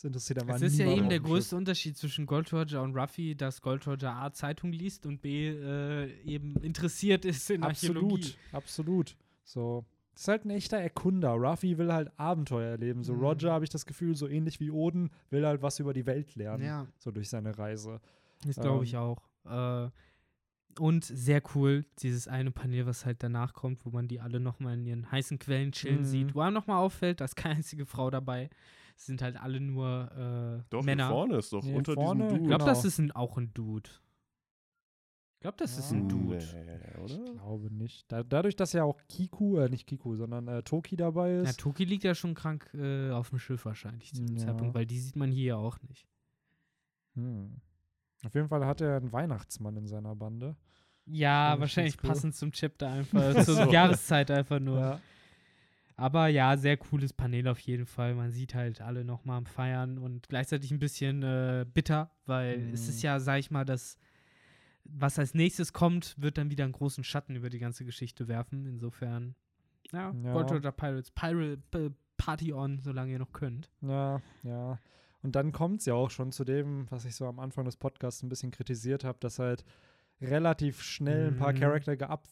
Das interessiert aber
Es ist ja eben der größte Unterschied zwischen Gold Roger und Ruffy, dass Gold Roger A Zeitung liest und B äh, eben interessiert ist in
Schiff.
Archäologie.
Absolut, absolut. So. Das ist halt ein echter Erkunder. Ruffy will halt Abenteuer erleben. So
Mhm.
Roger, habe ich das Gefühl, so ähnlich wie Oden, will halt was über die Welt lernen.
Ja,
So durch seine Reise.
das glaube
Ähm.
ich auch. Äh, und sehr cool, dieses eine Panel, was halt danach kommt, wo man die alle nochmal in ihren heißen Quellen chillen
Mhm.
sieht, wo einem nochmal auffällt, da ist keine einzige Frau dabei. Es sind halt alle nur äh,
Doch,
Männer.
hier vorne ist doch
Nee,
unter
vorne,
diesem
Ich
Dude.
glaube, das
Genau.
ist ein, auch ein Dude. Ich glaube, das ist ein
Ja.
Dude.
Nee, oder?
Ich glaube nicht. Da, dadurch, dass ja auch Kiku, äh, nicht Kiku, sondern äh, Toki dabei
Ja,
ist.
Toki liegt ja schon krank äh, auf dem Schiff wahrscheinlich zu dem
Ja.
Zeitpunkt, weil die sieht man hier ja auch nicht.
Hm. Auf jeden Fall hat er einen Weihnachtsmann in seiner Bande.
Ja,
ich
wahrscheinlich
cool.
passend zum Chapter einfach, zur Jahreszeit einfach nur.
Ja.
Aber ja, sehr cooles Panel auf jeden Fall. Man sieht halt alle nochmal am Feiern und gleichzeitig ein bisschen äh, bitter, weil es ist
Mhm.
ja, sag ich mal, das, was als nächstes kommt, wird dann wieder einen großen Schatten über die ganze Geschichte werfen. Insofern, ja,
Ja.
Gold Roger Pirates, Pirate, P- Party on, solange ihr noch könnt.
Ja, ja. Und dann kommt es ja auch schon zu dem, was ich so am Anfang des Podcasts ein bisschen kritisiert habe, dass halt relativ schnell ein paar
Mhm.
Charakter geab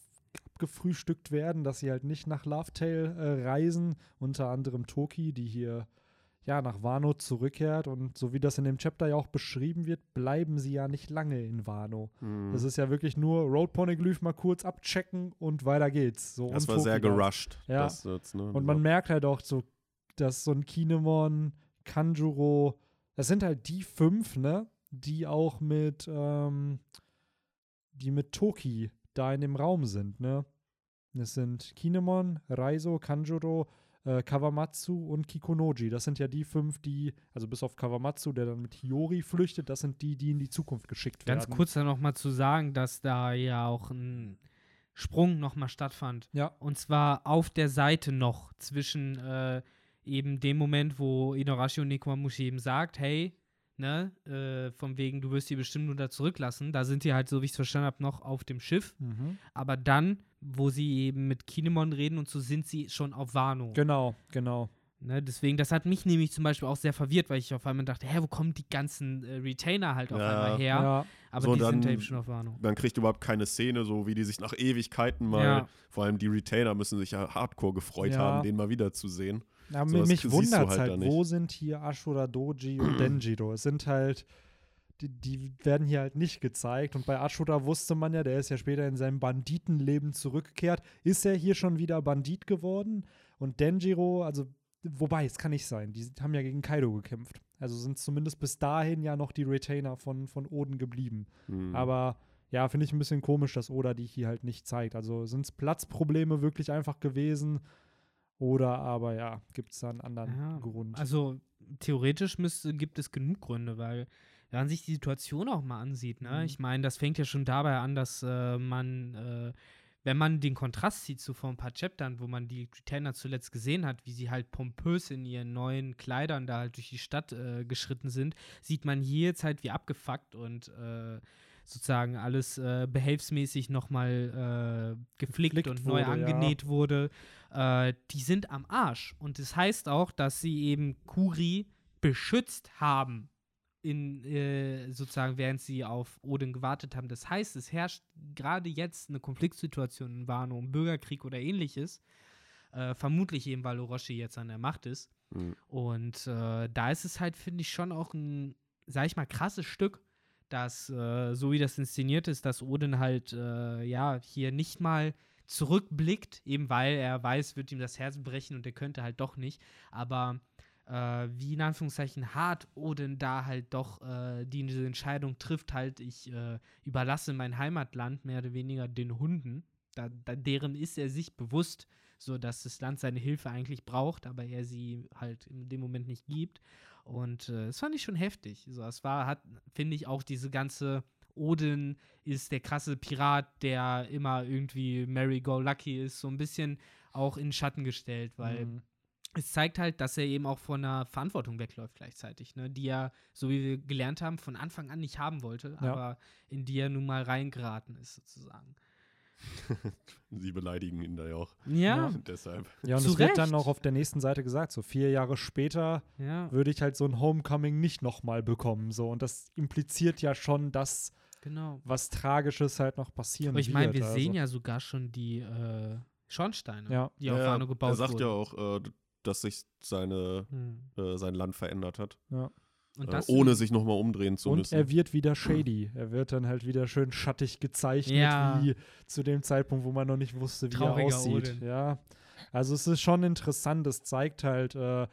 abgefrühstückt werden, dass sie halt nicht nach Lovetale äh, reisen, unter anderem Toki, die hier ja nach Wano zurückkehrt und so wie das in dem Chapter ja auch beschrieben wird, bleiben sie ja nicht lange in Wano.
Hm.
Das ist ja wirklich nur Road Poneglyph mal kurz abchecken und weiter geht's. So,
das war sehr
Toki
gerusht.
Ja.
Das jetzt, ne,
Und man merkt halt auch so, dass so ein Kinemon, Kanjuro, das sind halt die fünf, ne, die auch mit, ähm, die mit Toki da in dem Raum sind, ne. Das sind Kinemon, Raizo, Kanjuro, äh, Kawamatsu und Kikunoji. Das sind ja die fünf, die, also bis auf Kawamatsu, der dann mit Hiyori flüchtet, das sind die, die in die Zukunft geschickt
Ganz
werden.
kurz dann nochmal zu sagen, dass da ja auch ein Sprung nochmal stattfand.
Ja.
Und zwar auf der Seite noch zwischen äh, eben dem Moment, wo Inuarashi und Nekomamushi eben sagt, hey, ne, äh, von wegen, du wirst die bestimmt nur da zurücklassen. Da sind die halt, so wie ich es verstanden habe, noch auf dem Schiff.
Mhm.
Aber dann, wo sie eben mit Kinemon reden und so, sind sie schon auf Wano.
Genau, genau.
Ne, deswegen, das hat mich nämlich zum Beispiel auch sehr verwirrt, weil ich auf einmal dachte, hä, wo kommen die ganzen äh, Retainer halt auf
Ja.
einmal her?
Ja.
Aber
So,
die sind
dann-
eben schon auf Wano.
Man kriegt überhaupt keine Szene, so wie die sich nach Ewigkeiten mal,
Ja.
vor allem die Retainer müssen sich ja hardcore gefreut
Ja.
haben, den mal wiederzusehen.
Ja, mich wundert es
halt
halt, wo sind hier Ashura Doji und Denjiro? Es sind halt, die, die werden hier halt nicht gezeigt. Und bei Ashura wusste man ja, der ist ja später in seinem Banditenleben zurückgekehrt. Ist er hier schon wieder Bandit geworden? Und Denjiro, also, wobei, es kann nicht sein. Die haben ja gegen Kaido gekämpft. Also sind zumindest bis dahin ja noch die Retainer von, von Oden geblieben.
Hm.
Aber ja, finde ich ein bisschen komisch, dass Oda die hier halt nicht zeigt. Also sind es Platzprobleme wirklich einfach gewesen? Oder aber ja, gibt es da einen anderen
Ja,
Grund?
Also theoretisch müsste, gibt es genug Gründe, weil wenn man sich die Situation auch mal ansieht, ne?
Mhm.
Ich meine, das fängt ja schon dabei an, dass äh, man, äh, wenn man den Kontrast sieht zu vor ein paar Chaptern, wo man die Retainer zuletzt gesehen hat, wie sie halt pompös in ihren neuen Kleidern da halt durch die Stadt äh, geschritten sind, sieht man hier jetzt halt wie abgefuckt und äh, sozusagen alles äh, behelfsmäßig nochmal äh, geflickt,
Geflickt
und neu
wurde, ja.
angenäht wurde. Äh, die sind am Arsch. Und das heißt auch, dass sie eben Kuri beschützt haben. In, äh, sozusagen, während sie auf Odin gewartet haben. Das heißt, es herrscht gerade jetzt eine Konfliktsituation in Wano, ein Bürgerkrieg oder ähnliches. Äh, vermutlich eben, weil Orochi jetzt an der Macht ist.
Hm.
Und äh, da ist es halt, finde ich, schon auch ein, sag ich mal, krasses Stück, dass, äh, so wie das inszeniert ist, dass Odin halt, äh, ja, hier nicht mal zurückblickt, eben weil er weiß, wird ihm das Herz brechen und er könnte halt doch nicht. Aber äh, wie in Anführungszeichen hart Odin da halt doch äh, die diese Entscheidung trifft, halt, ich äh, überlasse mein Heimatland mehr oder weniger den Hunden. Da, da, deren ist er sich bewusst, so dass das Land seine Hilfe eigentlich braucht, aber er sie halt in dem Moment nicht gibt. Und äh, das fand ich schon heftig. So, es war, hat, finde ich, auch diese ganze Odin ist der krasse Pirat, der immer irgendwie Merry-Go-Lucky ist, so ein bisschen auch in Schatten gestellt, weil
Mhm.
es zeigt halt, dass er eben auch von einer Verantwortung wegläuft gleichzeitig, ne? die er, so wie wir gelernt haben, von Anfang an nicht haben wollte,
Ja.
aber in die er nun mal reingeraten ist, sozusagen.
Sie beleidigen ihn da ja auch.
Ja,
Deshalb.
Ja, und es wird dann auch auf der nächsten Seite gesagt, so vier Jahre später
ja,
würde ich halt so ein Homecoming nicht nochmal bekommen. So. Und das impliziert ja schon, dass
genau.
was Tragisches halt noch passieren
Aber ich meine, wir
also.
sehen ja sogar schon die äh, Schornsteine,
Ja.
die auf
Ja,
Wano gebaut
er sagt
wurden.
ja auch, äh, dass sich seine,
Hm.
äh, sein Land verändert hat. Äh,
das
ohne sich nochmal umdrehen zu
Und
müssen.
er wird wieder shady. Er wird dann halt wieder schön schattig gezeichnet,
Ja.
wie zu dem Zeitpunkt, wo man noch nicht wusste, wie
Trauriger
er aussieht.
Odin.
Ja. Also es ist schon interessant. Es zeigt halt äh,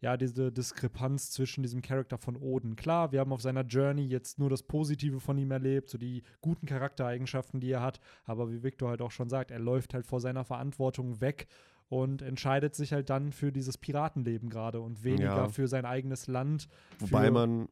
ja diese Diskrepanz zwischen diesem Charakter von Odin. Klar, wir haben auf seiner Journey jetzt nur das Positive von ihm erlebt, so die guten Charaktereigenschaften, die er hat. Aber wie Victor halt auch schon sagt, er läuft halt vor seiner Verantwortung weg und entscheidet sich halt dann für dieses Piratenleben gerade und weniger
Ja.
für sein eigenes Land.
Wobei man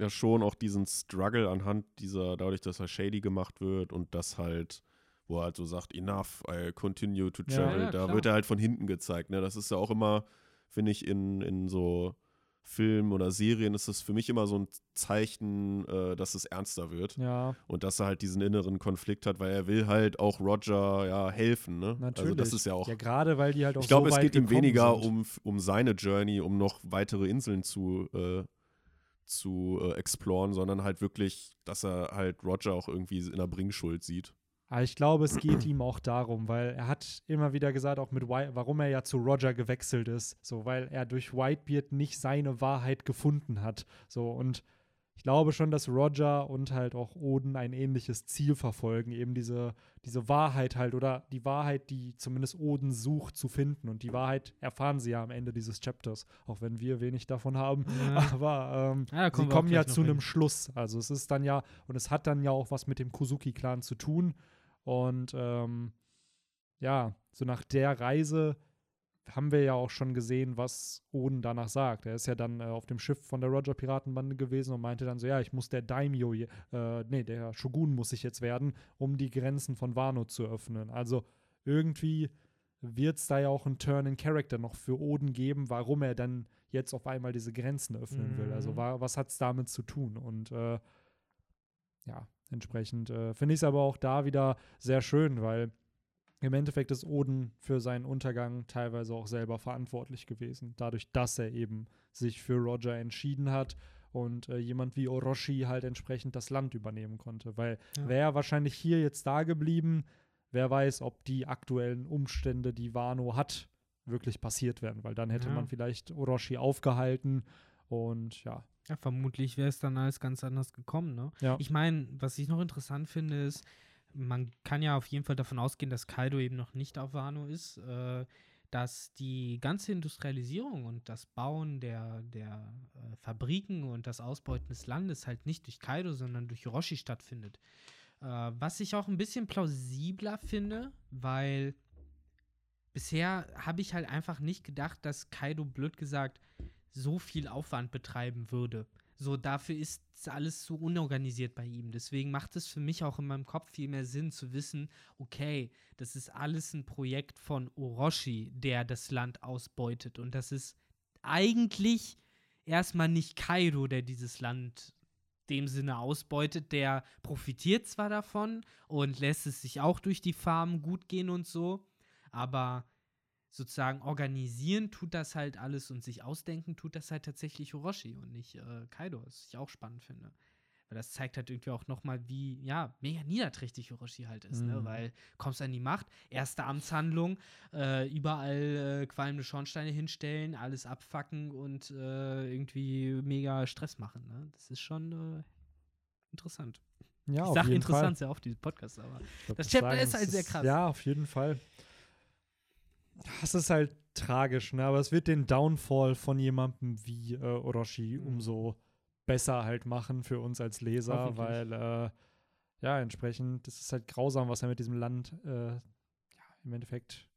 ja schon auch diesen Struggle anhand dieser, dadurch, dass er shady gemacht wird und das halt, wo er halt so sagt, enough, I continue to
Ja,
travel,
ja,
da
klar.
wird er halt von hinten gezeigt. Ne? Das ist ja auch immer, finde ich, in, in so Filmen oder Serien ist das für mich immer so ein Zeichen, äh, dass es ernster wird
Ja,
und dass er halt diesen inneren Konflikt hat, weil er will halt auch Roger ja helfen. Ne?
natürlich.
Also das ist ja auch
Ja, gerade weil die halt auch
ich glaube,
so
es geht ihm weniger
sind.
um, um seine Journey, um noch weitere Inseln zu, äh, zu äh, exploren, sondern halt wirklich, dass er halt Roger auch irgendwie in der Bringschuld sieht.
Aber ich glaube, es geht ihm auch darum, weil er hat immer wieder gesagt, auch mit White, warum er ja zu Roger gewechselt ist. So, weil er durch Whitebeard nicht seine Wahrheit gefunden hat. So, und ich glaube schon, dass Roger und halt auch Oden ein ähnliches Ziel verfolgen, eben diese, diese Wahrheit halt oder die Wahrheit, die zumindest Oden sucht, zu finden. Und die Wahrheit erfahren sie ja am Ende dieses Chapters, auch wenn wir wenig davon haben.
Ja.
Aber ähm,
Ja, da
sie
kommen
ja zu einem. Schluss. Also es ist dann ja, und es hat dann ja auch was mit dem Kuzuki-Clan zu tun. Und ähm, ja, so nach der Reise haben wir ja auch schon gesehen, was Oden danach sagt. Er ist ja dann äh, auf dem Schiff von der Roger-Piratenbande gewesen und meinte dann so, ja, ich muss der Daimyo, äh, nee, der Shogun muss ich jetzt werden, um die Grenzen von Wano zu öffnen. Also irgendwie wird es da ja auch einen Turn in Character noch für Oden geben, warum er dann jetzt auf einmal diese Grenzen öffnen will. Also
Mhm.
wa was hat es damit zu tun? Und äh, ja, entsprechend äh, finde ich es aber auch da wieder sehr schön, weil im Endeffekt ist Oden für seinen Untergang teilweise auch selber verantwortlich gewesen, dadurch, dass er eben sich für Roger entschieden hat und äh, jemand wie Orochi halt entsprechend das Land übernehmen konnte. Weil
Ja.
wäre er wahrscheinlich hier jetzt da geblieben, wer weiß, ob die aktuellen Umstände, die Wano hat, wirklich passiert wären, weil dann hätte
Ja.
man vielleicht Orochi aufgehalten und ja.
Ja, vermutlich wäre es dann alles ganz anders gekommen, ne?
Ja.
Ich meine, was ich noch interessant finde, ist, man kann ja auf jeden Fall davon ausgehen, dass Kaido eben noch nicht auf Wano ist, äh, dass die ganze Industrialisierung und das Bauen der, der äh, Fabriken und das Ausbeuten des Landes halt nicht durch Kaido, sondern durch Orochi stattfindet. Äh, was ich auch ein bisschen plausibler finde, weil bisher habe ich halt einfach nicht gedacht, dass Kaido, blöd gesagt, so viel Aufwand betreiben würde. So, dafür ist alles so unorganisiert bei ihm. Deswegen macht es für mich auch in meinem Kopf viel mehr Sinn zu wissen, okay, das ist alles ein Projekt von Orochi, der das Land ausbeutet. Und das ist eigentlich erstmal nicht Kaido, der dieses Land dem Sinne ausbeutet. Der profitiert zwar davon und lässt es sich auch durch die Farmen gut gehen und so, aber sozusagen organisieren tut das halt alles und sich ausdenken tut das halt tatsächlich Orochi und nicht äh, Kaido, was ich auch spannend finde. Weil das zeigt halt irgendwie auch nochmal, wie, ja, mega niederträchtig Orochi halt ist, ne?
Mhm.
Weil kommst an die Macht, erste Amtshandlung, äh, überall äh, qualmende Schornsteine hinstellen, alles abfacken und äh, irgendwie mega Stress machen, ne? Das ist schon äh, interessant.
Ja,
ich
auf
sag
jeden
interessant
Fall.
sehr oft, diese Podcast, aber
glaub,
Das
das
Chapter ist halt sehr krass.
Ja, auf jeden Fall. Das ist halt tragisch, ne? aber es wird den Downfall von jemandem wie äh, Orochi
Mhm.
umso besser halt machen für uns als Leser, weil äh, ja, entsprechend, das ist halt grausam, was er mit diesem Land äh, ja, im Endeffekt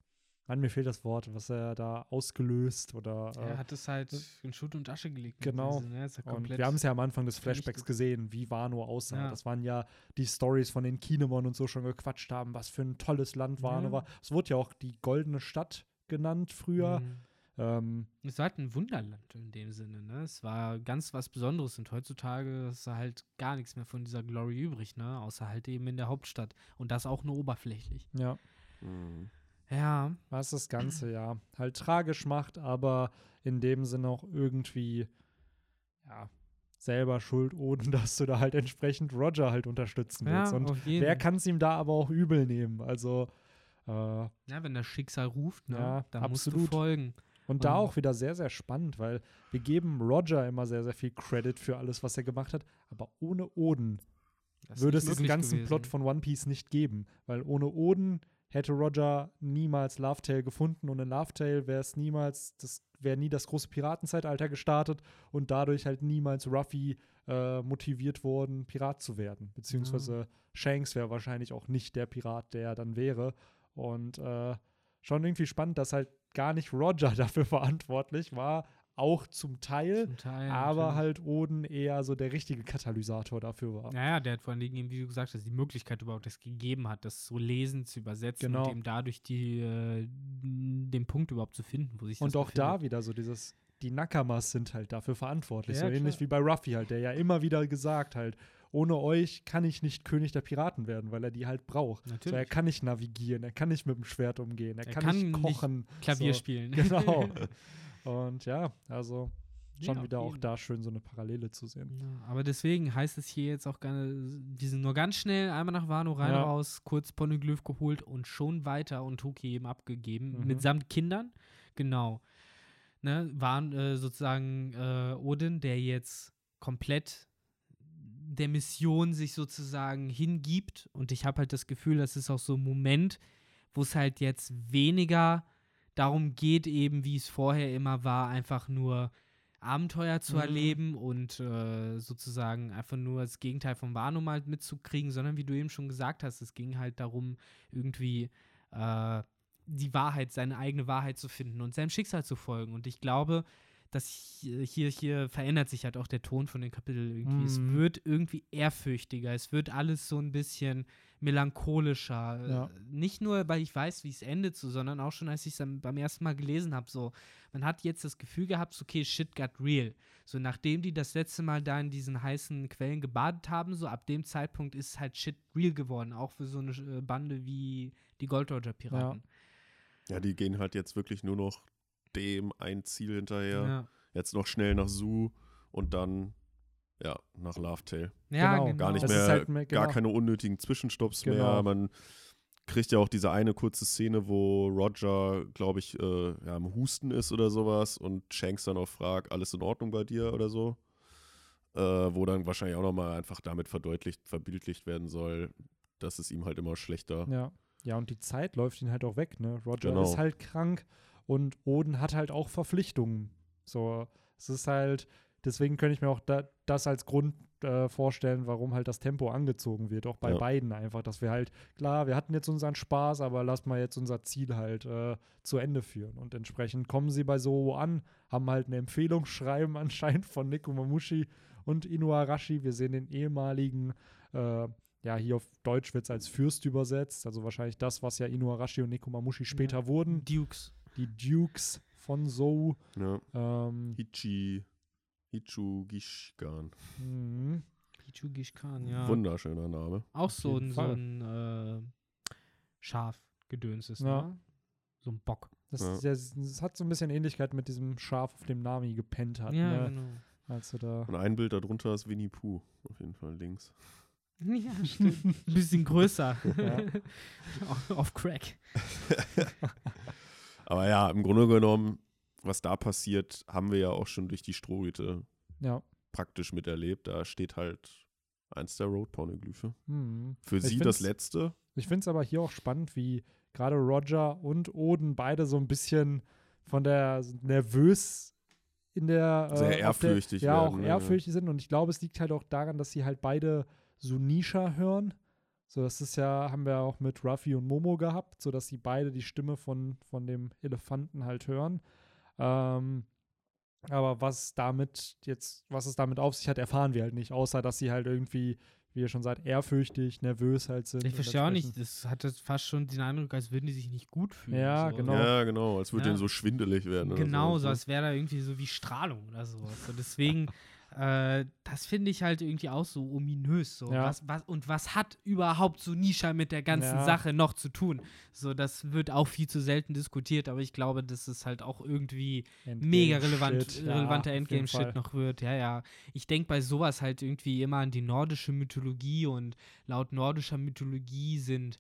Mann, mir fehlt das Wort, was er da ausgelöst oder.
Er
Äh,
hat es halt in Schutt und Asche gelegt.
Genau.
diesen, ne, ist er
und wir haben es ja am Anfang des. Flashbacks gesehen, wie Wano aussah.
Ja.
Das waren ja die Stories, von denen Kinemon und so schon gequatscht haben, was für ein tolles Land Wano
Ja.
war. Es wurde ja auch die goldene Stadt genannt früher.
Mhm.
Ähm,
Es war halt ein Wunderland in dem Sinne, ne? Es war ganz was Besonderes und heutzutage ist halt gar nichts mehr von dieser Glory übrig, ne? Außer halt eben in der Hauptstadt. Und das auch nur oberflächlich.
ja,
Mhm.
Ja,
was das Ganze ja halt tragisch macht, aber in dem Sinne auch irgendwie, ja, selber schuld, Oden, dass du da halt entsprechend Roger halt unterstützen
ja
willst. Und
auf jeden
wer kann es ihm da aber auch übel nehmen? Also, äh,
Ja, wenn das Schicksal ruft, ne?
Ja,
dann musst
absolut.
du folgen.
Und da
Und-
auch wieder sehr, sehr spannend, weil wir geben Roger immer sehr, sehr viel Credit für alles, was er gemacht hat, aber ohne Oden würde es diesen ganzen
gewesen.
Plot von One Piece nicht geben, weil ohne Oden hätte Roger niemals Lovetail gefunden und in Lovetail wäre es niemals, das wäre nie das große Piratenzeitalter gestartet und dadurch halt niemals Ruffy äh, motiviert worden, Pirat zu werden. Beziehungsweise Shanks wäre wahrscheinlich auch nicht der Pirat, der er dann wäre. Und äh, schon irgendwie spannend, dass halt gar nicht Roger dafür verantwortlich war, auch zum Teil,
Zum Teil,
aber
natürlich.
halt Oden eher so der richtige Katalysator dafür war.
Naja, der hat vor allen Dingen, eben, wie du gesagt hast, die Möglichkeit überhaupt das gegeben hat, das so lesen zu übersetzen
Genau.
und eben dadurch die, äh, den Punkt überhaupt zu finden, wo sich
Und auch da
befindet.
wieder so dieses, die Nakamas sind halt dafür verantwortlich.
Ja,
so ähnlich
klar.
wie bei Ruffy halt, der ja immer wieder gesagt halt, ohne euch kann ich nicht König der Piraten werden, weil er die halt braucht. So, er
Natürlich.
kann nicht navigieren, er kann nicht mit dem Schwert umgehen, er,
Er
kann,
kann
nicht
nicht
kochen.
Klavier
so.
spielen.
Genau. Und ja, also schon
Ja,
wieder auch da schön so eine Parallele zu sehen.
Ja, aber deswegen heißt es hier jetzt auch gerne, die sind nur ganz schnell einmal nach Wano rein,
Ja.
raus, kurz Poneglyph geholt und schon weiter und Toki eben abgegeben,
Mhm.
mitsamt Kindern. Genau. Ne, waren äh, sozusagen äh, Odin, der jetzt komplett der Mission sich sozusagen hingibt. Und ich habe halt das Gefühl, das ist auch so ein Moment, wo es halt jetzt weniger darum geht, eben wie es vorher immer war, einfach nur Abenteuer zu
Mhm.
erleben und äh, sozusagen einfach nur das Gegenteil von Wano mal mitzukriegen, sondern wie du eben schon gesagt hast, es ging halt darum, irgendwie äh, die Wahrheit, seine eigene Wahrheit zu finden und seinem Schicksal zu folgen. Und ich glaube, dass hier, hier, verändert sich halt auch der Ton von den Kapiteln irgendwie. Es
Mhm.
wird irgendwie ehrfürchtiger, es wird alles so ein bisschen melancholischer.
Ja.
Nicht nur, weil ich weiß, wie es endet, so, sondern auch schon, als ich es beim ersten Mal gelesen habe. So, man hat jetzt das Gefühl gehabt, so, okay, shit got real. So, nachdem die das letzte Mal da in diesen heißen Quellen gebadet haben, so ab dem Zeitpunkt ist halt shit real geworden, auch für so eine äh, Bande wie die Gold Roger Piraten.
Ja, die gehen halt jetzt wirklich nur noch dem ein Ziel hinterher.
Ja,
Jetzt noch schnell nach Zoo und dann, ja, nach Lovetail.
ja
Genau.
genau.
Gar nicht mehr,
halt mehr-
gar
genau.
keine unnötigen Zwischenstopps
Genau.
mehr. Man kriegt ja auch diese eine kurze Szene, wo Roger, glaube ich, äh, ja, am Husten ist oder sowas und Shanks dann auch fragt, alles in Ordnung bei dir oder so. Äh, wo dann wahrscheinlich auch nochmal einfach damit verdeutlicht, verbildlicht werden soll, dass es ihm halt immer schlechter.
Ja. Ja, und die Zeit läuft ihn halt auch weg, ne? Roger
Genau.
ist halt krank und Oden hat halt auch Verpflichtungen. So, es ist halt, deswegen könnte ich mir auch da, das als Grund äh, vorstellen, warum halt das Tempo angezogen wird, auch bei
Ja.
beiden einfach, dass wir halt, klar, wir hatten jetzt unseren Spaß, aber lass mal jetzt unser Ziel halt äh, zu Ende führen. Und entsprechend kommen sie bei Soho an, haben halt ein Empfehlungsschreiben anscheinend von Nekomamushi und Inuarashi. Wir sehen den ehemaligen äh, ja, hier auf Deutsch wird es als Fürst übersetzt, also wahrscheinlich das, was ja Inuarashi und Nekomamushi später wurden.
Dukes.
Die Dukes von Zou.
Ja.
Ähm,
Hichi, Hichu Gishgan.
mhm.
Pichu Gishkan, ja.
Wunderschöner Name.
Auch so ein, so ein äh, Schafgedöns ist,
Ja.
ne? So ein Bock.
das,
Ja.
ja, das hat so ein bisschen Ähnlichkeit mit diesem Schaf, auf dem Nami gepennt hat.
ja,
ne?
genau.
Als du da.
Und ein Bild darunter ist Winnie Pooh, auf jeden Fall links.
Ja, stimmt. Ein bisschen größer.
Ja.
auf, auf Crack.
Aber ja, im Grunde genommen, was da passiert, haben wir ja auch schon durch die Strohhüte
Ja.
praktisch miterlebt. Da steht halt eins der Road-Pornoglyphe.
Mhm.
Für
Ich
sie das letzte.
Ich finde es aber hier auch spannend, wie gerade Roger und Oden beide so ein bisschen von der nervös in der äh,
Sehr
auf der-
ehrfürchtig
ja
werden,
auch
ne?
ehrfürchtig sind und ich glaube es liegt halt auch daran, dass sie halt beide Sunisha hören So, das ist ja, haben wir auch mit Ruffy und Momo gehabt, sodass sie beide die Stimme von, von dem Elefanten halt hören. Ähm, aber was damit jetzt, was es damit auf sich hat, erfahren wir halt nicht, außer dass sie halt irgendwie, wie ihr schon sagt, ehrfürchtig, nervös halt sind.
Ich verstehe auch nicht, das hatte fast schon den Eindruck, als würden die sich nicht gut fühlen.
Ja,
so.
genau.
Ja, genau, als würde
Ja.
denen so schwindelig werden. oder
Genau, so
so.
als wäre da irgendwie so wie Strahlung oder sowas. So deswegen, äh, das finde ich halt irgendwie auch so ominös. So.
Ja.
Was, was, und was hat überhaupt so Nisha mit der ganzen
Ja.
Sache noch zu tun? So, das wird auch viel zu selten diskutiert, aber ich glaube, dass es halt auch irgendwie mega relevant,
ja,
relevanter. Endgame-Shit noch wird. Ja, ja. Ich denke bei sowas halt irgendwie immer an die nordische Mythologie und laut nordischer Mythologie sind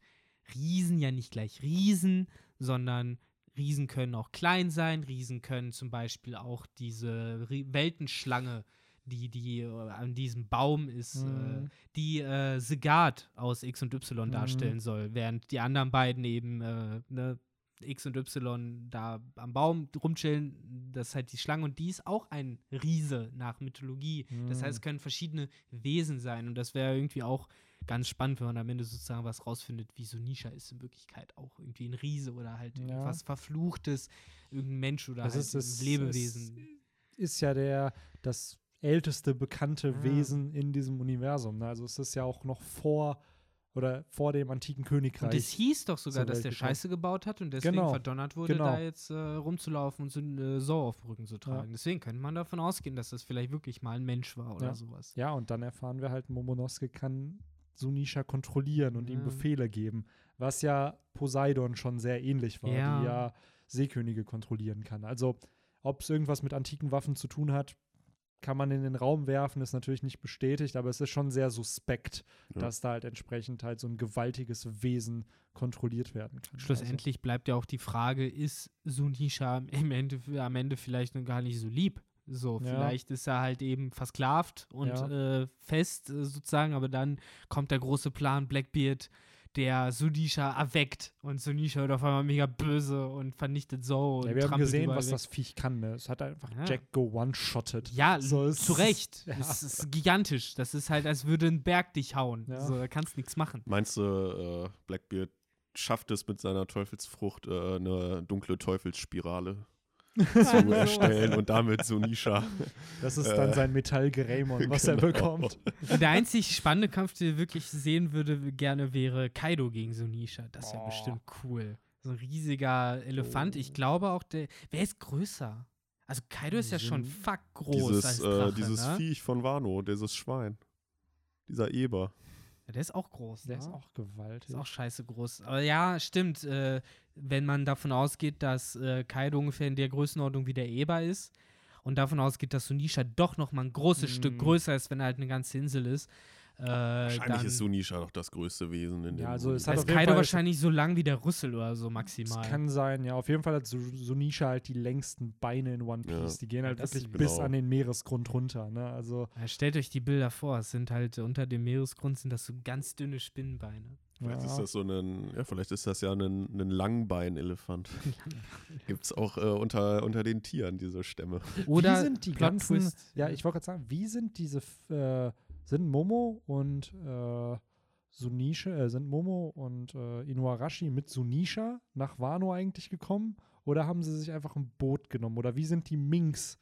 Riesen ja nicht gleich Riesen, sondern Riesen können auch klein sein. Riesen können zum Beispiel auch diese Weltenschlange, die, die äh, an diesem Baum ist, äh,
Mhm.
die äh, Sigard aus X und Y
Mhm.
darstellen soll, während die anderen beiden eben äh, ne, X und Y da am Baum rumchillen, das ist halt die Schlange und die ist auch ein Riese nach Mythologie. Das heißt, es
Mhm.
können verschiedene Wesen sein und das wäre irgendwie auch ganz spannend, wenn man am Ende sozusagen was rausfindet, wie so Nisha ist in Wirklichkeit auch irgendwie ein Riese oder halt
Ja.
irgendwas Verfluchtes, irgendein Mensch oder
Das
halt
ist das-
ein Lebewesen.
ist ja der, das älteste bekannte
Ja.
Wesen in diesem Universum. Ne? Also es ist ja auch noch vor oder vor dem antiken Königreich.
Und es hieß doch sogar, dass der
gekommen.
Scheiße gebaut hat und deswegen
Genau,
verdonnert wurde,
genau.
da jetzt äh, rumzulaufen und so äh, Sau auf Rücken zu tragen. Deswegen könnte man davon ausgehen, dass das vielleicht wirklich mal ein Mensch war oder
Ja.
sowas.
ja, und dann erfahren wir halt, Momonosuke kann Sunisha kontrollieren und ihm
Ja.
Befehle geben, was ja Poseidon schon sehr ähnlich war,
Ja.
die ja Seekönige kontrollieren kann. Also, ob es irgendwas mit antiken Waffen zu tun hat, kann man in den Raum werfen, ist natürlich nicht bestätigt, aber es ist schon sehr suspekt,
Ja.
dass da halt entsprechend halt so ein gewaltiges Wesen kontrolliert werden kann. Also,
Schlussendlich bleibt ja auch die Frage, ist Sunisha im Ende, am Ende vielleicht noch gar nicht so lieb? So,
Ja.
vielleicht ist er halt eben versklavt und
Ja.
äh, fest äh, sozusagen, aber dann kommt der große Plan Blackbeard, der Sunisha erweckt und Sunisha wird auf einmal mega böse und vernichtet so. und
Ja, wir haben gesehen, was
weg.
das Viech kann. Ne? Es hat einfach
Ja.
Jack go one-shotted.
Ja,
So, es
zu Recht.
ja.
Es ist gigantisch. Das ist halt, als würde ein Berg dich hauen.
Ja.
So, da kannst du nichts machen.
Meinst du, äh, Blackbeard schafft es mit seiner Teufelsfrucht, äh, eine dunkle Teufelsspirale zu erstellen und damit Sunisha.
Das ist
Äh,
dann sein Metall-Greymon, was er
genau.
bekommt.
Der einzig spannende Kampf, den ich wirklich sehen würde, gerne wäre Kaido gegen Sunisha. Das wäre
Boah.
bestimmt cool. So ein riesiger Elefant. Ich glaube auch, der. Wer ist größer? Also Kaido ist ja schon fuck groß
Dieses,
als
äh,
Drache,
dieses
ne?
Viech von Wano, dieses Schwein. Dieser Eber.
Ja, der ist auch groß.
Der
ne?
ist auch gewaltig.
Ist auch scheiße groß. Aber ja, stimmt. Äh, wenn man davon ausgeht, dass äh, Kaido ungefähr in der Größenordnung wie der Eber ist und davon ausgeht, dass Sunisha doch noch mal ein großes
Mm.
Stück größer ist, wenn er halt eine ganze Insel ist. Äh,
Wahrscheinlich
dann
ist Sunisha doch das größte Wesen in dem
Ja, also es hat
ist Kaido
Fall-
wahrscheinlich so lang wie der Rüssel oder so
Das
maximal.
kann sein, ja. Auf jeden Fall hat Su- Sunisha halt die längsten Beine in One
Ja.
Piece. Die gehen halt
das
wirklich bis
genau.
an den Meeresgrund runter. Ne? Also,
Ja, stellt euch die Bilder vor, es sind halt unter dem Meeresgrund sind das so ganz dünne Spinnenbeine.
Vielleicht
ja.
ist das so ein, ja, vielleicht ist das ja ein, ein Langbeinelefant. Gibt es auch äh, unter, unter den Tieren diese Stämme.
Oder
wie sind die ganzen.
Twist.
Ja, ich wollte gerade sagen, wie sind diese. Äh, sind Momo und äh, Sunisha, äh, sind Momo und äh, Inuarashi mit Sunisha nach Wano eigentlich gekommen? Oder haben sie sich einfach ein Boot genommen? Oder wie sind die Minks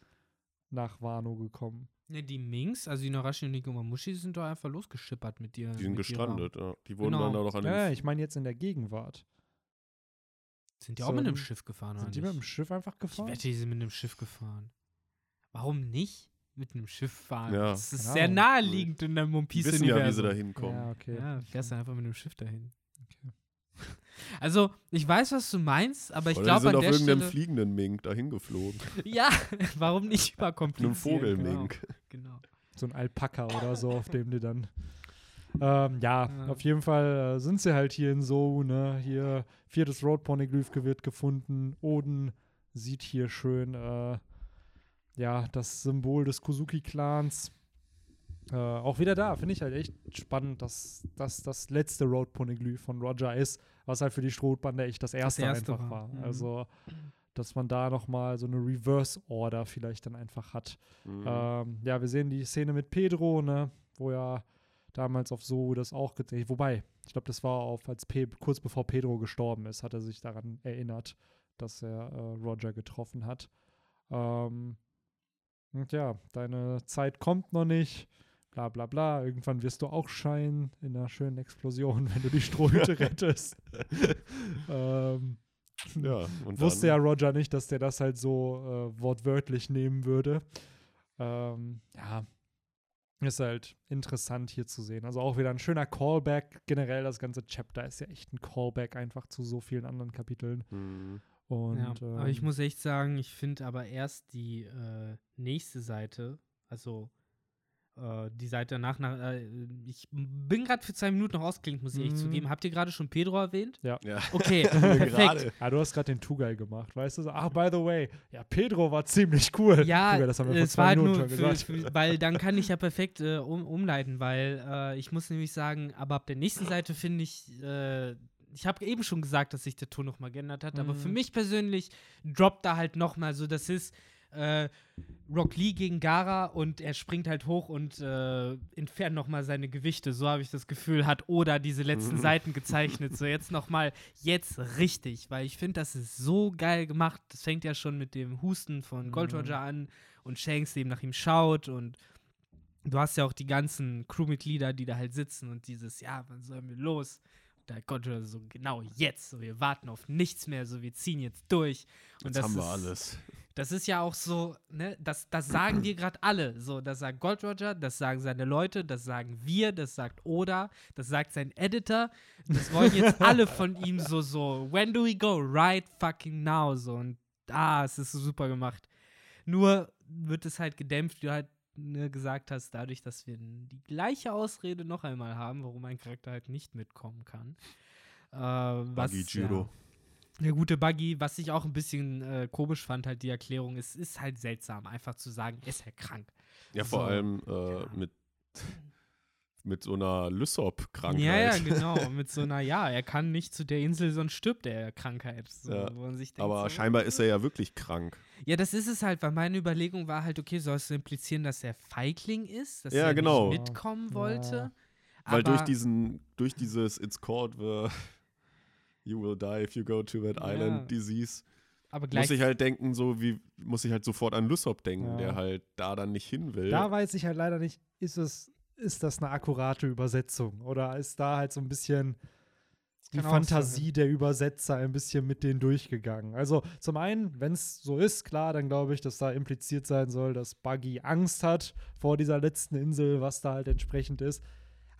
nach Wano gekommen?
Ne, die Minks, also Inuarashi und Nikomamushi, sind doch einfach losgeschippert mit dir.
Die sind gestrandet. Ja. Die wurden
Genau.
dann auch noch an.
Ja, ich meine jetzt in der Gegenwart.
Sind die auch mit einem
Sind-
Schiff gefahren, oder
Sind die mit dem Schiff einfach
Ich
gefahren?
wette, die sind mit einem Schiff gefahren. Warum nicht mit einem Schiff fahren?
Ja.
Das ist
Keine
sehr naheliegend in der One
die
Piece
wissen ja, wie sie da hinkommen.
Ja, okay.
Ja, fährst du einfach mit einem Schiff dahin.
Okay.
Also, ich weiß, was du meinst, aber ich glaube
sind
an
auf
der
irgendeinem
Stelle.
fliegenden Mink dahin geflogen.
Ja, warum nicht
Einem
überkomplizieren?
Vogelmink.
Genau. genau.
So ein Alpaka oder so, auf dem die dann. Ähm, ja,
Ja.
auf jeden Fall äh, sind sie halt hier in So, ne? Hier, viertes Road Poneglyph wird gefunden. Oden sieht hier schön, äh, ja, das Symbol des Kozuki-Clans. Äh, auch wieder da, finde ich halt echt spannend, dass das das letzte Road Poneglyph von Roger ist, was halt für die Strohbande echt das erste,
erste
einfach
war.
war.
Mhm.
Also, dass man da nochmal so eine Reverse-Order vielleicht dann einfach hat.
Mhm.
Ähm, ja, wir sehen die Szene mit Pedro, ne, wo ja damals auf so das auch gezählt. Wobei, ich glaube, das war auf, als Pe kurz bevor Pedro gestorben ist, hat er sich daran erinnert, dass er äh, Roger getroffen hat. Ähm, und ja, deine Zeit kommt noch nicht. Bla bla bla. Irgendwann wirst du auch scheinen in einer schönen Explosion, wenn du die Strohhütte rettest. ähm,
Ja, und
Wusste
dann,
ja Roger nicht, dass der das halt so äh, wortwörtlich nehmen würde. Ähm, ja, ist halt interessant hier zu sehen. Also auch wieder ein schöner Callback. Generell das ganze Chapter ist ja echt ein Callback einfach zu so vielen anderen Kapiteln.
Mhm.
Und,
ja, aber ich
ähm,
muss echt sagen, ich finde aber erst die äh, nächste Seite, also äh, die Seite danach, nach, äh, ich bin gerade für zwei Minuten noch ausgeklinkt, muss ich
Mhm.
zugeben. Habt ihr gerade schon Pedro erwähnt?
Ja.
Okay, perfekt.
Gerade.
Ja, du hast gerade den Tugai gemacht, weißt du? So, Ach, by the way, ja, Pedro war ziemlich cool.
Ja,
Tugai, das haben wir vor zwei
war
Minuten
nur,
schon
für,
gesagt.
für, weil dann kann ich ja perfekt äh, um, umleiten, weil äh, ich muss nämlich sagen, aber ab der nächsten Seite finde ich, äh, ich habe eben schon gesagt, dass sich der Ton nochmal geändert hat, aber für
Mhm.
mich persönlich droppt da halt nochmal so, das ist äh, Rock Lee gegen Gara und er springt halt hoch und äh, entfernt nochmal seine Gewichte, so habe ich das Gefühl, hat Oda diese letzten. Seiten gezeichnet, so jetzt nochmal, jetzt richtig, weil ich finde, das ist so geil gemacht, das fängt ja schon mit dem Husten von Gold
Mhm.
Roger an und Shanks eben nach ihm schaut und du hast ja auch die ganzen Crewmitglieder, die da halt sitzen und dieses, ja, wann sollen wir los? Und da Roger so, genau jetzt, so, wir warten auf nichts mehr, so, wir ziehen jetzt durch. Und
Jetzt
das
haben wir
ist,
alles.
Das ist ja auch so, ne, das, das sagen wir gerade alle. So, das sagt Gold Roger, das sagen seine Leute, das sagen wir, das sagt Oda, das sagt sein Editor. Das wollen jetzt alle von ihm so, so, when do we go? Right fucking now. So, und ah, es ist so super gemacht. Nur wird es halt gedämpft, wie du halt ne, gesagt hast, dadurch, dass wir die gleiche Ausrede noch einmal haben, warum ein Charakter halt nicht mitkommen kann. Äh, was,
Buggy Judo.
Ja, der gute Buggy, was ich auch ein bisschen äh, komisch fand, halt die Erklärung, ist, ist halt seltsam, einfach zu sagen, er ist ja krank.
Ja, vor
So.
allem äh, mit, mit so einer Lysop-Krankheit.
Ja, ja, genau. Mit so einer, ja, er kann nicht zu der Insel, sonst stirbt er Krankheit. So,
Ja,
wo man sich denkt,
Aber
so,
scheinbar ist er ja wirklich krank.
Ja, das ist es halt, weil meine Überlegung war halt, okay, sollst du implizieren, dass er Feigling ist, dass
Ja,
er
genau.
nicht mitkommen
Ja.
wollte.
Weil
aber,
durch diesen, durch dieses It's called the You will die if you go to that
Ja.
island disease,
aber gleich,
muss ich halt denken, so wie, muss ich halt sofort an Lysop denken,
Ja.
der halt da dann nicht hin will.
Da weiß ich halt leider nicht, ist es, ist das eine akkurate Übersetzung oder ist da halt so ein bisschen die Fantasie der Übersetzer ein bisschen mit denen durchgegangen. Also zum einen, wenn es so ist, klar, dann glaube ich, dass da impliziert sein soll, dass Buggy Angst hat vor dieser letzten Insel, was da halt entsprechend ist.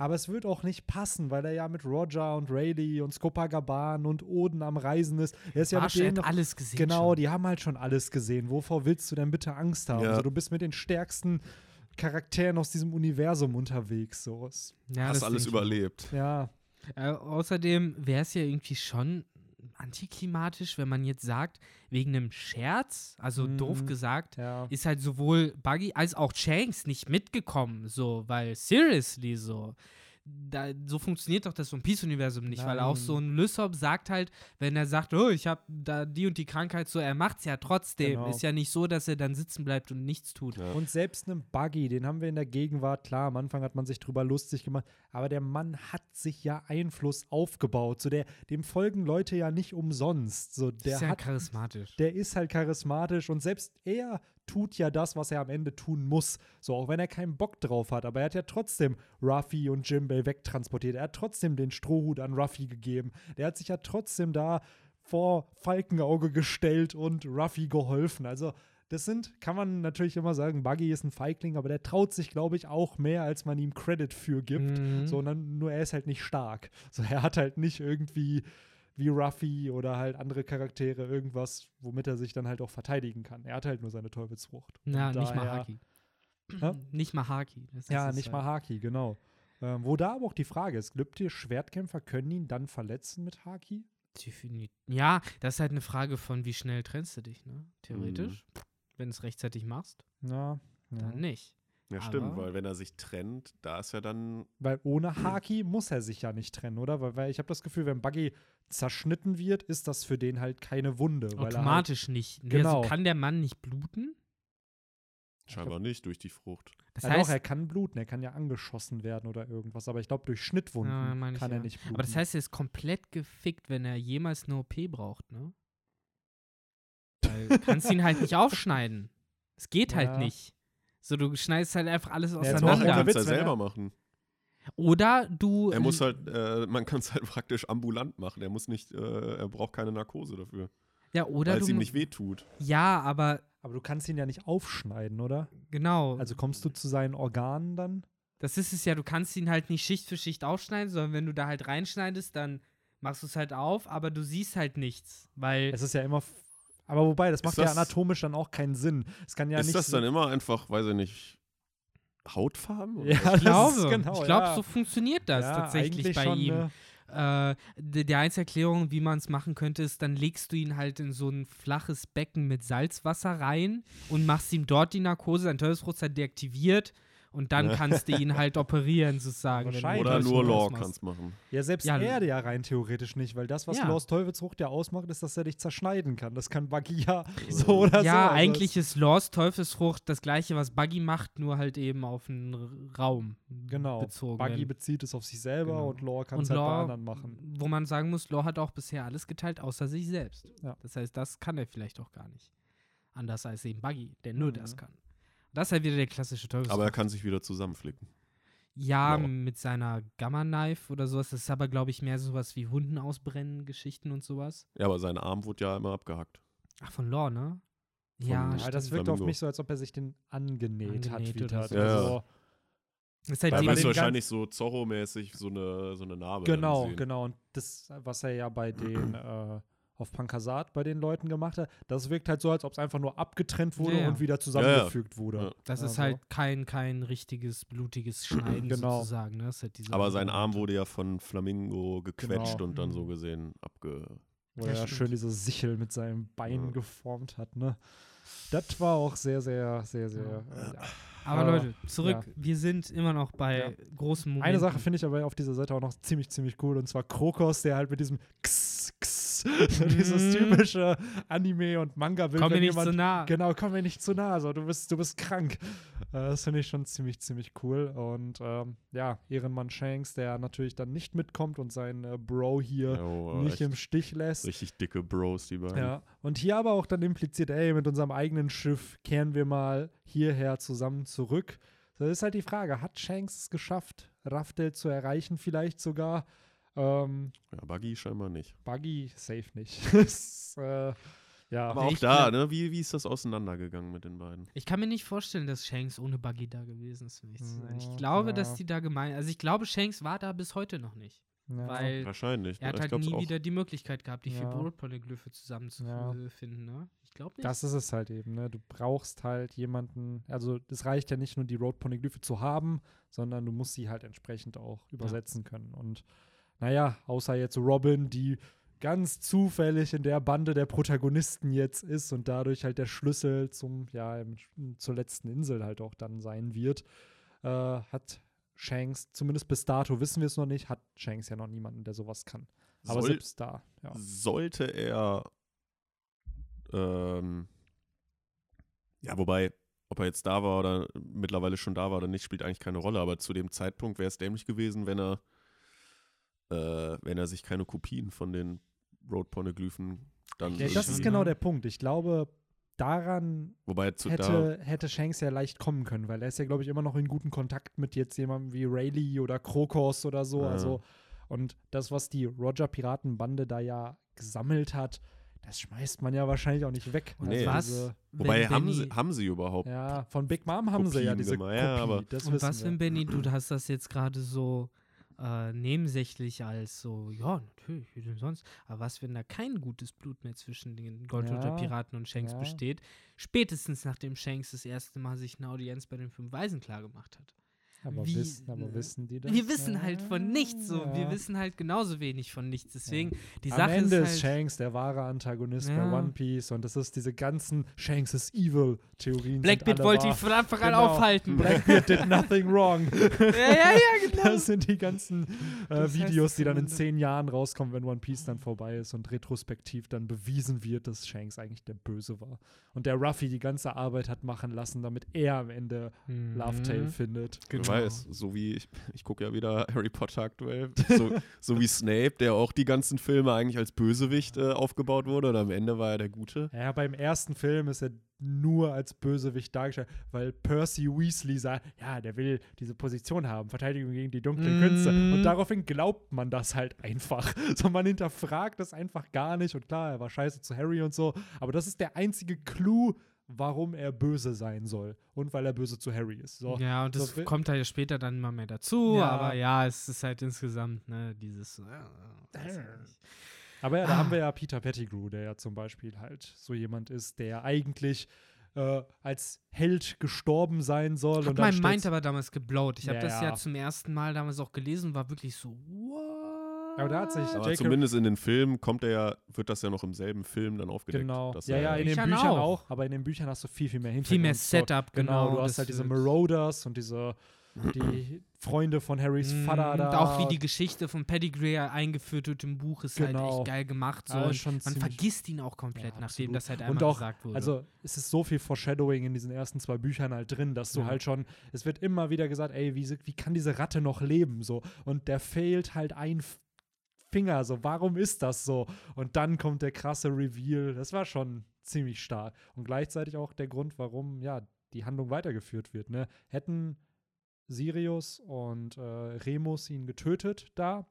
Aber es wird auch nicht passen, weil er ja mit Roger und Rayleigh und Skopagaban und Oden am Reisen ist. Er ist ja mit
Marsch,
denen
alles gesehen.
Genau,
schon.
die haben halt schon alles gesehen. Wovor willst du denn bitte Angst haben?
Ja.
Also, du bist mit den stärksten Charakteren aus diesem Universum unterwegs. So.
Ja,
Hast
das
alles überlebt.
Ja,
Äh, außerdem wäre es ja irgendwie schon antiklimatisch, wenn man jetzt sagt, wegen einem Scherz, also
Mhm.
doof gesagt,
ja.
ist halt sowohl Buggy als auch Shanks nicht mitgekommen, so, weil seriously so. Da, so funktioniert doch das One Piece-Universum nicht, weil auch
Nein.
so ein Lysop sagt halt, wenn er sagt, oh, ich habe da die und die Krankheit, so, er macht's ja trotzdem.
Genau.
Ist ja nicht so, dass er dann sitzen bleibt und nichts tut.
Ja.
Und selbst einem Buggy, den haben wir in der Gegenwart, klar, am Anfang hat man sich drüber lustig gemacht, aber der Mann hat sich ja Einfluss aufgebaut. So der, dem folgen Leute ja nicht umsonst. So, der
ist ja
hat
charismatisch.
der ist halt charismatisch und selbst er tut ja das, was er am Ende tun muss. So, auch wenn er keinen Bock drauf hat. Aber er hat ja trotzdem Ruffy und Jimbei wegtransportiert. Er hat trotzdem den Strohhut an Ruffy gegeben. Der hat sich ja trotzdem da vor Falkenauge gestellt und Ruffy geholfen. Also, das sind, kann man natürlich immer sagen, Buggy ist ein Feigling, aber der traut sich, glaube ich, auch mehr, als man ihm Credit für gibt.
Mhm.
Sondern nur er ist halt nicht stark. So, er hat halt nicht irgendwie wie Ruffy oder halt andere Charaktere irgendwas, womit er sich dann halt auch verteidigen kann. Er hat halt nur seine Teufelsfrucht.
Ja,
Und
nicht mal
daher-
Haki.
Hä?
Nicht mal Haki.
Ja, nicht
halt.
mal Haki, genau. Ähm, wo da aber auch die Frage ist, glaubt ihr, Schwertkämpfer können ihn dann verletzen mit Haki?
Ja, das ist halt eine Frage von, wie schnell trennst du dich, ne? Theoretisch. Wenn du es rechtzeitig machst,
Ja. ja.
dann nicht.
Ja, stimmt,
Aber-
weil wenn er sich trennt, da ist ja dann.
Weil ohne Haki muss er sich ja nicht trennen, oder? Weil, weil ich habe das Gefühl, wenn Buggy zerschnitten wird, ist das für den halt keine Wunde. Weil er halt,
Automatisch nicht. Nee,
Genau.
Also kann der Mann nicht bluten?
Scheinbar nicht durch die Frucht.
Das
ja, doch,
heißt,
er kann bluten, er kann ja angeschossen werden oder irgendwas, aber ich glaube, durch Schnittwunden
Ja,
kann er
ja.
nicht bluten.
aber das heißt, er ist komplett gefickt, wenn er jemals eine OP braucht, ne? Weil du kannst ihn halt nicht aufschneiden. Es geht halt nicht. So, du schneidest halt einfach alles
er
auseinander.
kann es
Witz,
ja
er-
selber machen.
Oder du.
Er muss halt, äh, man kann es halt praktisch ambulant machen. Er muss nicht, äh, er braucht keine Narkose dafür.
Ja, oder
Weil
du.
es ihm nicht wehtut.
Ja, aber
aber du kannst ihn ja nicht aufschneiden, oder?
genau.
Also kommst du zu seinen Organen dann?
Das ist es ja, du kannst ihn halt nicht Schicht für Schicht aufschneiden, sondern wenn du da halt reinschneidest, dann machst du es halt auf, aber du siehst halt nichts, weil
Es ist ja immer. Aber wobei, das macht ja
das-
anatomisch dann auch keinen Sinn. Es kann ja
ist
nicht.
das
so-
dann immer einfach, weiß ich nicht, Hautfarben? oder
Ja,
ich glaube,
genau,
ich glaube,
ja.
so funktioniert das
ja,
tatsächlich bei
schon,
ihm.
Ne?
Äh, die, die einzige Erklärung, wie man es machen könnte, ist, dann legst du ihn halt in so ein flaches Becken mit Salzwasser rein und machst ihm dort die Narkose, dein Teufelsfrucht deaktiviert und dann
Ja.
kannst du ihn halt operieren, sozusagen.
Oder nur Law
ausmachst.
kann es machen.
Ja, selbst
Ja,
er ja rein theoretisch nicht, weil das, was
Ja.
Laws Teufelsfrucht ja ausmacht, ist, dass er dich zerschneiden kann. Das kann Buggy ja so oder so.
Ja,
also
eigentlich ist Laws Teufelsfrucht das gleiche, was Buggy macht, nur halt eben auf einen Raum
Genau.
bezogen.
Buggy bezieht es auf sich selber
Genau.
und Law kann
und
es halt bei anderen machen.
wo man sagen muss, Law hat auch bisher alles geteilt, außer sich selbst.
Ja.
Das heißt, das kann er vielleicht auch gar nicht. Anders als eben Buggy, der nur
Mhm.
das kann. Das ist halt wieder der klassische Teufelsfrucht.
Aber er kann sich wieder zusammenflicken.
ja,
Law.
mit seiner Gamma-Knife oder sowas. Das ist aber, glaube ich, mehr sowas wie Hunden ausbrennen, Geschichten und sowas.
Ja, aber sein Arm wurde ja immer abgehackt.
Ach, von Law, ne?
Von-
ja,
Ja,
das wirkt auf mich so, als ob er sich den angenäht, hat
Angenäht
wieder.
oder so.
Ja, ja.
Also,
Das ist halt
Weil ist
ganz-
wahrscheinlich so Zorro-mäßig so eine, so eine Narbe.
Genau, genau. Und das, was er ja bei den äh, auf Pankasat bei den Leuten gemacht hat, das wirkt halt so, als ob es einfach nur abgetrennt wurde
Ja, ja.
und wieder zusammengefügt wurde.
Ja.
Das ist
Also,
halt kein, kein richtiges, blutiges Schneiden
Genau.
sozusagen. Ne? Das ist halt
Aber sein Arm wurde ja von Flamingo gequetscht
Genau.
und dann so
Mhm.
gesehen abge.
Wo
Ja,
er schön diese Sichel mit seinem Bein
Ja.
geformt hat, ne? Das war auch sehr, sehr, sehr, sehr. Äh, ja.
Aber
Aber,
Leute, zurück. Wir sind immer noch bei
Ja.
großen Momenten.
Eine Sache finde ich aber auf dieser Seite auch noch ziemlich, ziemlich cool und zwar Krokos, der halt mit diesem X, X, so dieses
Mhm.
typische Anime- und Manga-Bild.
Komm mir
wenn
nicht so
jemand-
nah.
Genau, komm mir nicht zu nah, so, du bist, du bist krank. Äh, das finde ich schon ziemlich, ziemlich cool. Und ähm, ja, Ehrenmann Shanks, der natürlich dann nicht mitkommt und seinen äh, Bro hier
Oh,
nicht
echt
im Stich lässt.
richtig dicke Bros, die beiden.
Ja, und hier aber auch dann impliziert, ey, mit unserem eigenen Schiff kehren wir mal hierher zusammen zurück. Das ist halt die Frage, hat Shanks es geschafft, Raftel zu erreichen vielleicht sogar? Ähm,
Ja, Buggy scheinbar nicht.
Buggy safe nicht. Das, äh, ja,
Aber auch
ich
da, ne? Wie, wie ist das auseinandergegangen mit den beiden?
Ich kann mir nicht vorstellen, dass Shanks ohne Buggy da gewesen ist. um ehrlich zu sein. Ich glaube,
ja.
dass die da gemeint. Also ich glaube, Shanks war da bis heute noch nicht.
Ja.
Weil
Wahrscheinlich.
er
ne?
hat halt nie
auch.
wieder die Möglichkeit gehabt, die vier
Ja.
Brotpolyglyphe zusammenzufinden. Ne? Ich glaube nicht.
Das ist es halt eben, ne? Du brauchst halt jemanden, also es reicht ja nicht nur die Road Poneglyphe zu haben, sondern du musst sie halt entsprechend auch übersetzen können. Und naja, außer jetzt Robin, die ganz zufällig in der Bande der Protagonisten jetzt ist und dadurch halt der Schlüssel zum, ja, zur letzten Insel halt auch dann sein wird, äh, hat Shanks, zumindest bis dato wissen wir es noch nicht, hat Shanks ja noch niemanden, der sowas kann. Aber
Soll-
selbst da, ja.
Sollte er. Ähm, ja, wobei, ob er jetzt da war oder mittlerweile schon da war oder nicht, spielt eigentlich keine Rolle. Aber zu dem Zeitpunkt wäre es dämlich gewesen, wenn er, äh, wenn er sich keine Kopien von den Road-Poneglyphen dann.
Ja, das ist genau der Punkt. Ich glaube, daran
Wobei zu da.
hätte, hätte Shanks ja leicht kommen können, weil er ist ja, glaube ich, immer noch in guten Kontakt mit jetzt jemandem wie Rayleigh oder Krokos oder so.
Ja.
Also, und das, was die Roger-Piratenbande da ja gesammelt hat, das schmeißt man ja wahrscheinlich auch nicht weg. Also
Nee.
Was?
Diese,
Wobei,
Wenn
haben
Benny-
sie, haben sie überhaupt?
ja, von Big Mom haben sie ja
Kopien
diese
gemacht, ja,
Kopie,
aber-
das
Und was, wenn Benny, du hast das jetzt gerade so äh, nebensächlich als so, ja, natürlich, wie denn sonst. Aber was, wenn da kein gutes Blut mehr zwischen den Goldroter
Ja,
Piraten und Shanks
ja.
besteht? Spätestens nachdem Shanks das erste Mal sich eine Audienz bei den fünf Weisen klar gemacht hat.
Aber,
wie,
wissen, aber wissen die das?
wir wissen halt von nichts so. Wir
Ja.
wissen halt genauso wenig von nichts. Deswegen, die
Am
Sache
Ende
ist
ist,
halt.
Shanks der wahre Antagonist
Ja.
bei One Piece und das ist diese ganzen Shanks is evil Theorien.
Blackbeard wollte ihn von Anfang an
Genau.
aufhalten.
Blackbeard did nothing wrong.
ja, ja, ja, genau.
Das sind die ganzen äh,
heißt
Videos, die dann in zehn Jahren rauskommen, wenn One Piece dann vorbei ist und retrospektiv dann bewiesen wird, dass Shanks eigentlich der Böse war. Und der Ruffy die ganze Arbeit hat machen lassen, damit er am Ende Love Tale
Mhm.
findet.
Genau.
Weiß, so wie ich, ich gucke ja wieder Harry Potter aktuell, so, so wie Snape, der auch die ganzen Filme eigentlich als Bösewicht äh, aufgebaut wurde und am Ende war er der Gute.
Ja, beim ersten Film ist er nur als Bösewicht dargestellt, weil Percy Weasley sagt, ja, der will diese Position haben, Verteidigung gegen die dunklen
Mhm.
Künste. Und daraufhin glaubt man das halt einfach. So, man hinterfragt das einfach gar nicht. Und klar, er war scheiße zu Harry und so, aber das ist der einzige Clou, warum er böse sein soll. Und weil er böse zu Harry ist. So.
Ja, und das
So,
kommt halt später dann immer mehr dazu,
Ja.
aber ja, es ist halt insgesamt, ne, dieses. Äh.
Aber ja, da
Ah.
haben wir ja Peter Pettigrew, der ja zum Beispiel halt so jemand ist, der eigentlich äh, als Held gestorben sein soll.
Hat
und dann
mein Mind aber damals geblowt. Ich habe
Ja,
das ja
ja.
zum ersten Mal damals auch gelesen und war wirklich so, what?
Aber da hat sich
Aber
J.K.
zumindest in den Filmen kommt er ja, wird das ja noch im selben Film dann aufgedeckt.
Genau.
dass
Ja, ja, in den
Büchern auch.
auch. aber in den Büchern hast du viel, viel mehr Hintergrund.
Viel mehr
So,
Setup, genau.
Genau, du hast halt diese Marauders und diese die Freunde von Harrys Vater
Mm,
da.
Und auch wie die Geschichte von Pedigree eingeführt wird im Buch ist halt
Genau.
echt geil gemacht. So. Und
schon
man vergisst ihn auch komplett,
Ja,
nachdem das halt
Und
einmal
auch,
gesagt wurde.
Also es ist so viel Foreshadowing in diesen ersten zwei Büchern halt drin, dass du
Ja.
halt schon, es wird immer wieder gesagt, ey, wie, wie kann diese Ratte noch leben? So. Und der fehlt halt ein Finger, so, warum ist das so? Und dann kommt der krasse Reveal. Das war schon ziemlich stark. Und gleichzeitig auch der Grund, warum, ja, die Handlung weitergeführt wird. Ne? Hätten Sirius und äh, Remus ihn getötet da.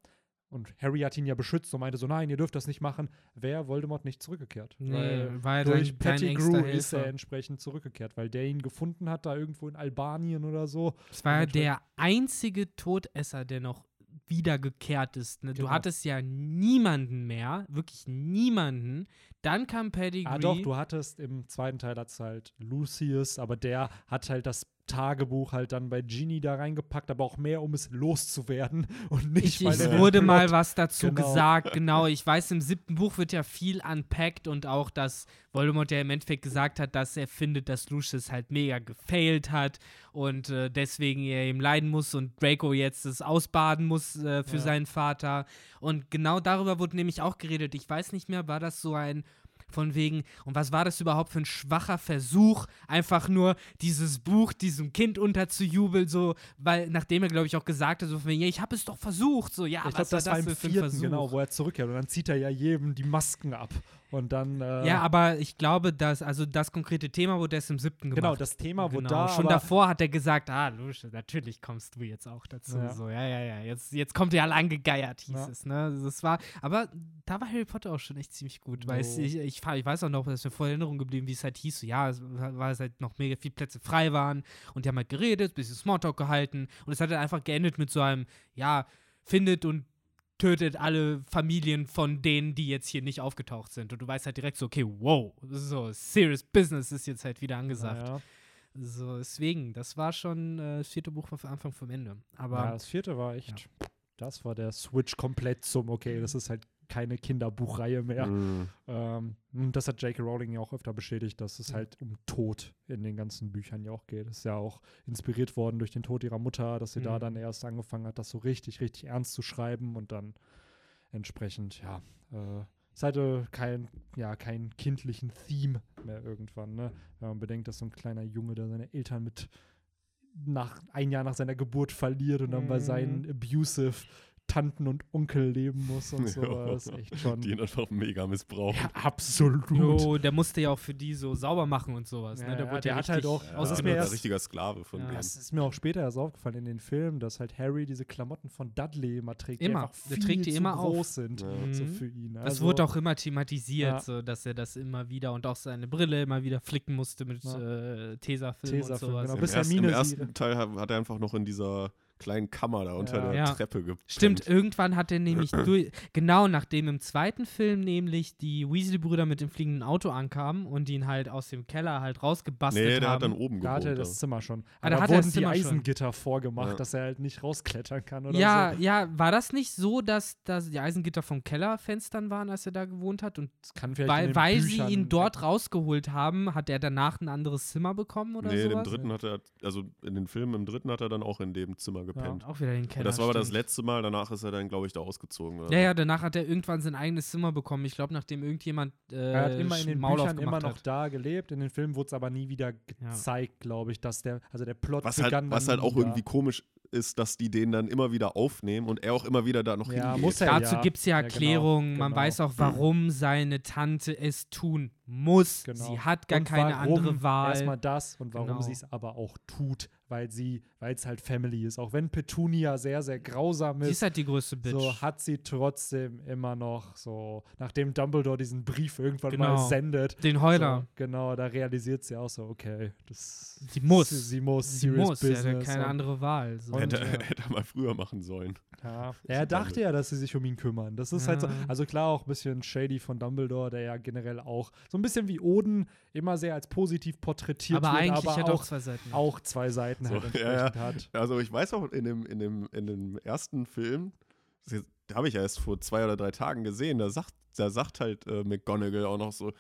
Und Harry hat ihn ja beschützt und meinte so, nein, ihr dürft das nicht machen, wäre Voldemort nicht zurückgekehrt.
nee,
Weil
war ja
durch Pettigrew ist er entsprechend zurückgekehrt, weil der ihn gefunden hat, da irgendwo in Albanien oder so.
Das war der einzige Todesser, der noch wiedergekehrt ist. Ne? Du
Genau.
hattest ja niemanden mehr, wirklich niemanden. Dann kam Pedigree.
Ah, doch, du hattest im zweiten Teil hat's halt Lucius, aber der hat halt das Tagebuch halt dann bei Genie da reingepackt, aber auch mehr, um es loszuwerden und nicht,
Ich,
weil
es
den
wurde
Plot-
mal was dazu
Genau.
gesagt, genau. Ich weiß, im siebten Buch wird ja viel unpackt und auch, dass Voldemort ja im Endeffekt gesagt hat, dass er findet, dass Lucius halt mega gefailt hat und äh, deswegen er ihm leiden muss und Draco jetzt es ausbaden muss äh, für
Ja.
seinen Vater. Und genau darüber wurde nämlich auch geredet. Ich weiß nicht mehr, war das so ein von wegen, und was war das überhaupt für ein schwacher Versuch, einfach nur dieses Buch diesem Kind unterzujubeln, so, weil, nachdem er, glaube ich, auch gesagt hat, so von wegen, ja, ich habe es doch versucht, so, ja,
ich
was
glaube, das
war
war im
das für ein Versuch?
genau, wo er zurückkehrt. Und dann zieht er ja jedem die Masken ab. Und dann. Äh,
Ja, aber ich glaube, dass, also das konkrete Thema wurde erst im siebten gemacht.
genau, das Thema wurde
Genau,
da.
Schon davor hat er gesagt, ah, Lucius, natürlich kommst du jetzt auch dazu.
Ja.
So, ja, ja, ja. Jetzt, jetzt kommt ihr alle angegeiert, hieß
Ja.
es. Ne? Das war, aber da war Harry Potter auch schon echt ziemlich gut, weil es,
Jo.
ich, ich, ich weiß auch noch, dass mir in Erinnerung geblieben, wie es halt hieß. So, ja, es war halt noch mega viele Plätze frei waren und die haben halt geredet, bisschen Smalltalk gehalten und es hat dann einfach geendet mit so einem, ja, findet und tötet alle Familien von denen, die jetzt hier nicht aufgetaucht sind. Und du weißt halt direkt so, okay, wow, so serious business ist jetzt halt wieder angesagt.
Ja,
So, deswegen, das war schon äh, das vierte Buch von Anfang vom Ende. Aber
ja, das vierte war echt. Das war der Switch komplett zum, okay, das ist halt keine Kinderbuchreihe mehr.
Mhm.
Ähm, und das hat J.K. Rowling ja auch öfter bestätigt, dass es
Mhm.
halt um Tod in den ganzen Büchern ja auch geht. Es ist ja auch inspiriert worden durch den Tod ihrer Mutter, dass sie da
Mhm.
dann erst angefangen hat, das so richtig, richtig ernst zu schreiben und dann entsprechend, ja, äh, es hatte kein, ja, keinen kindlichen Theme mehr irgendwann, ne? Wenn man bedenkt, dass so ein kleiner Junge, der seine Eltern mit nach ein Jahr nach seiner Geburt verliert und dann bei
Mhm.
seinen abusive Tanten und Onkel leben muss und so,
Ja.
das ist echt schon.
Die ihn einfach mega missbrauchen.
Ja, absolut.
jo, der musste ja auch für die so sauber machen und sowas.
Ja,
ne? Der,
ja,
wurde
der
ja
hat halt auch-
Ja,
das ist
ausgenutzt.
mir
ein
erst-
richtiger Sklave von
Ja.
denen.
Das ist mir auch später erst aufgefallen in den Filmen, dass halt Harry diese Klamotten von Dudley immer trägt,
Immer.
die einfach
Der
viel
trägt die
zu
immer auf.
groß sind
Ja.
so
Mhm.
für ihn.
Das
Also,
wurde auch immer thematisiert,
Ja.
so, dass er das immer wieder und auch seine Brille immer wieder flicken musste mit
Ja.
äh, Tesafilm und
Tesafilm,
sowas.
genau.
Im,
bis
erst, Im ersten Teil hat er einfach noch in dieser kleinen Kammer da unter
Ja.
der
Ja.
Treppe gepennt.
Stimmt, irgendwann hat er nämlich durch, genau nachdem im zweiten Film nämlich die Weasley-Brüder mit dem fliegenden Auto ankamen und ihn halt aus dem Keller halt rausgebastelt
Nee, der
haben.
hat dann oben
Da hat er
gewohnt.
das Zimmer schon.
Ah, da
Aber
hat er
wurden
das
die
Zimmer schon.
Eisengitter vorgemacht,
Ja.
dass er halt nicht rausklettern kann oder
ja,
so.
ja, war das nicht so, dass, dass die Eisengitter vom Kellerfenstern waren, als er da gewohnt hat? Und
Das kann vielleicht in
weil, weil
Büchern-
sie ihn dort rausgeholt haben, hat er danach ein anderes Zimmer bekommen oder
nee, in dem
sowas?
dritten hat er, also in den Filmen im dritten hat er dann auch in dem Zimmer gepennt.
Auch wieder den Keller.
Und das war aber das letzte Mal, danach ist er dann, glaube ich, da ausgezogen. Oder?
Ja, ja, danach hat er irgendwann sein eigenes Zimmer bekommen. Ich glaube, nachdem irgendjemand äh,
Er hat immer in den
Maul
Büchern immer noch
hat.
da gelebt. In den Filmen wurde es aber nie wieder gezeigt, glaube ich, dass der, also der Plot
Was
begann
halt, was
dann
halt auch irgendwie komisch ist, dass die den dann immer wieder aufnehmen und er auch immer wieder da noch
Ja,
hingeht.
muss er
Dazu
ja.
gibt es ja
Ja, genau,
Erklärungen. Man
genau.
weiß auch, warum seine Tante es tun muss.
Genau.
Sie hat gar
Und
keine andere Wahl.
Erstmal das und warum
Genau.
sie es aber auch tut, weil sie, weil es halt Family ist. Auch wenn Petunia sehr, sehr grausam
Sie
ist,
ist halt die größte Bitch.
so hat sie trotzdem immer noch so, nachdem Dumbledore diesen Brief irgendwann mal
Genau.
sendet.
Den Heuler.
So, genau, da realisiert sie auch so, okay, das
Sie muss.
Sie, sie muss.
Sie
serious
muss, ja,
business
hat keine
und-
andere Wahl. So.
Hätte,
ja.
hätte er mal früher machen sollen.
Ja. Er dachte ja, dass sie sich um ihn kümmern. Das ist halt so.
Ja.
Also klar, auch ein bisschen shady von Dumbledore, der ja generell auch so ein bisschen wie Oden immer sehr als positiv porträtiert
aber
wird,
eigentlich
aber
hat er auch
auch,
zwei Seiten.
auch zwei Seiten
So,
halt
ja, ja.
entsprechend hat.
Also ich weiß auch, in dem, in dem, in dem ersten Film, da habe ich ja erst vor zwei oder drei Tagen gesehen, da sagt, da sagt halt äh, McGonagall auch noch so,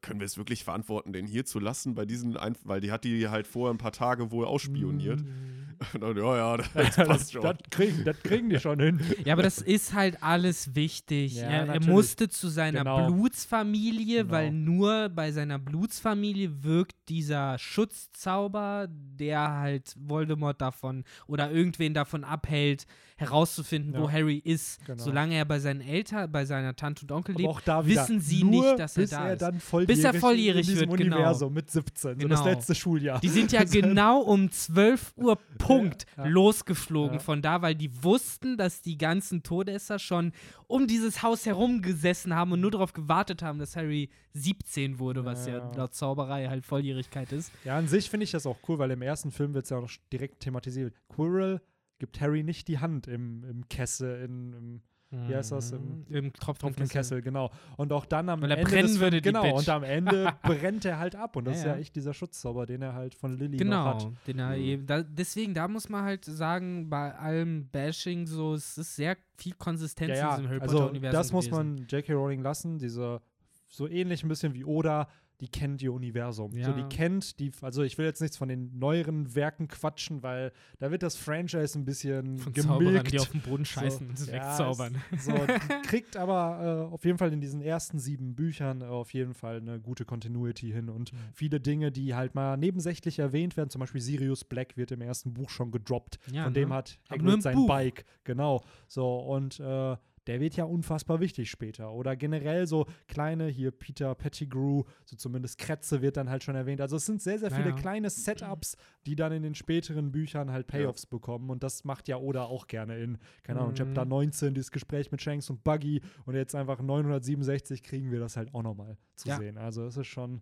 können wir es wirklich verantworten, den hier zu lassen bei diesen, Einf weil die hat die halt vorher ein paar Tage wohl ausspioniert. Und dann, ja, ja, das passt schon.
das, kriegen, das kriegen die schon hin.
Ja, aber das ist halt alles wichtig.
Ja,
er, er musste zu seiner
Genau.
Blutsfamilie,
Genau.
weil nur bei seiner Blutsfamilie wirkt dieser Schutzzauber, der halt Voldemort davon oder irgendwen davon abhält, herauszufinden, wo
Ja.
Harry ist.
Genau.
Solange er bei seinen Eltern, bei seiner Tante und Onkel lebt,
auch da wieder
wissen sie nicht, dass er da
er
ist.
dann
Bis er volljährig
in diesem
wird, genau.
Universum mit 17, so das
Genau.
letzte Schuljahr.
Die sind ja genau um 12 Uhr Punkt
Ja,
losgeflogen von da, weil die wussten, dass die ganzen Todesser schon um dieses Haus herum gesessen haben und nur darauf gewartet haben, dass Harry 17 wurde, was ja,
Ja.
laut Zauberei halt Volljährigkeit ist.
Ja, an sich finde ich das auch cool, weil im ersten Film wird es ja auch noch direkt thematisiert. Quirrell gibt Harry nicht die Hand im, im Kessel, in, im Wie heißt das? Im
Im
tropfenden
Tropfenkessel.
Kessel, genau. Und auch dann am
Weil er
Ende.
brennen
des
würde, die
Genau,
Bitch.
und am Ende brennt er halt ab. Und das
Ja,
ist ja
ja.
echt dieser Schutzzauber, den er halt von Lilly noch
Genau,
hat.
den er
Mhm.
eben, da, deswegen, da muss man halt sagen, bei allem Bashing so, es ist sehr viel Konsistenz
Ja,
in diesem Harry
also
Potter-Universum
das muss
gewesen.
man J.K. Rowling lassen. Diese so ähnlich ein bisschen wie Oda, die kennt ihr Universum. So,
Ja.
die kennt die, also ich will jetzt nichts von den neueren Werken quatschen, weil da wird das Franchise ein bisschen
Von Zauberern,
gemilkt.
die auf den Boden scheißen und
ja,
wegzaubern.
es- So, kriegt aber äh, auf jeden Fall in diesen ersten sieben Büchern äh, auf jeden Fall eine gute Continuity hin und
Mhm.
viele Dinge, die halt mal nebensächlich erwähnt werden, zum Beispiel Sirius Black wird im ersten Buch schon gedroppt.
Ja,
Von
ne?
dem hat Hagrid sein
Buch.
Bike, genau. So, und äh, der wird ja unfassbar wichtig später. Oder generell so kleine, hier Peter Pettigrew, so zumindest Kretze wird dann halt schon erwähnt. Also es sind sehr, sehr viele
Ja.
kleine Setups, die dann in den späteren Büchern halt Payoffs bekommen. Und das macht ja Oda auch gerne in, keine Ahnung,
Mhm.
Chapter 19, dieses Gespräch mit Shanks und Buggy. Und jetzt einfach 967 kriegen wir das halt auch nochmal zu
Ja.
sehen. Also es ist schon.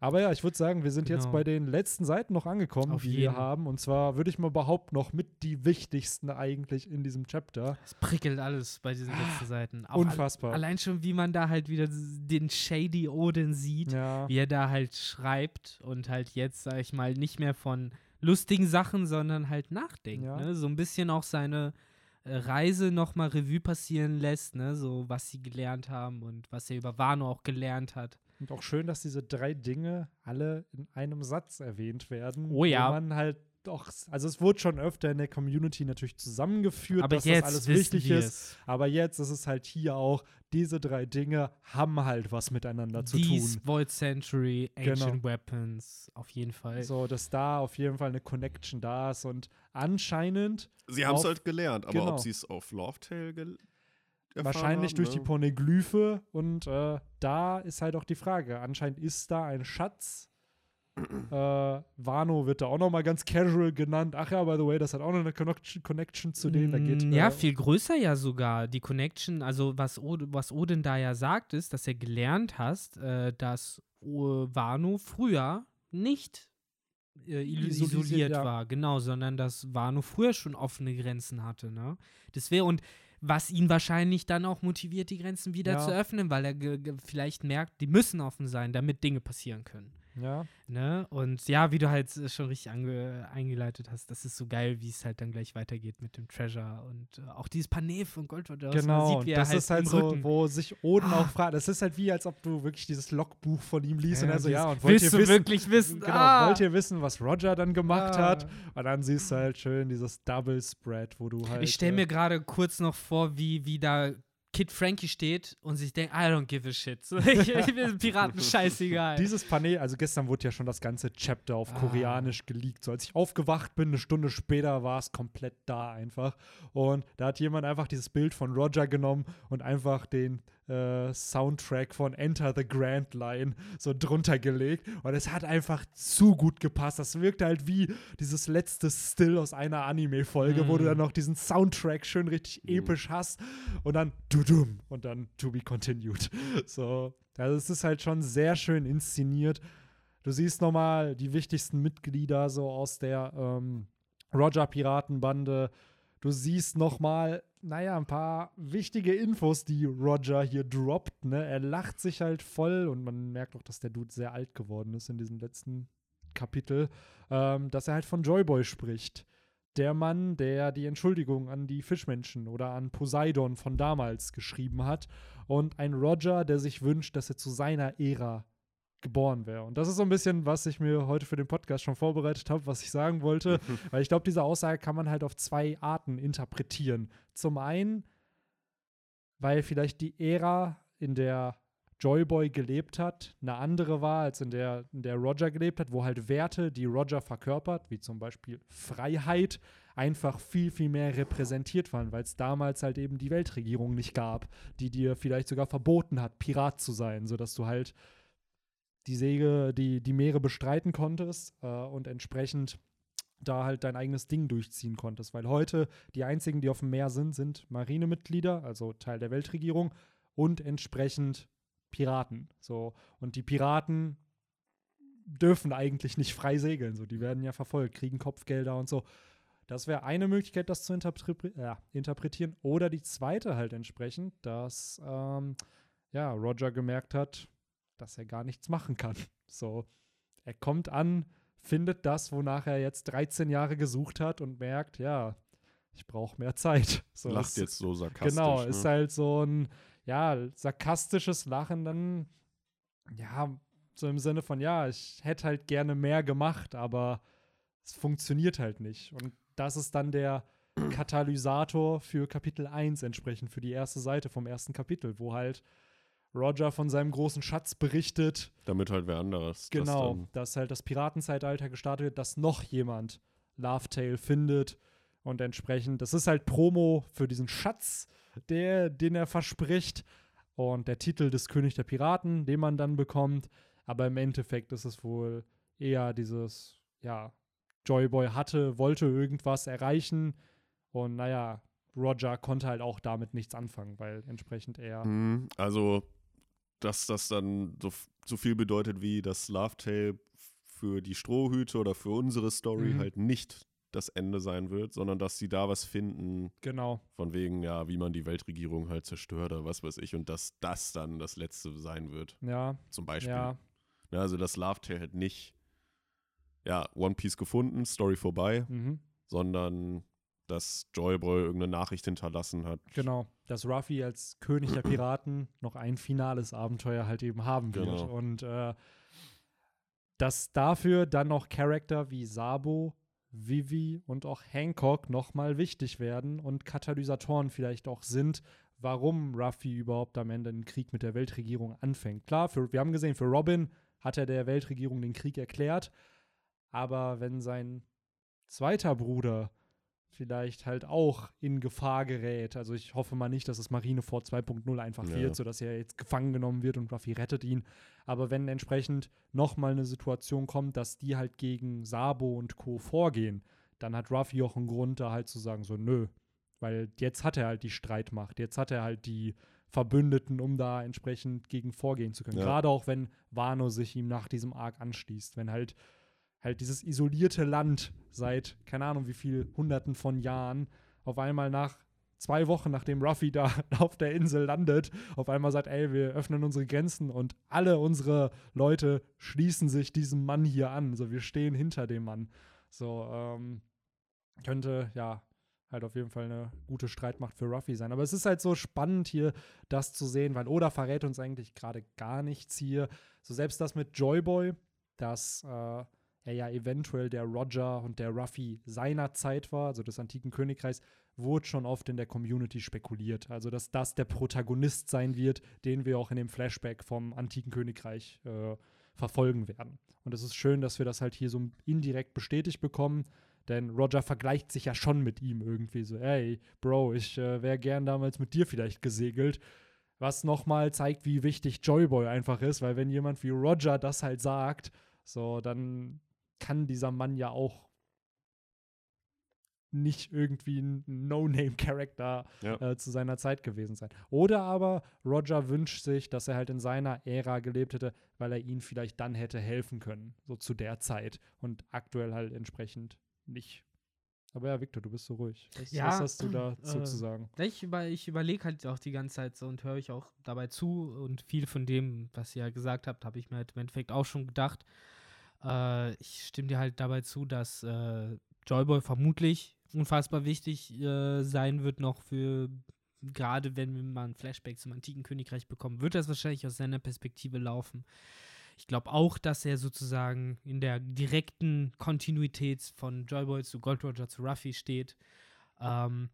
Aber ja, ich würde sagen, wir sind jetzt
Genau.
bei den letzten Seiten noch angekommen,
Auf
die wir
jeden.
haben. Und zwar würde ich mal behaupten, noch mit die wichtigsten eigentlich in diesem Chapter.
Es prickelt alles bei diesen letzten Seiten. Auch
Unfassbar.
Al allein schon, wie man da halt wieder den Shady Odin sieht,
Ja.
wie er da halt schreibt und halt jetzt, sag ich mal, nicht mehr von lustigen Sachen, sondern halt nachdenkt.
Ja.
Ne? So ein bisschen auch seine äh, Reise nochmal Revue passieren lässt, ne? so was sie gelernt haben und was er über Wano auch gelernt hat.
Und auch schön, dass diese drei Dinge alle in einem Satz erwähnt werden.
Oh ja.
Wo man halt doch, also es wurde schon öfter in der Community natürlich zusammengeführt,
Aber
dass
jetzt
das alles wichtig ist.
es.
Aber jetzt ist es halt hier auch, diese drei Dinge haben halt was miteinander zu
These,
tun.
Void Century, Ancient
Genau.
Weapons, auf jeden Fall.
So, dass da auf jeden Fall eine Connection da ist und anscheinend
Sie haben es halt gelernt, aber
genau.
ob sie es auf Lovetail gel erfahren
Wahrscheinlich
haben,
durch
ne?
die Poneglyphe und äh, da ist halt auch die Frage. Anscheinend ist da ein Schatz. äh, Wano wird da auch noch mal ganz casual genannt. Ach ja, by the way, das hat auch noch eine Connection, zu denen. Da geht,
Mm, ja,
äh,
viel größer ja sogar. Die Connection, also was, Od was Odin da ja sagt, ist, dass er gelernt hast, äh, dass uh, Wano früher nicht äh, isoliert
ja.
war, genau, sondern dass Wano früher schon offene Grenzen hatte, ne? Das wäre und was ihn wahrscheinlich dann auch motiviert, die Grenzen wieder
Ja.
zu öffnen, weil er vielleicht merkt, die müssen offen sein, damit Dinge passieren können.
Ja.
Ne? Und ja, wie du halt äh, schon richtig ange eingeleitet hast, das ist so geil, wie es halt dann gleich weitergeht mit dem Treasure und äh, auch dieses Panel von man
Genau,
sieht,
und das
halt
ist halt so,
Rücken-
wo sich Oden
Ah.
auch fragt. Das ist halt wie, als ob du wirklich dieses Logbuch von ihm liest und
Ja,
er so,
dieses,
ja, und wollt
willst
ihr
du
wissen,
wirklich wissen?
Genau,
Ah.
wollt ihr wissen, was Roger dann gemacht
Ah.
hat? Und dann siehst du halt schön dieses Double Spread, wo du halt.
Ich stelle
äh,
mir gerade kurz noch vor, wie, wie da Kid Frankie steht und sich denkt, I don't give a shit. So, ich, ich bin Piraten scheißegal.
Dieses Panel, also gestern wurde ja schon das ganze Chapter auf
Ah.
Koreanisch geleakt. So als ich aufgewacht bin, eine Stunde später war es komplett da einfach. Und da hat jemand einfach dieses Bild von Roger genommen und einfach den äh, Soundtrack von Enter the Grand Line so drunter gelegt. Und es hat einfach zu gut gepasst. Das wirkte halt wie dieses letzte Still aus einer Anime-Folge, wo du
Mm.
dann noch diesen Soundtrack schön richtig
Mm.
episch hast und dann dudum und dann to be continued. So, also es ist halt schon sehr schön inszeniert. Du siehst nochmal die wichtigsten Mitglieder so aus der ähm, Roger-Piratenbande. Du siehst nochmal, naja, ein paar wichtige Infos, die Roger hier droppt. Ne? Er lacht sich halt voll und man merkt auch, dass der Dude sehr alt geworden ist in diesem letzten Kapitel, ähm, dass er halt von Joyboy spricht. Der Mann, der die Entschuldigung an die Fischmenschen oder an Poseidon von damals geschrieben hat. Und ein Roger, der sich wünscht, dass er zu seiner Ära geboren wäre. Und das ist so ein bisschen, was ich mir heute für den Podcast schon vorbereitet habe, was ich sagen wollte. Weil ich glaube, diese Aussage kann man halt auf zwei Arten interpretieren. Zum einen, weil vielleicht die Ära, in der Joyboy gelebt hat, eine andere war, als in der, in der Roger gelebt hat, wo halt Werte, die Roger verkörpert, wie zum Beispiel Freiheit, einfach viel, viel mehr repräsentiert waren, weil es damals halt eben die Weltregierung nicht gab, die dir vielleicht sogar verboten hat, Pirat zu sein, sodass du halt die Säge, die, die Meere bestreiten konntest äh, und entsprechend da halt dein eigenes Ding durchziehen konntest. Weil heute die einzigen, die auf dem Meer sind, sind Marinemitglieder, also Teil der Weltregierung, und entsprechend Piraten. So. Und die Piraten dürfen eigentlich nicht frei segeln. So. Die werden ja verfolgt, kriegen Kopfgelder und so. Das wäre eine Möglichkeit, das zu interpre ja, interpretieren. Oder die zweite halt entsprechend, dass ähm, ja, Roger gemerkt hat, dass er gar nichts machen kann. So, er kommt an, findet das, wonach er jetzt 13 Jahre gesucht hat und merkt, ja, ich brauche mehr Zeit. So,
Lacht
es-
jetzt so sarkastisch.
Genau,
ne?
ist halt so ein, ja, sarkastisches Lachen dann, ja, so im Sinne von, ja, ich hätte halt gerne mehr gemacht, aber es funktioniert halt nicht. Und das ist dann der Katalysator für Kapitel 1 entsprechend, für die erste Seite vom ersten Kapitel, wo halt Roger von seinem großen Schatz berichtet,
Damit halt wer anderes. das
Genau,
dann-
dass halt das Piratenzeitalter gestartet wird, dass noch jemand Lovetail findet und entsprechend, das ist halt Promo für diesen Schatz, der, den er verspricht und der Titel des König der Piraten, den man dann bekommt, aber im Endeffekt ist es wohl eher dieses, ja, Joyboy hatte, wollte irgendwas erreichen und naja, Roger konnte halt auch damit nichts anfangen, weil entsprechend er
Mhm, Also, dass das dann so, so viel bedeutet wie das Lovetail für die Strohhüte oder für unsere Story
Mhm.
halt nicht das Ende sein wird, sondern dass sie da was finden,
genau,
von wegen, ja, wie man die Weltregierung halt zerstört oder was weiß ich, und dass das dann das Letzte sein wird,
ja,
zum Beispiel.
ja,
Ja, also das Lovetail halt nicht, ja, One Piece gefunden, Story vorbei,
mhm.
sondern dass Joyboy irgendeine Nachricht hinterlassen hat.
Genau, dass Ruffy als König der Piraten noch ein finales Abenteuer halt eben haben wird.
Genau.
Und äh, dass dafür dann noch Charakter wie Sabo, Vivi und auch Hancock nochmal wichtig werden und Katalysatoren vielleicht auch sind, warum Ruffy überhaupt am Ende einen Krieg mit der Weltregierung anfängt. Klar, für, wir haben gesehen, für Robin hat er der Weltregierung den Krieg erklärt, aber wenn sein zweiter Bruder vielleicht halt auch in Gefahr gerät. Also ich hoffe mal nicht, dass es Marineford 2.0 einfach
Ja.
wird, sodass er jetzt gefangen genommen wird und Ruffy rettet ihn. Aber wenn entsprechend nochmal eine Situation kommt, dass die halt gegen Sabo und Co. vorgehen, dann hat Ruffy auch einen Grund, da halt zu sagen, so nö. Weil jetzt hat er halt die Streitmacht, jetzt hat er halt die Verbündeten, um da entsprechend gegen vorgehen zu können.
Ja.
Gerade auch wenn Wano sich ihm nach diesem Arc anschließt. Wenn halt halt dieses isolierte Land seit, keine Ahnung wie viel, hunderten von Jahren, auf einmal nach zwei Wochen, nachdem Ruffy da auf der Insel landet, auf einmal sagt, ey, wir öffnen unsere Grenzen und alle unsere Leute schließen sich diesem Mann hier an. So, wir stehen hinter dem Mann. So, ähm, könnte, ja, halt auf jeden Fall eine gute Streitmacht für Ruffy sein. Aber es ist halt so spannend hier, das zu sehen, weil Oda verrät uns eigentlich gerade gar nichts hier. So selbst das mit Joyboy, dass äh, er ja eventuell der Roger und der Ruffy seiner Zeit war, also des antiken Königreichs, wurde schon oft in der Community spekuliert. Also, dass das der Protagonist sein wird, den wir auch in dem Flashback vom antiken Königreich äh, verfolgen werden. Und es ist schön, dass wir das halt hier so indirekt bestätigt bekommen, denn Roger vergleicht sich ja schon mit ihm irgendwie so, ey, Bro, ich äh, wäre gern damals mit dir vielleicht gesegelt. Was nochmal zeigt, wie wichtig Joyboy einfach ist, weil wenn jemand wie Roger das halt sagt, so, dann kann dieser Mann ja auch nicht irgendwie ein No-Name-Character ja. äh, zu seiner Zeit gewesen sein. Oder aber Roger wünscht sich, dass er halt in seiner Ära gelebt hätte, weil er ihnen vielleicht dann hätte helfen können, so zu der Zeit und aktuell halt entsprechend nicht. Aber ja, Victor, du bist so ruhig. Was,
ja,
was hast du dazu äh, zu sagen?
Ich, über, ich überlege halt auch die ganze Zeit so und höre ich auch dabei zu und viel von dem, was ihr ja gesagt habt, habe ich mir halt im Endeffekt auch schon gedacht. Äh, ich stimme dir halt dabei zu, dass äh, Joyboy vermutlich unfassbar wichtig äh, sein wird noch für gerade wenn ein Flashback zum antiken Königreich bekommen, wird das wahrscheinlich aus seiner Perspektive laufen. Ich glaube auch, dass er sozusagen in der direkten Kontinuität von Joyboy zu Gold Roger zu Ruffy steht. Ähm,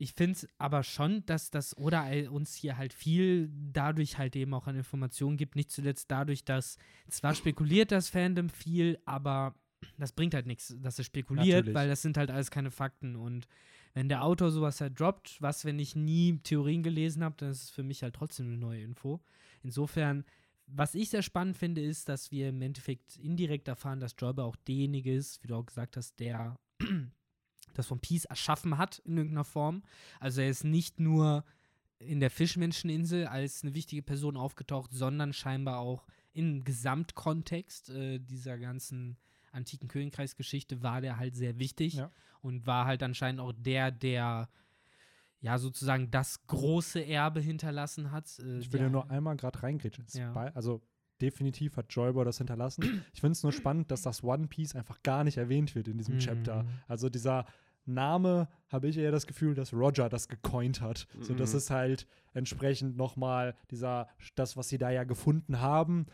ich finde es aber schon, dass das Oda uns hier halt viel dadurch halt eben auch an Informationen gibt. Nicht zuletzt dadurch, dass zwar spekuliert das Fandom viel, aber das bringt halt nichts, dass es spekuliert, Natürlich. weil das sind halt alles keine Fakten. Und wenn der Autor sowas halt droppt, was, wenn ich nie Theorien gelesen habe, dann ist es für mich halt trotzdem eine neue Info. Insofern, was ich sehr spannend finde, ist, dass wir im Endeffekt indirekt erfahren, dass Joyber auch derjenige ist, wie du auch gesagt hast, der das von Peace erschaffen hat in irgendeiner Form. Also er ist nicht nur in der Fischmenscheninsel als eine wichtige Person aufgetaucht, sondern scheinbar auch im Gesamtkontext äh, dieser ganzen antiken Königreichsgeschichte war der halt sehr wichtig ja. und war halt anscheinend auch der, der ja sozusagen das große Erbe hinterlassen hat.
Äh, ich will ja nur einmal gerade reingrätschen. Ja. Also definitiv hat Joyboy das hinterlassen. Ich finde es nur spannend, dass das One Piece einfach gar nicht erwähnt wird in diesem mhm. Chapter. Also dieser Name habe ich eher das Gefühl, dass Roger das gecoint hat. Mhm. So, das ist halt entsprechend nochmal dieser, das, was sie da ja gefunden haben,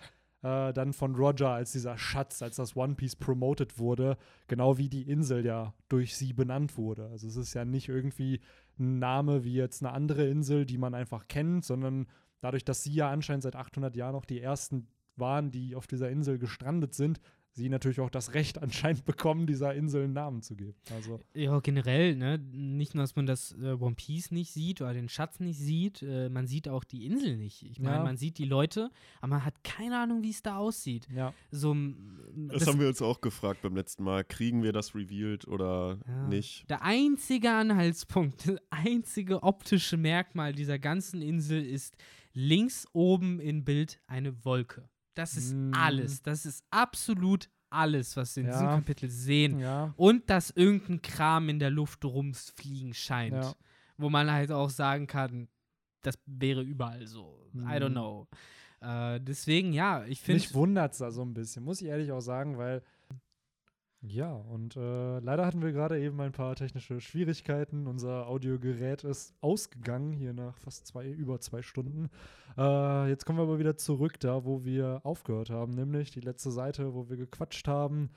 äh, dann von Roger als dieser Schatz, als das One Piece promoted wurde, genau wie die Insel ja durch sie benannt wurde. Also es ist ja nicht irgendwie ein Name wie jetzt eine andere Insel, die man einfach kennt, sondern dadurch, dass sie ja anscheinend seit 800 Jahren auch die ersten waren, die auf dieser Insel gestrandet sind, sie natürlich auch das Recht anscheinend bekommen, dieser Insel einen Namen zu geben. Also
ja, generell, ne? Nicht nur, dass man das äh, One Piece nicht sieht oder den Schatz nicht sieht, äh, man sieht auch die Insel nicht. Ich meine, ja. man sieht die Leute, aber man hat keine Ahnung, wie es da aussieht.
Ja.
So, das, das, haben wir uns auch gefragt beim letzten Mal. Kriegen wir das revealed oder ja. nicht?
Der einzige Anhaltspunkt, das einzige optische Merkmal dieser ganzen Insel ist links oben im Bild eine Wolke. Das ist mm. alles. Das ist absolut alles, was wir in ja. diesem Kapitel sehen.
Ja.
Und dass irgendein Kram in der Luft rumfliegen scheint. Ja. Wo man halt auch sagen kann, das wäre überall so. Mm. I don't mm. know. Äh, deswegen, ja, ich finde.
Mich wundert es da so ein bisschen, muss ich ehrlich auch sagen, weil ja, und äh, leider hatten wir gerade eben ein paar technische Schwierigkeiten. Unser Audiogerät ist ausgegangen, hier nach fast zwei, über zwei Stunden. Äh, jetzt kommen wir aber wieder zurück da, wo wir aufgehört haben, nämlich die letzte Seite, wo wir gequatscht haben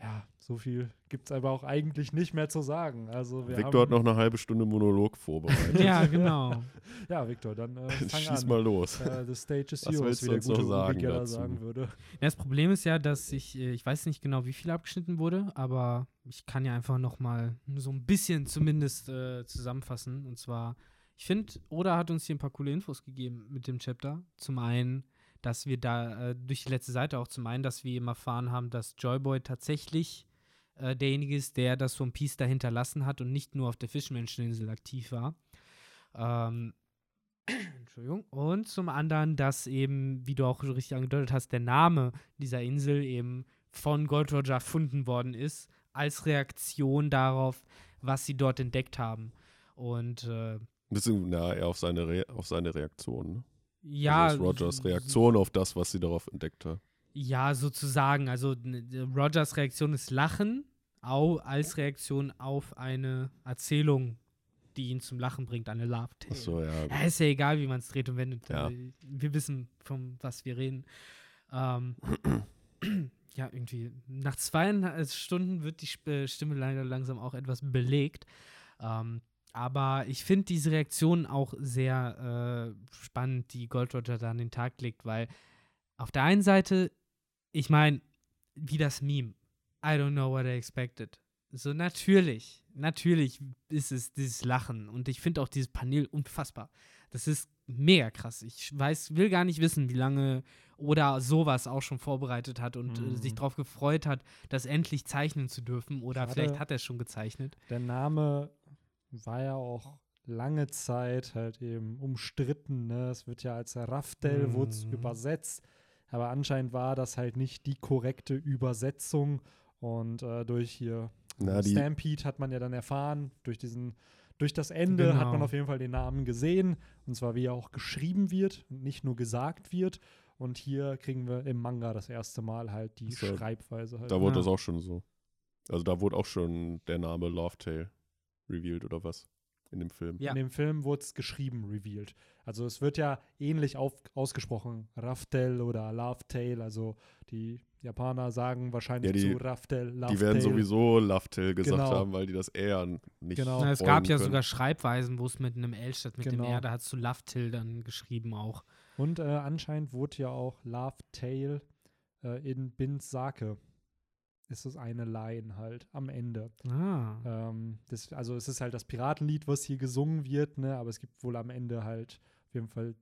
ja, so viel gibt es aber auch eigentlich nicht mehr zu sagen. Also wir
Victor hat noch eine halbe Stunde Monolog vorbereitet.
ja, genau.
ja, Victor, dann äh, fang
Schieß
an.
mal los.
Uh, the stage is
Was
yours,
wie der gute sagen,
Geller sagen würde. Ja,
das Problem ist ja, dass ich, äh, ich weiß nicht genau, wie viel abgeschnitten wurde, aber ich kann ja einfach noch mal so ein bisschen zumindest äh, zusammenfassen. Und zwar, ich finde, Oda hat uns hier ein paar coole Infos gegeben mit dem Chapter. Zum einen dass wir da äh, durch die letzte Seite auch zum einen, dass wir eben erfahren haben, dass Joyboy tatsächlich äh, derjenige ist, der das One Piece da hinterlassen hat und nicht nur auf der Fischmenscheninsel aktiv war. Ähm, Entschuldigung. Und zum anderen, dass eben, wie du auch richtig angedeutet hast, der Name dieser Insel eben von Gold Roger erfunden worden ist, als Reaktion darauf, was sie dort entdeckt haben. Und äh,
Bisschen, ja, eher auf seine, Re auf seine Reaktion. Ne?
Ja.
Also ist Rogers Reaktion auf das, was sie darauf entdeckt hat.
Ja, sozusagen. Also Rogers Reaktion ist Lachen, au, als Reaktion auf eine Erzählung, die ihn zum Lachen bringt, eine Love Tale.
Achso, ja.
Ja, ist ja egal, wie man es dreht und wendet.
Ja.
Äh, Wir wissen, von was wir reden. Ähm, ja, irgendwie. Nach zweieinhalb Stunden wird die äh, Stimme leider langsam auch etwas belegt. Ähm, aber ich finde diese Reaktion auch sehr äh, spannend, die Gold Roger da an den Tag legt, weil auf der einen Seite, ich meine, wie das Meme. I don't know what I expected. So, natürlich, natürlich ist es dieses Lachen. Und ich finde auch dieses Panel unfassbar. Das ist mega krass. Ich weiß, will gar nicht wissen, wie lange oder sowas auch schon vorbereitet hat und äh,
Mhm.
sich darauf gefreut hat, das endlich zeichnen zu dürfen. Oder
Gerade-
vielleicht hat er es schon gezeichnet.
Der Name war ja auch lange Zeit halt eben umstritten. Ne? Es wird ja als Raftel
Mhm.
übersetzt, aber anscheinend war das halt nicht die korrekte Übersetzung. Und äh, durch hier
Na,
Stampede hat man ja dann erfahren, durch diesen, durch das Ende hat man
Genau.
auf jeden Fall den Namen gesehen. Und zwar wie er auch geschrieben wird und nicht nur gesagt wird. Und hier kriegen wir im Manga das erste Mal halt die
So,
Schreibweise halt.
da wurde
Ja.
das auch schon so. Also da wurde auch schon der Name Love Tale revealed oder was in dem Film.
Ja.
In dem Film wurde es geschrieben, revealed. Also es wird ja ähnlich auf, ausgesprochen, Raftel oder Lovetail. Also die Japaner sagen wahrscheinlich
Ja, die-
zu Raftel, Lovetail.
Die werden sowieso Love Tale gesagt
Genau.
haben, weil die das eher nicht
Genau.
Na, es gab ja
können.
sogar Schreibweisen, wo es mit einem L statt mit
Genau.
dem R, da hast du Love Till dann geschrieben auch.
Und äh, anscheinend wurde ja auch Lovetail äh, in Bins Sake. Ist es eine Line halt am Ende.
Ah.
Ähm, das, also es ist halt das Piratenlied, was hier gesungen wird, ne? aber es gibt wohl am Ende halt auf jeden Fall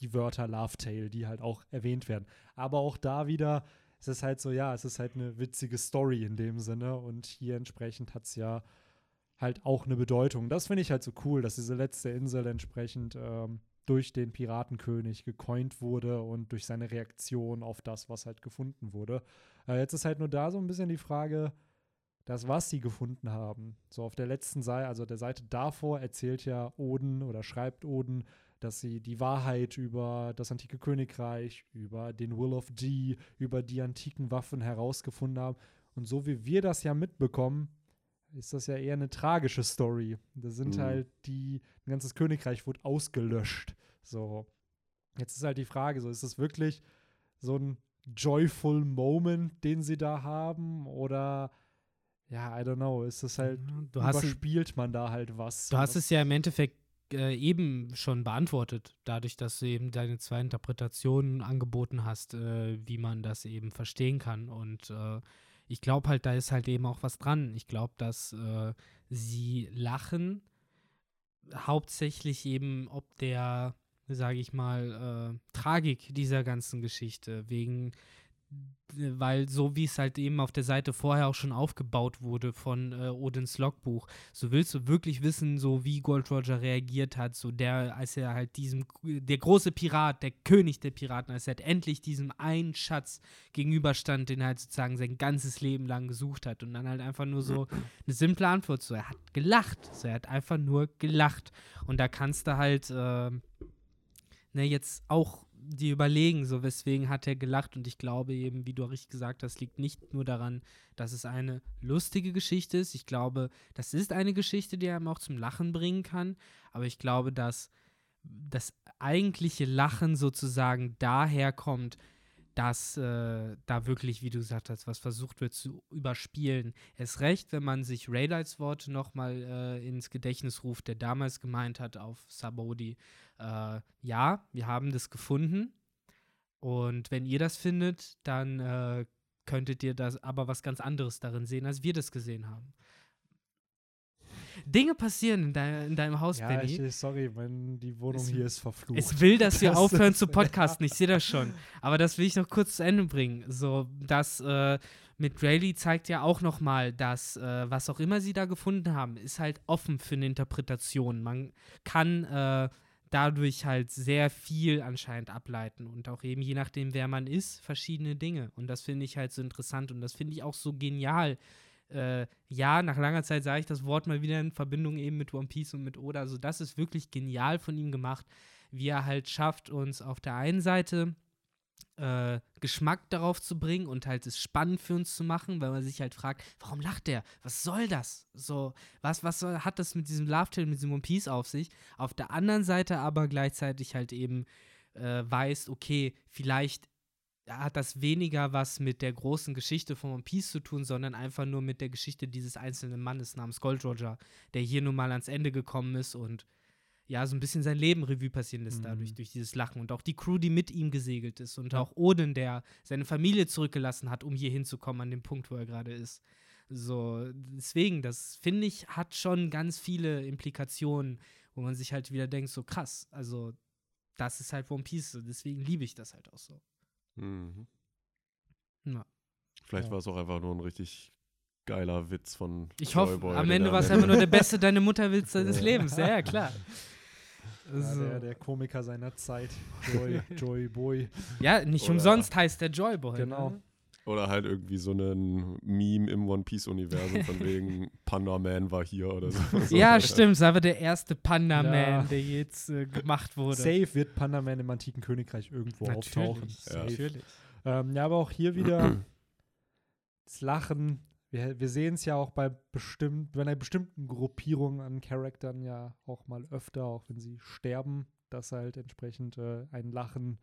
die Wörter Lovetail, die halt auch erwähnt werden. Aber auch da wieder, es ist halt so, ja, es ist halt eine witzige Story in dem Sinne und hier entsprechend hat es ja halt auch eine Bedeutung. Das finde ich halt so cool, dass diese letzte Insel entsprechend ähm, durch den Piratenkönig gecoint wurde und durch seine Reaktion auf das, was halt gefunden wurde. Äh, jetzt ist halt nur da so ein bisschen die Frage, das, was sie gefunden haben. So auf der letzten Seite, also der Seite davor erzählt ja Oden oder schreibt Oden, dass sie die Wahrheit über das antike Königreich, über den Will of G, über die antiken Waffen herausgefunden haben. Und so wie wir das ja mitbekommen, ist das ja eher eine tragische Story. Da sind
Mhm.
halt die, ein ganzes Königreich wurde ausgelöscht. So. Jetzt ist halt die Frage, so ist es wirklich so ein joyful Moment, den sie da haben? Oder ja, I don't know, ist es halt,
Du hast, es-
überspielt man da halt was?
du hast es ja im Endeffekt äh, eben schon beantwortet, dadurch, dass du eben deine zwei Interpretationen angeboten hast, äh, wie man das eben verstehen kann. Und äh, ich glaube halt, da ist halt eben auch was dran. Ich glaube, dass äh, sie lachen, hauptsächlich eben ob der, sage ich mal, äh, Tragik dieser ganzen Geschichte, wegen weil so wie es halt eben auf der Seite vorher auch schon aufgebaut wurde von äh, Odins Logbuch, so willst du wirklich wissen, so wie Gold Roger reagiert hat, so der, als er halt diesem, der große Pirat, der König der Piraten, als er halt endlich diesem einen Schatz gegenüberstand, den er halt sozusagen sein ganzes Leben lang gesucht hat und dann halt einfach nur so eine simple Antwort, so er hat gelacht, so er hat einfach nur gelacht. Und da kannst du halt, äh, ne, jetzt auch die überlegen, so weswegen hat er gelacht und ich glaube eben, wie du richtig gesagt hast, liegt nicht nur daran, dass es eine lustige Geschichte ist. Ich glaube, das ist eine Geschichte, die einem auch zum Lachen bringen kann, aber ich glaube, dass das eigentliche Lachen sozusagen daher kommt, dass äh, da wirklich, wie du gesagt hast, was versucht wird zu überspielen. Es recht, wenn man sich Raylights Worte nochmal äh, ins Gedächtnis ruft, der damals gemeint hat auf Sabodi, äh, ja, wir haben das gefunden und wenn ihr das findet, dann äh, könntet ihr das aber was ganz anderes darin sehen, als wir das gesehen haben. Dinge passieren in, dein, in deinem Haus,
ja,
Benny.
ich, sorry, mein, die Wohnung
Es-
hier ist verflucht.
Es will, dass wir
Das
aufhören
ist-
zu podcasten, ich sehe das schon. Aber das will ich noch kurz zu Ende bringen. So, das äh, mit Rayleigh zeigt ja auch noch mal, dass äh, was auch immer sie da gefunden haben, ist halt offen für eine Interpretation. Man kann äh, dadurch halt sehr viel anscheinend ableiten und auch eben je nachdem, wer man ist, verschiedene Dinge. Und das finde ich halt so interessant und das finde ich auch so genial. Äh, ja, nach langer Zeit sage ich das Wort mal wieder in Verbindung eben mit One Piece und mit Oda. Also das ist wirklich genial von ihm gemacht, wie er halt schafft, uns auf der einen Seite äh, Geschmack darauf zu bringen und halt es spannend für uns zu machen, weil man sich halt fragt, warum lacht der? Was soll das? So, was, was hat das mit diesem Love Tale, mit diesem One Piece auf sich? Auf der anderen Seite aber gleichzeitig halt eben äh, weiß, okay, vielleicht hat das weniger was mit der großen Geschichte von One Piece zu tun, sondern einfach nur mit der Geschichte dieses einzelnen Mannes namens Gold Roger, der hier nun mal ans Ende gekommen ist und ja, so ein bisschen sein Leben Revue passieren lässt dadurch,
Mhm.
durch dieses Lachen. Und auch die Crew, die mit ihm gesegelt ist und auch Oden, der seine Familie zurückgelassen hat, um hier hinzukommen an dem Punkt, wo er gerade ist. So, deswegen, das finde ich, hat schon ganz viele Implikationen, wo man sich halt wieder denkt, so krass, also das ist halt One Piece, so, deswegen liebe ich das halt auch so.
Mhm.
Ja.
Vielleicht
Ja.
war es auch einfach nur ein richtig geiler Witz von
Ich
Joy
hoffe,
Boy,
am Ende war es einfach nur der beste Deine Mutter willst deines. Lebens, ja, ja, klar.
Ja,
So.
der, der Komiker seiner Zeit. Joy, Joy Boy.
Ja, nicht
Oder-
umsonst heißt der Joyboy.
Genau.
Ne?
Oder halt irgendwie so ein Meme im One Piece-Universum von wegen Panda Man war hier oder so. so.
Ja, stimmt. Das war der erste Panda-Man,
Ja.
der jetzt äh, gemacht wurde.
Safe wird Panda Man im antiken Königreich irgendwo auftauchen.
Natürlich,
Ja.
Safe.
natürlich.
Ähm, ja, aber auch hier wieder das Lachen. Wir, wir sehen es ja auch bei, bestimmt, bei einer bestimmten Gruppierung an Charakteren ja auch mal öfter, auch wenn sie sterben, dass halt entsprechend äh, ein Lachen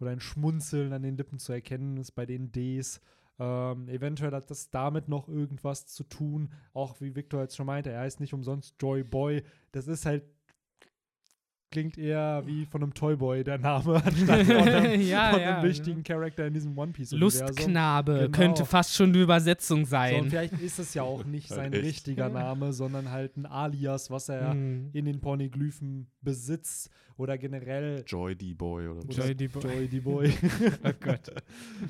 oder ein Schmunzeln an den Lippen zu erkennen ist bei den Ds. Ähm, eventuell hat das damit noch irgendwas zu tun. Auch wie Victor jetzt schon meinte, er heißt nicht umsonst Joy Boy. Das ist halt, klingt eher wie von einem Toyboy der Name, anstatt von einem,
Ja,
von
ja,
einem wichtigen Charakter in diesem One Piece
Lustknabe
Genau.
könnte fast schon die Übersetzung
So, und
sein.
vielleicht ist es ja auch nicht sein
echt.
richtiger Name, sondern halt ein Alias, was er
Mhm.
in den Pornoglyphen besitzt oder generell
Joy D-Boy oder so.
oder
Joy D. Boy.
Joy D. Boy.
Oh Gott.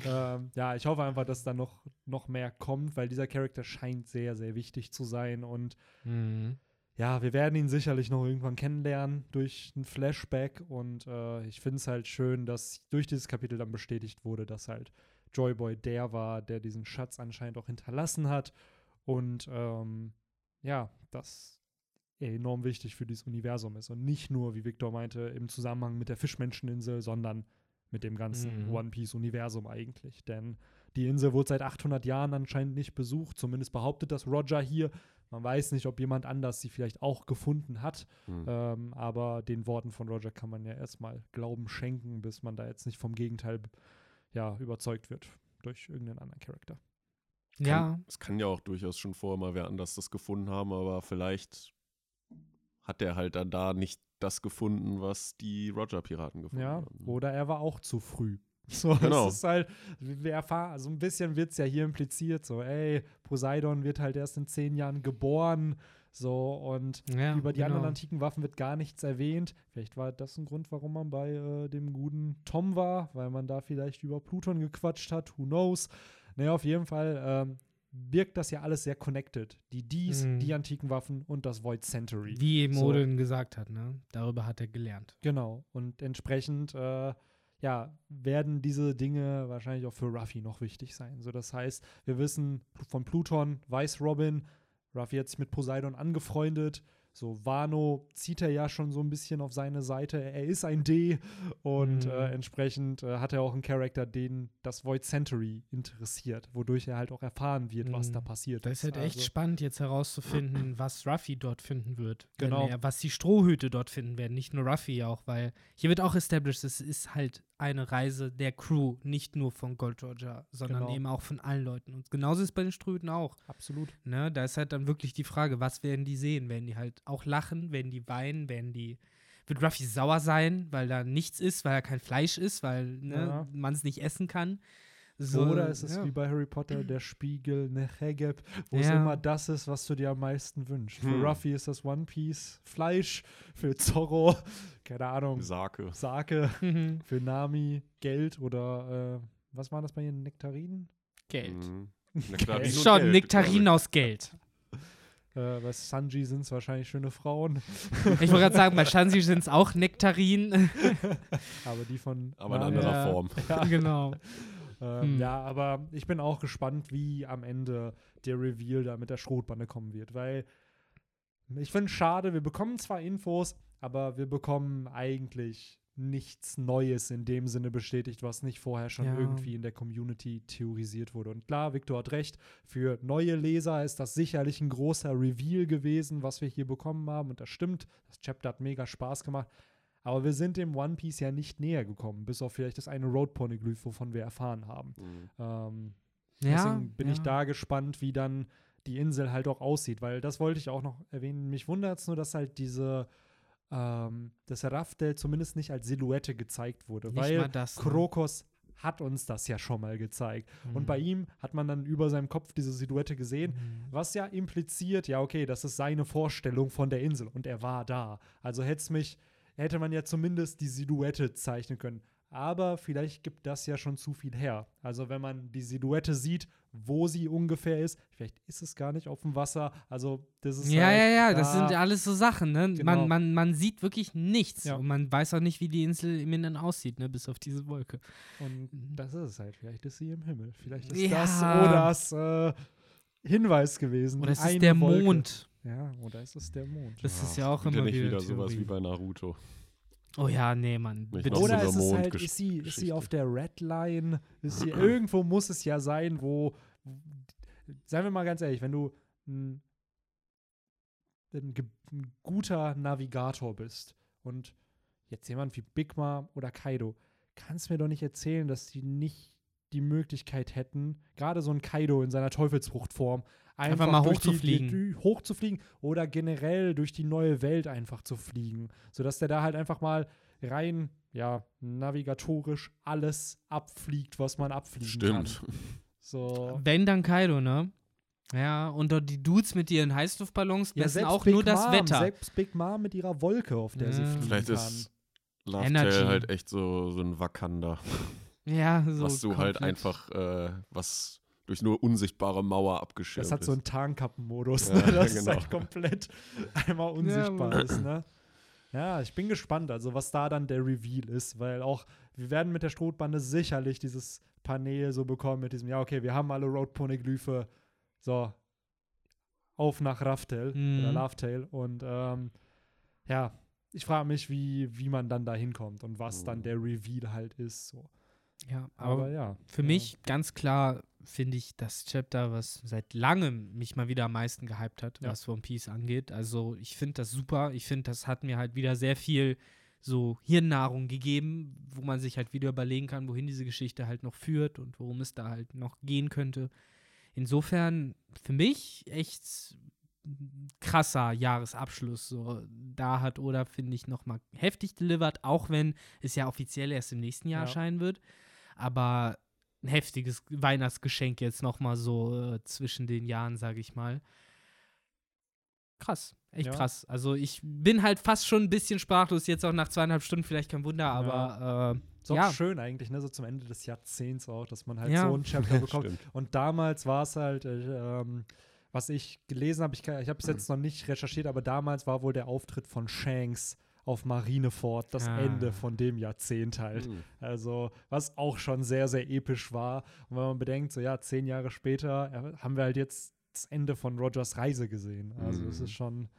ähm, ja, ich hoffe einfach, dass da noch, noch mehr kommt, weil dieser Charakter scheint sehr, sehr wichtig zu sein und
Mhm.
Ja, wir werden ihn sicherlich noch irgendwann kennenlernen durch ein Flashback und äh, ich finde es halt schön, dass durch dieses Kapitel dann bestätigt wurde, dass halt Joyboy der war, der diesen Schatz anscheinend auch hinterlassen hat und ähm, ja, dass er enorm wichtig für dieses Universum ist und nicht nur, wie Victor meinte, im Zusammenhang mit der Fischmenscheninsel, sondern mit dem ganzen
Mhm.
One Piece Universum eigentlich, denn die Insel wurde seit 800 Jahren anscheinend nicht besucht, zumindest behauptet das Roger hier. Man weiß nicht, ob jemand anders sie vielleicht auch gefunden hat,
Hm.
ähm, aber den Worten von Roger kann man ja erstmal Glauben schenken, bis man da jetzt nicht vom Gegenteil ja, überzeugt wird durch irgendeinen anderen Charakter.
Ja,
Es kann ja auch durchaus schon vorher mal wer anders das gefunden haben, aber vielleicht hat der halt dann da nicht das gefunden, was die Roger-Piraten gefunden
Ja,
haben.
oder er war auch zu früh. So,
Genau.
es ist halt, wir erfahren, so ein bisschen wird es ja hier impliziert, so, ey, Poseidon wird halt erst in zehn Jahren geboren, so, und
ja
über die
genau.
anderen antiken Waffen wird gar nichts erwähnt. Vielleicht war das ein Grund, warum man bei äh, dem guten Tom war, weil man da vielleicht über Pluton gequatscht hat, who knows. Naja, auf jeden Fall ähm, wirkt das ja alles sehr connected. Die Ds,
Mhm.
die antiken Waffen und das Void Century.
Wie eben
So.
Odin gesagt hat, ne? Darüber hat er gelernt.
Genau. Und entsprechend, äh, ja, werden diese Dinge wahrscheinlich auch für Ruffy noch wichtig sein. So, das heißt, wir wissen von Pluton, weiß Robin, Ruffy hat sich mit Poseidon angefreundet. So, Wano zieht er ja schon so ein bisschen auf seine Seite. Er ist ein D und
Mhm.
äh, entsprechend äh, hat er auch einen Charakter, den das Void Century interessiert, wodurch er halt auch erfahren wird, was
Mhm.
da passiert
Das ist halt echt
Also-
spannend, jetzt herauszufinden, was Ruffy dort finden wird.
Genau.
Er, was die Strohhüte dort finden werden. Nicht nur Ruffy auch, weil hier wird auch established, es ist halt eine Reise der Crew, nicht nur von Gold Roger, sondern
Genau.
eben auch von allen Leuten. Und genauso ist es bei den Strohhüten auch.
Absolut.
Ne? Da ist halt dann wirklich die Frage, was werden die sehen? Werden die halt auch lachen? Werden die weinen? Werden die. Wird Ruffy sauer sein, weil da nichts ist, weil er kein Fleisch ist, weil ne,
Ja.
man es nicht essen kann? So,
Oder ist es
ja.
wie bei Harry Potter der Spiegel, ne Negeb, wo es
Ja.
immer das ist, was du dir am meisten wünschst. Für
Hm.
Ruffy ist das One Piece Fleisch, für Zorro, keine Ahnung,
Sake.
Sake,
Mhm.
für Nami Geld oder äh, was waren das bei Ihnen? Nektarinen?
Geld.
Mhm. Nektarinen
Schon,
Geld,
Nektarinen aus Geld.
Äh, bei Sanji sind es wahrscheinlich schöne Frauen.
Ich wollte gerade sagen, bei Shansi sind es auch Nektarinen.
aber die von.
Aber in anderer
Ja.
Form.
Ja.
genau.
Ähm,
Hm.
Ja, aber ich bin auch gespannt, wie am Ende der Reveal da mit der Schrotbande kommen wird, weil ich finde es schade, wir bekommen zwar Infos, aber wir bekommen eigentlich nichts Neues in dem Sinne bestätigt, was nicht vorher schon
Ja.
irgendwie in der Community theorisiert wurde. Und klar, Victor hat recht, für neue Leser ist das sicherlich ein großer Reveal gewesen, was wir hier bekommen haben. Und das stimmt, das Chapter hat mega Spaß gemacht. Aber wir sind dem One Piece ja nicht näher gekommen, bis auf vielleicht das eine Road Poneglyph, wovon wir erfahren haben.
Mhm.
Ähm,
Ja,
deswegen bin ich
ja.
da gespannt, wie dann die Insel halt auch aussieht, weil das wollte ich auch noch erwähnen. Mich wundert es nur, dass halt diese, ähm, dass Raftel zumindest nicht als Silhouette gezeigt wurde,
Nicht
weil
das. ne?
Krokos hat uns das ja schon mal gezeigt. Und
Mhm.
bei ihm hat man dann über seinem Kopf diese Silhouette gesehen,
Mhm.
was ja impliziert, ja, okay, das ist seine Vorstellung von der Insel und er war da. Also hätte es mich, hätte man ja zumindest die Silhouette zeichnen können. Aber vielleicht gibt das ja schon zu viel her. Also wenn man die Silhouette sieht, wo sie ungefähr ist, vielleicht ist es gar nicht auf dem Wasser. Also das ist
Ja,
halt
ja, ja, das
da-
sind ja alles so Sachen, ne?
Genau.
Man, man, man sieht wirklich nichts
Ja.
und man weiß auch nicht, wie die Insel im Inneren aussieht, ne? Bis auf diese Wolke.
Und
Mhm.
das ist es halt. Vielleicht ist sie im Himmel. Vielleicht ist
Ja.
das Odas äh, Hinweis gewesen.
Oder es ist der
Wolke.
Mond.
Ja, oder ist es der Mond?
Das ist ja auch immer
nicht
wieder
wieder sowas
Theorie.
wie bei Naruto.
Oh ja, nee, Mann.
Nicht
Oder ist es halt, ist sie, ist sie auf der Red Line? Ist sie, irgendwo muss es ja sein, wo, seien wir mal ganz ehrlich, wenn du ein, ein, ein guter Navigator bist und jetzt jemand wie Big Mom oder Kaido, kannst mir doch nicht erzählen, dass sie nicht die Möglichkeit hätten, gerade so ein Kaido in seiner Teufelsfruchtform, einfach,
Einfach mal
durch die-
hochzufliegen.
Die, die, hochzufliegen oder generell durch die neue Welt einfach zu fliegen, sodass der da halt einfach mal rein, ja, navigatorisch alles abfliegt, was man abfliegen
Stimmt.
kann. So.
Wenn dann Kaido, ne? Ja, und die Dudes mit ihren Heißluftballons
Ja,
messen
selbst
auch
Big
nur das
Mom,
Wetter.
Selbst Big Mom mit ihrer Wolke, auf der sie
Ja.
fliegen
Vielleicht
kann.
ist Love halt echt so, so ein Wakanda,
Ja, so.
was du halt
komplett.
einfach, äh, was durch nur unsichtbare Mauer abgeschirmt
Das hat so
ist.
einen Tarnkappenmodus,
Ja,
ne? dass es
genau.
halt komplett einmal unsichtbar
Mann.
ist. Ne? Ja, ich bin gespannt, also was da dann der Reveal ist, weil auch wir werden mit der Strohbande sicherlich dieses Panel so bekommen mit diesem, ja, okay, wir haben alle Road Poneglyphe, so, auf nach Raftel
Mhm.
oder Lovetail und ähm, ja, ich frage mich, wie, wie man dann da hinkommt und was dann
Mhm.
der Reveal halt ist. So.
Ja,
Aber,
aber
ja.
für
ja.
mich ganz klar finde ich das Chapter, was seit langem mich mal wieder am meisten gehypt hat,
Ja.
was One Piece angeht. Also ich finde das super. Ich finde, das hat mir halt wieder sehr viel so Hirnnahrung gegeben, wo man sich halt wieder überlegen kann, wohin diese Geschichte halt noch führt und worum es da halt noch gehen könnte. Insofern für mich echt krasser Jahresabschluss. So, da hat Oda, finde ich, nochmal heftig delivered, auch wenn es ja offiziell erst im nächsten Jahr
Ja.
erscheinen wird. Aber ein heftiges Weihnachtsgeschenk jetzt nochmal so äh, zwischen den Jahren, sage ich mal. Krass, echt
Ja.
krass. Also ich bin halt fast schon ein bisschen sprachlos, jetzt auch nach zweieinhalb Stunden, vielleicht kein Wunder, aber äh,
Ist auch
ja.
schön eigentlich, ne? So zum Ende des Jahrzehnts auch, dass man halt
Ja.
so ein Chapter bekommt. Und damals war es halt, äh, ähm, was ich gelesen habe, ich, ich habe es jetzt noch nicht recherchiert, aber damals war wohl der Auftritt von Shanks auf Marineford das
Ah.
Ende von dem Jahrzehnt halt.
Mhm.
Also, was auch schon sehr, sehr episch war. Und wenn man bedenkt, so ja, zehn Jahre später äh, haben wir halt jetzt das Ende von Rogers Reise gesehen. Also, es
Mhm.
ist schon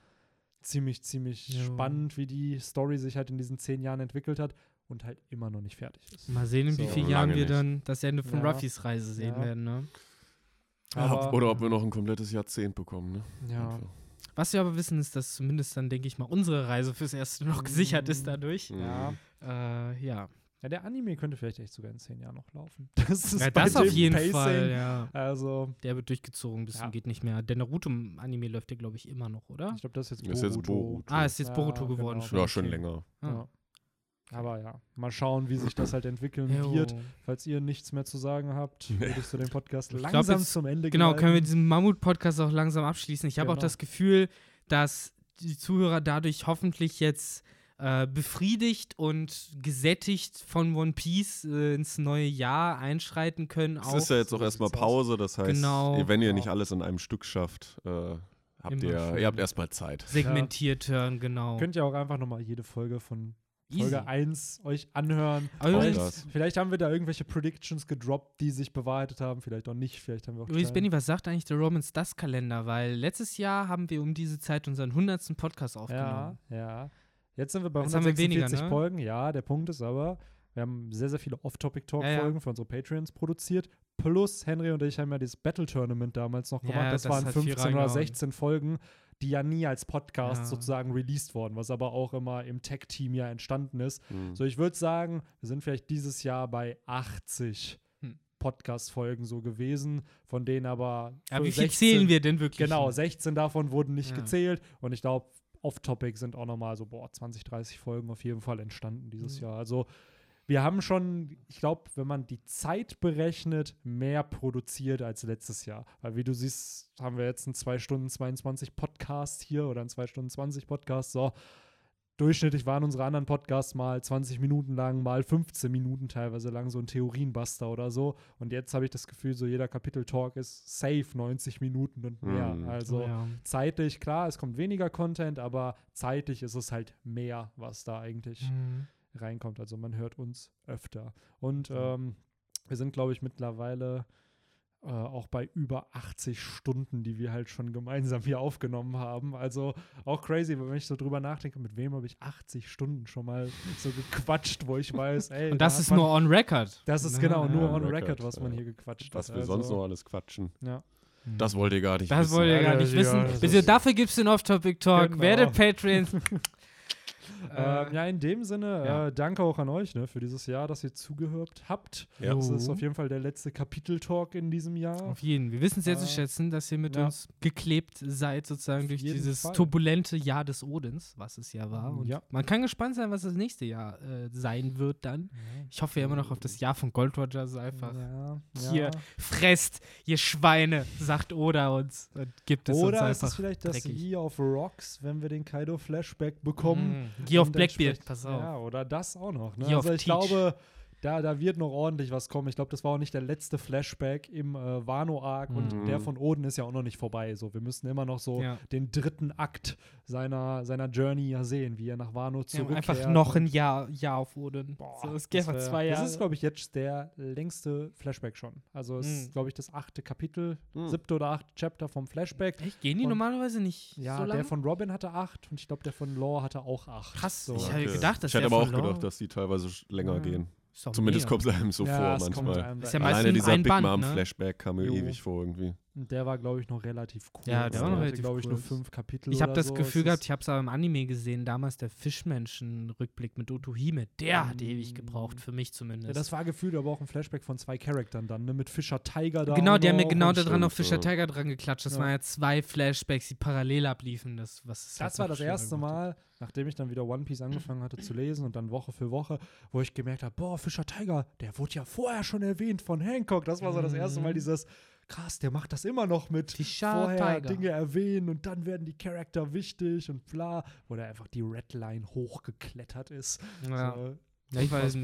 ziemlich, ziemlich
Jo.
spannend, wie die Story sich halt in diesen zehn Jahren entwickelt hat und halt immer noch nicht fertig ist.
Mal sehen, in wie
So.
vielen
Lange
Jahren wir
nicht.
dann das Ende von
Ja.
Ruffys Reise sehen
Ja.
werden. Ne?
Aber-
Oder ob wir noch ein komplettes Jahrzehnt bekommen, ne?
Ja.
Einfach.
Was wir aber wissen, ist, dass zumindest dann, denke ich mal, unsere Reise fürs Erste noch gesichert ist dadurch.
Mhm.
Ja.
Äh, ja.
Ja, der Anime könnte vielleicht echt sogar in zehn Jahren noch laufen. Das ist
ja,
bei
das auf jeden
Pacing,
Fall, ja.
Also,
Der wird durchgezogen, bis
Ja.
geht nicht mehr. Der Naruto-Anime läuft ja, glaube ich, immer noch, oder?
ich glaube, das ist jetzt
Ist jetzt
Boruto.
Boruto.
Ah, ist jetzt
Ja,
Boruto geworden
genau.
schon.
Ja, schon
okay.
länger.
Ah.
Ja. Aber ja, mal schauen, wie sich das halt entwickeln
Jo.
wird. Falls ihr nichts mehr zu sagen habt,
Nee.
würde ich so den Podcast
glaub,
langsam
jetzt-
zum Ende
Genau, können wir diesen Mammut-Podcast auch langsam abschließen. Ich habe auch
Genau.
das Gefühl, dass die Zuhörer dadurch hoffentlich jetzt äh, befriedigt und gesättigt von One Piece äh, ins neue Jahr einschreiten können.
Es
auch.
ist ja jetzt
so
auch erstmal. Pause, das heißt,
Genau.
wenn ihr
Ja.
nicht alles in einem Stück schafft, äh, habt ihr, ihr habt erstmal Zeit.
segmentiert hören, genau.
Könnt ihr auch einfach nochmal jede Folge von
Easy.
Folge 1 euch anhören. Vielleicht, vielleicht haben wir da irgendwelche Predictions gedroppt, die sich bewahrheitet haben, vielleicht auch nicht. Vielleicht haben wir auch
Übrigens, Benny, was sagt eigentlich der Romans das Kalender? Weil letztes Jahr haben wir um diese Zeit unseren 100. Podcast
Ja,
aufgenommen.
ja. Jetzt sind wir bei
Jetzt haben wir
146
weniger, ne?
Folgen. Ja, der Punkt ist aber, wir haben sehr, sehr viele Off-Topic-Talk-Folgen
Ja, ja.
für unsere Patreons produziert. Plus Henry und ich haben ja dieses Battle-Tournament damals noch
Ja,
gemacht. Das,
das
waren
hat viel
15 oder
reingehauen.
16 Folgen, die ja nie als Podcast
Ja.
sozusagen released wurden, was aber auch immer im Tech-Team ja entstanden ist.
Hm.
So, ich würde sagen, wir sind vielleicht dieses Jahr bei 80
Hm.
Podcast-Folgen so gewesen, von denen aber.
Aber wie
für
viel
16
zählen wir denn wirklich?
Genau, 16 davon wurden nicht
Ja.
gezählt und ich glaube, off-topic sind auch nochmal so, boah, 20, 30 Folgen auf jeden Fall entstanden dieses
Mhm.
Jahr. Also wir haben schon, ich glaube, wenn man die Zeit berechnet, mehr produziert als letztes Jahr. Weil wie du siehst, haben wir jetzt einen 2 Stunden 22 Podcast hier oder einen 2 Stunden 20 Podcast. So, durchschnittlich waren unsere anderen Podcasts mal 20 Minuten lang, mal 15 Minuten teilweise lang, so ein Theorienbuster oder so. Und jetzt habe ich das Gefühl, so jeder Kapitel-Talk ist safe 90 Minuten und mehr.
Mhm.
Also
Oh ja.
zeitlich, klar, es kommt weniger Content, aber zeitlich ist es halt mehr, was da eigentlich
Mhm.
Reinkommt. Also man hört uns öfter. Und ähm, wir sind, glaube ich, mittlerweile äh, auch bei über 80 Stunden, die wir halt schon gemeinsam hier aufgenommen haben. Also auch crazy, wenn ich so drüber nachdenke, mit wem habe ich 80 Stunden schon mal so gequatscht, wo ich weiß, ey.
Und
da
das
hat
ist
man,
nur on record.
Das ist genau nur
Ja,
on
on
record,
record,
was man
ja.
hier gequatscht
Was
hat.
wir sonst
Also,
noch alles quatschen.
Ja.
Das wollt ihr gar nicht
Das
wissen.
wollt ihr gar
Ja,
nicht
ja,
wissen.
das
Bitte, dafür gibt es den Off-Topic-Talk.
Genau.
Werdet Patreons.
Ähm, ja, in dem Sinne,
ja.
äh, danke auch an euch ne, für dieses Jahr, dass ihr zugehört habt.
Ja.
Das ist
Jo.
auf jeden Fall der letzte Kapitel-Talk in diesem Jahr.
Auf jeden. Wir wissen sehr zu
Äh,
schätzen, dass ihr mit
ja.
uns geklebt seid, sozusagen
Auf
durch dieses
Fall.
turbulente Jahr des Odins, was es ja war. Und man kann gespannt sein, was das nächste Jahr äh, sein wird dann. Ich hoffe ja immer noch auf das Jahr von Gold Roger, so einfach. Hier. Fresst, ihr Schweine, sagt Oda uns und gibt es uns
Oder ist
einfach.
es vielleicht das. Year of Rocks, wenn wir den Kaido-Flashback bekommen?
Mm, Of
Und
Blackbeard, pass auf.
Ja, oder das auch noch. Ne?
Of
Also ich
Teach.
glaube, da, da wird noch ordentlich was kommen. Ich glaube, das war auch nicht der letzte Flashback im äh, Wano-Arc und
Mhm.
der von Oden ist ja auch noch nicht vorbei. So, wir müssen immer noch so
Ja.
den dritten Akt seiner, seiner Journey ja sehen, wie er nach Wano zurückkehrt.
einfach noch
und-
ein Jahr, Jahr auf Odin.
Boah,
so, es
das
geht einfach
wär-
zwei Jahre.
Das ist, glaube ich, jetzt der längste Flashback schon. Also es
Mhm.
ist, glaube ich, das achte Kapitel,
Mhm.
siebte oder achte Chapter vom Flashback.
Echt? Gehen die
Und-
normalerweise nicht
Ja,
so lange?
der von Robin hatte acht und ich glaube, der von Law hatte auch acht.
Krass,
So.
ich habe
Okay.
gedacht, dass
ich hätte aber auch gedacht, dass die teilweise länger
Ja.
gehen. Zumindest kommt es einem so
ja,
vor manchmal.
einem
Ist
da-
ja
Alleine dieser Big
Band,
Mom
ne?
Flashback kam mir
Jo.
ewig vor irgendwie.
Und der war, glaube ich, noch relativ kurz.
Ja, der war noch
hatte,
relativ
glaube ich, nur
kurz.
fünf Kapitel.
Ich habe das
so.
Gefühl
Es
gehabt, ich habe es aber im Anime gesehen, damals der Fischmenschen-Rückblick mit Otohime. Der hat ewig gebraucht, für mich zumindest.
Ja, das war gefühlt aber auch ein Flashback von zwei Charaktern dann, ne? Mit Fischer Tiger da.
genau, die haben mir
noch
genau
und-
da dran auf
stimmt,
Fischer. Tiger dran geklatscht. Das
Ja.
waren ja zwei Flashbacks, die parallel abliefen. Das, was es halt
Das war
noch
das erste. Mal, nachdem ich dann wieder One Piece angefangen hatte zu lesen und dann Woche für Woche, wo ich gemerkt habe, boah, Fischer Tiger, der wurde ja vorher schon erwähnt von Hancock. Das war so das erste Mal
Mhm.
dieses, krass, der macht das immer noch mit
Fischer
vorher
Tiger.
Dinge erwähnen und dann werden die Charakter wichtig und bla, wo der einfach die Redline hochgeklettert ist.
Ja.
So,
Ja, ich me-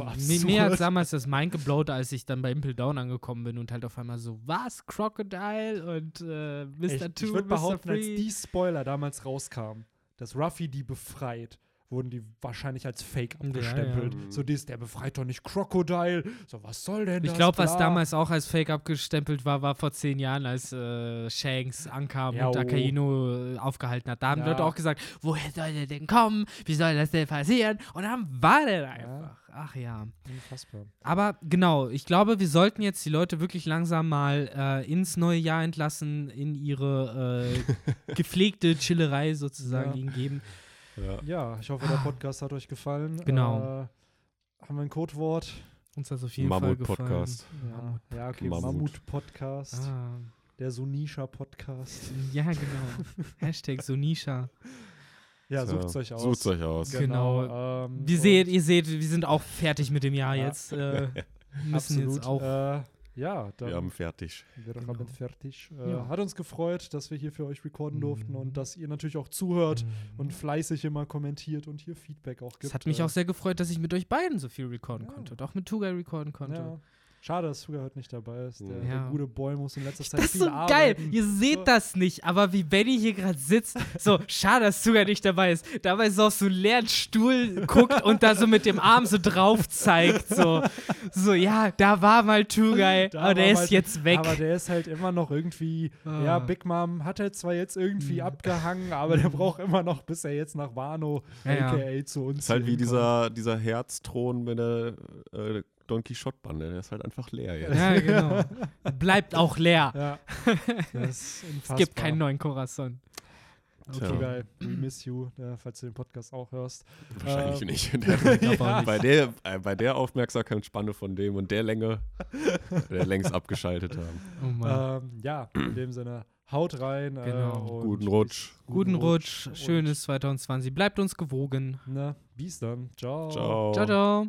mehr als
absurd.
damals das Mind geblowt, als ich dann bei Impel Down angekommen bin und halt auf einmal so, was? Crocodile und äh, Mr.
Ich,
Two,
ich würde behaupten, als
Free.
die Spoiler damals rauskamen, dass Ruffy die befreit, wurden die wahrscheinlich als Fake
Ja,
abgestempelt.
ja.
So dies, der befreit doch nicht Crocodile. So, was soll denn
Ich
das?
glaube, was damals auch als Fake abgestempelt war, war vor zehn Jahren, als äh, Shanks ankam
Ja,
und
oh.
Akaino äh, aufgehalten hat. Da haben
Ja.
Leute auch gesagt, woher soll der denn kommen? Wie soll das denn passieren? Und dann war der da
Ja.
einfach. Ach ja.
Unfassbar.
Aber genau, ich glaube, wir sollten jetzt die Leute wirklich langsam mal äh, ins neue Jahr entlassen, in ihre äh, gepflegte Chillerei sozusagen
Ja.
ihnen geben.
Ja.
Ja, ich hoffe, der Podcast hat euch gefallen.
Ah. Genau.
Äh, haben wir ein Codewort?
Uns hat es auf jeden Fall gefallen.
Mammut-Podcast.
Ja, ja okay.
Mammut.
Mammut-Podcast.
Ah,
Der Sunisha-Podcast.
ja, genau. Hashtag Sonisha.
Ja,
So,
sucht's euch aus.
Sucht's euch aus.
Genau.
ähm,
Wie
und-
seht, ihr seht, wir sind auch fertig mit dem Jahr
Ja.
jetzt. Äh, müssen
Absolut.
jetzt auch.
Äh, ja, dann
Wir haben fertig.
wir
Genau.
haben fertig. Äh,
Ja.
Hat uns gefreut, dass wir hier für euch recorden durften
Mhm.
und dass ihr natürlich auch zuhört
Mhm.
und fleißig immer kommentiert und hier Feedback auch gibt.
es hat mich
Äh,
auch sehr gefreut, dass ich mit euch beiden so viel recorden
Ja.
konnte und auch mit Tugai recorden konnte.
Ja. Schade, dass Suga heute nicht dabei ist. Der,
Ja.
der gute Boy muss in letzter Zeit
Das ist
viel
so geil.
arbeiten.
Ihr seht
So.
das nicht, aber wie Benny hier gerade sitzt, so, schade, dass Suga nicht dabei ist. Dabei so auf so einen leeren Stuhl guckt und da so mit dem Arm so drauf zeigt. So, so ja, da war mal Tugai,
Da
aber der ist jetzt weg.
Aber der ist halt immer noch irgendwie,
Ah.
ja, Big Mom hat er zwar jetzt irgendwie abgehangen, aber der braucht immer noch, bis er jetzt nach Wano,
Ja, ja.
aka zu uns.
ist halt wie dieser, dieser Herzthron mit der äh, Don Quixote-Bande. Der ist halt einfach leer jetzt.
ja, genau. Bleibt auch leer.
Ja, das ist unfassbar.
Es gibt keinen neuen Corazon.
Okay,
Tja.
geil. We miss you, äh, falls du den Podcast auch hörst.
Wahrscheinlich
Ähm,
nicht.
nicht.
bei, der, äh, bei der Aufmerksamkeitsspanne von dem und der Länge der längst abgeschaltet haben.
Oh.
Ähm, ja, in dem Sinne, haut rein.
Genau.
Äh, und
Guten Rutsch.
bis-
Guten Rutsch,
und,
schönes 2020. Bleibt uns gewogen.
Ne, bis dann. Ciao.
Ciao.
Ciao, ciao.